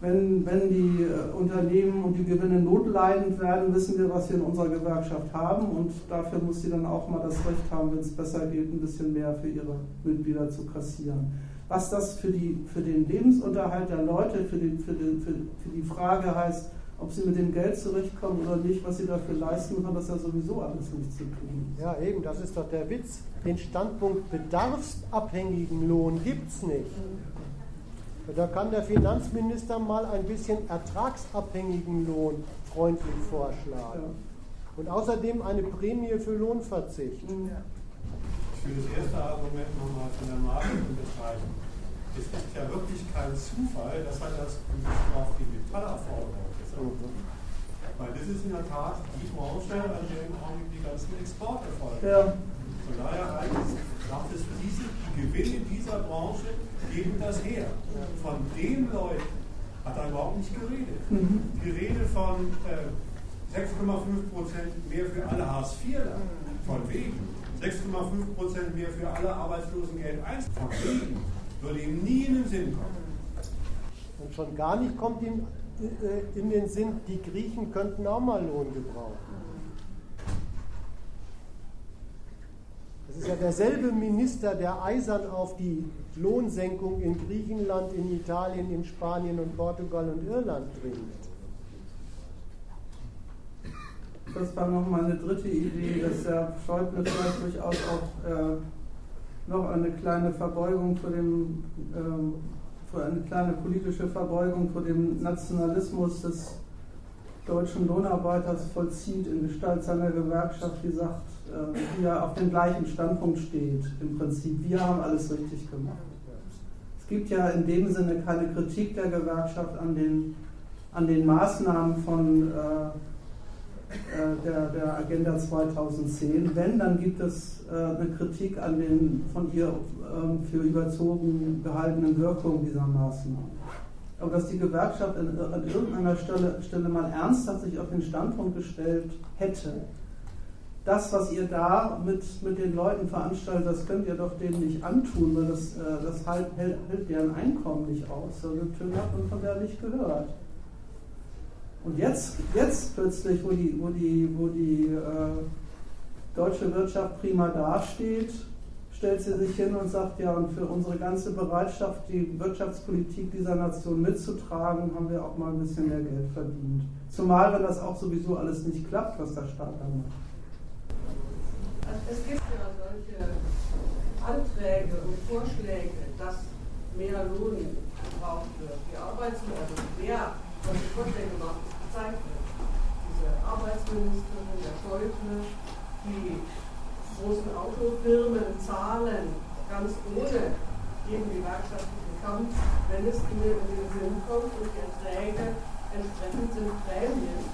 wenn, wenn die äh, Unternehmen und die Gewinne notleidend werden, wissen wir, was wir in unserer Gewerkschaft haben und dafür muss sie dann auch mal das Recht haben, wenn es besser geht, ein bisschen mehr für ihre Mitglieder zu kassieren. Was das für, die, für den Lebensunterhalt der Leute, für, den, für, den, für, für die Frage heißt, ob sie mit dem Geld zurechtkommen oder nicht, was sie dafür leisten, hat das ja sowieso alles nichts zu tun. Ja, eben, das ist doch der Witz. Den Standpunkt bedarfsabhängigen Lohn gibt es nicht. Da kann der Finanzminister mal ein bisschen ertragsabhängigen Lohn freundlich vorschlagen. Und außerdem eine Prämie für Lohnverzicht. Ich will das erste Argument nochmal von der Marke unterstreichen. Es ist ja wirklich kein Zufall, dass er das auf die hat. Weil das ist in der Tat die Branche, an der im Augenblick die ganzen Exporte folgen. Ja. Von daher eigentlich sagt es, diese, die Gewinne dieser Branche geben das her. Von den Leuten hat er überhaupt nicht geredet. Mhm. Die Rede von äh, 6,5% mehr für alle Hartz-IVler, von wegen. 6,5% mehr für alle Arbeitslosengeld 1, von wegen. Würde ihm nie in den Sinn kommen. Und schon gar nicht kommt ihm in den Sinn, die Griechen könnten auch mal Lohn gebrauchen. Das ist ja derselbe Minister, der eisern auf die Lohnsenkung in Griechenland, in Italien, in Spanien und Portugal und Irland dringt. Das war nochmal eine dritte Idee, dass der Schäuble vielleicht durchaus auch äh, noch eine kleine Verbeugung vor dem, äh, eine kleine politische Verbeugung vor dem Nationalismus des deutschen Lohnarbeiters vollzieht in Gestalt seiner Gewerkschaft, die sagt, äh, die ja auf dem gleichen Standpunkt steht, im Prinzip. Wir haben alles richtig gemacht. Es gibt ja in dem Sinne keine Kritik der Gewerkschaft an den, an den Maßnahmen von äh der, der Agenda 2010. Wenn, dann gibt es äh, eine Kritik an den von ihr äh, für überzogen gehaltenen Wirkungen dieser Maßnahmen. Aber dass die Gewerkschaft an, an irgendeiner Stelle, Stelle mal ernsthaft sich auf den Standpunkt gestellt hätte, das, was ihr da mit, mit den Leuten veranstaltet, das könnt ihr doch denen nicht antun, weil das, äh, das halt, hält, hält deren Einkommen nicht aus. So eine Töne hat man von der nicht gehört. Und jetzt, jetzt plötzlich, wo die, wo die, wo die äh, deutsche Wirtschaft prima dasteht, stellt sie sich hin und sagt, ja, und für unsere ganze Bereitschaft, die Wirtschaftspolitik dieser Nation mitzutragen, haben wir auch mal ein bisschen mehr Geld verdient. Zumal, wenn das auch sowieso alles nicht klappt, was der Staat da macht. Also es gibt ja solche Anträge und Vorschläge, dass mehr Lohn gebraucht wird. Die Arbeitslosen, also mehr solche Vorschläge gemacht, wird. Diese Arbeitsministerin, der Schäuble, die großen Autofirmen zahlen ganz ohne jeden gewerkschaftlichen Kampf, wenn es ihnen in den Sinn kommt und die Erträge entsprechend sind Prämien.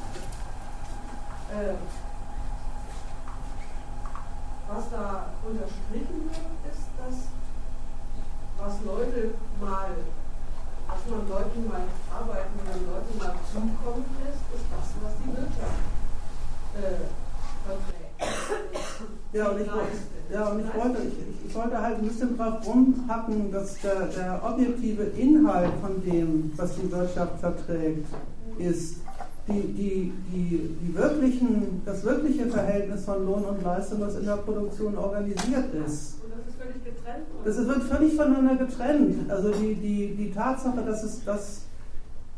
Äh, was da unterstrichen wird, ist, dass was Leute mal, was man Leuten mal arbeitenden Leuten mal zukommen lässt, ist das, was die Wirtschaft äh, verträgt. Ja, und ich, ja, und ich wollte, ich, ich, wollte halt ein bisschen drauf rumhacken, dass der, der objektive Inhalt von dem, was die Wirtschaft verträgt, ist die, die, die, die wirklichen, das wirkliche Verhältnis von Lohn und Leistung, was in der Produktion organisiert ist. Und völlig getrennt? Das wird völlig voneinander getrennt. Also die, die, die Tatsache, dass, es, dass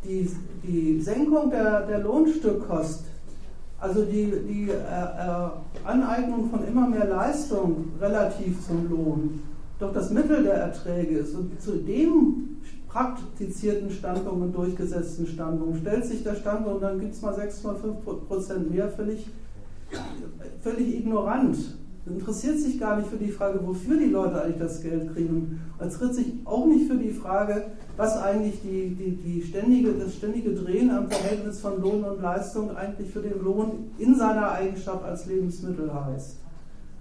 die, die Senkung der, der Lohnstückkost also die, die äh, äh, Aneignung von immer mehr Leistung relativ zum Lohn doch das Mittel der Erträge ist. Und zu dem praktizierten Standpunkt und durchgesetzten Standpunkt stellt sich der Standpunkt, dann gibt es mal 6,5% mehr, völlig, völlig ignorant interessiert sich gar nicht für die Frage, wofür die Leute eigentlich das Geld kriegen. Und tritt sich auch nicht für die Frage, was eigentlich die, die, die ständige, das ständige Drehen am Verhältnis von Lohn und Leistung eigentlich für den Lohn in seiner Eigenschaft als Lebensmittel heißt.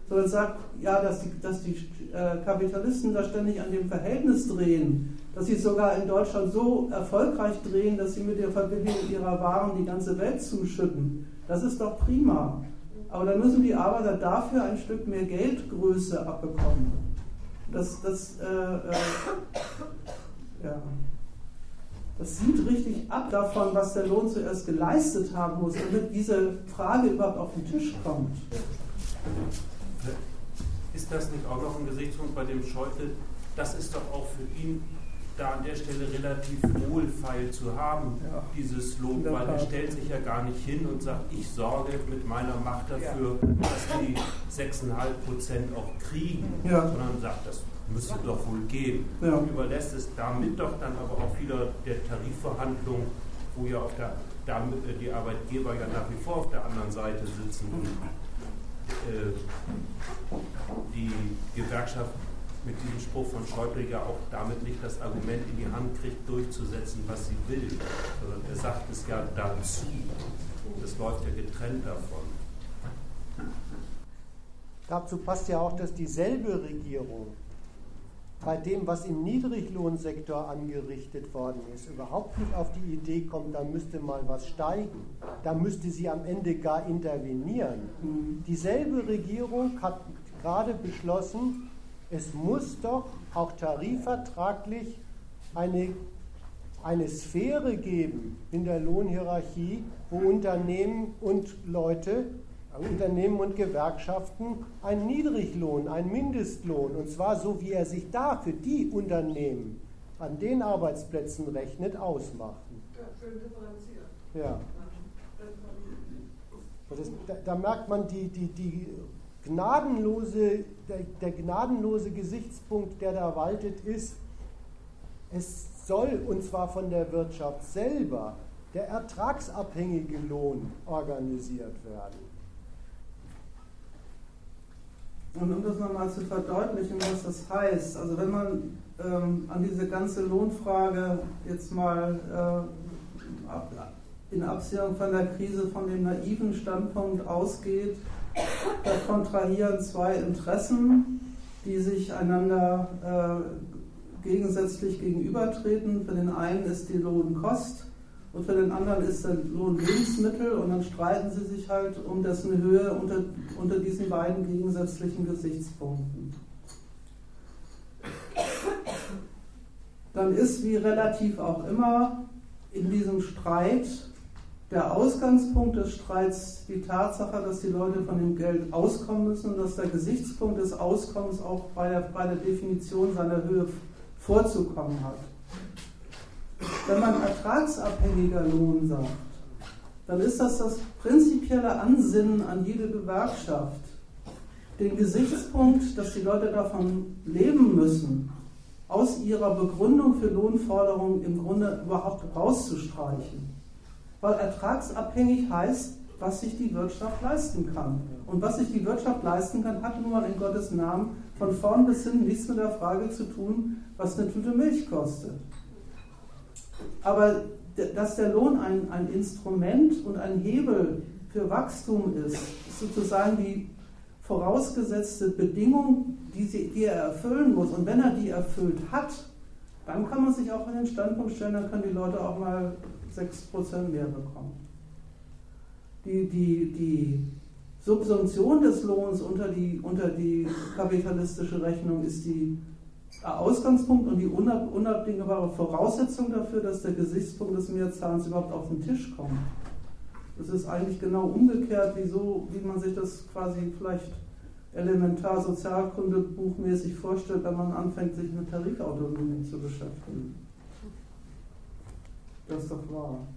Sondern sagt, ja, dass die, dass die äh, Kapitalisten da ständig an dem Verhältnis drehen, dass sie sogar in Deutschland so erfolgreich drehen, dass sie mit der Verbindung ihrer Waren die ganze Welt zuschütten. Das ist doch prima. Aber dann müssen die Arbeiter dafür ein Stück mehr Geldgröße abbekommen. Das, das, äh, äh, ja. das sieht richtig ab davon, was der Lohn zuerst geleistet haben muss, damit diese Frage überhaupt auf den Tisch kommt. Ist das nicht auch noch ein Gesichtspunkt bei dem Scheutel? Das ist doch auch für ihn da an der Stelle relativ wohlfeil zu haben, ja. dieses Lob, weil er stellt sich ja gar nicht hin und sagt, ich sorge mit meiner Macht dafür, ja. dass die 6,5 Prozent auch kriegen, ja. sondern sagt, das müsste doch wohl gehen. Und überlässt es damit doch dann aber auch wieder der Tarifverhandlung, wo ja auch der, damit, äh, die Arbeitgeber ja nach wie vor auf der anderen Seite sitzen und äh, die Gewerkschaften mit diesem Spruch von Schäuble ja auch damit nicht das Argument in die Hand kriegt, durchzusetzen, was sie will, sondern er sagt es ja dazu. Das läuft ja getrennt davon. Dazu passt ja auch, dass dieselbe Regierung bei dem, was im Niedriglohnsektor angerichtet worden ist, überhaupt nicht auf die Idee kommt, da müsste mal was steigen. Da müsste sie am Ende gar intervenieren. Mhm. Dieselbe Regierung hat gerade beschlossen, es muss doch auch tarifvertraglich eine, eine Sphäre geben in der Lohnhierarchie, wo Unternehmen und Leute, Unternehmen und Gewerkschaften einen Niedriglohn, einen Mindestlohn, und zwar so, wie er sich da für die Unternehmen an den Arbeitsplätzen rechnet, ausmachen. Ja, schön differenziert. Ja. Das, da, da, merkt man die, die, die gnadenlose, der, der gnadenlose Gesichtspunkt, der da waltet, ist, es soll, und zwar von der Wirtschaft selber, der ertragsabhängige Lohn organisiert werden. Und um das nochmal zu verdeutlichen, was das heißt, also wenn man ähm, an diese ganze Lohnfrage jetzt mal äh, in Absehung von der Krise von dem naiven Standpunkt ausgeht, da kontrahieren zwei Interessen, die sich einander äh, gegensätzlich gegenübertreten. Für den einen ist die Lohnkost und für den anderen ist der Lohn Lebensmittel und dann streiten sie sich halt um dessen Höhe unter, unter diesen beiden gegensätzlichen Gesichtspunkten. Dann ist wie relativ auch immer in diesem Streit der Ausgangspunkt des Streits die Tatsache, dass die Leute von dem Geld auskommen müssen und dass der Gesichtspunkt des Auskommens auch bei der, bei der Definition seiner Höhe vorzukommen hat. Wenn man ertragsabhängiger Lohn sagt, dann ist das das prinzipielle Ansinnen an jede Gewerkschaft, den Gesichtspunkt, dass die Leute davon leben müssen, aus ihrer Begründung für Lohnforderungen im Grunde überhaupt rauszustreichen weil ertragsabhängig heißt, was sich die Wirtschaft leisten kann. Und was sich die Wirtschaft leisten kann, hat nun mal in Gottes Namen von vorn bis hin nichts mit der Frage zu tun, was eine Tüte Milch kostet. Aber dass der Lohn ein, ein Instrument und ein Hebel für Wachstum ist, ist sozusagen die vorausgesetzte Bedingung, die, sie, die er erfüllen muss. Und wenn er die erfüllt hat, dann kann man sich auch in den Standpunkt stellen, dann können die Leute auch mal 6% mehr bekommen. Die, die, die Subsumption des Lohns unter die, unter die kapitalistische Rechnung ist die Ausgangspunkt und die unabdingbare Voraussetzung dafür, dass der Gesichtspunkt des Mehrzahlens überhaupt auf den Tisch kommt. Das ist eigentlich genau umgekehrt, wie, so, wie man sich das quasi vielleicht elementar sozialkundebuchmäßig vorstellt, wenn man anfängt, sich mit Tarifautonomie zu beschäftigen. Das ist doch wahr.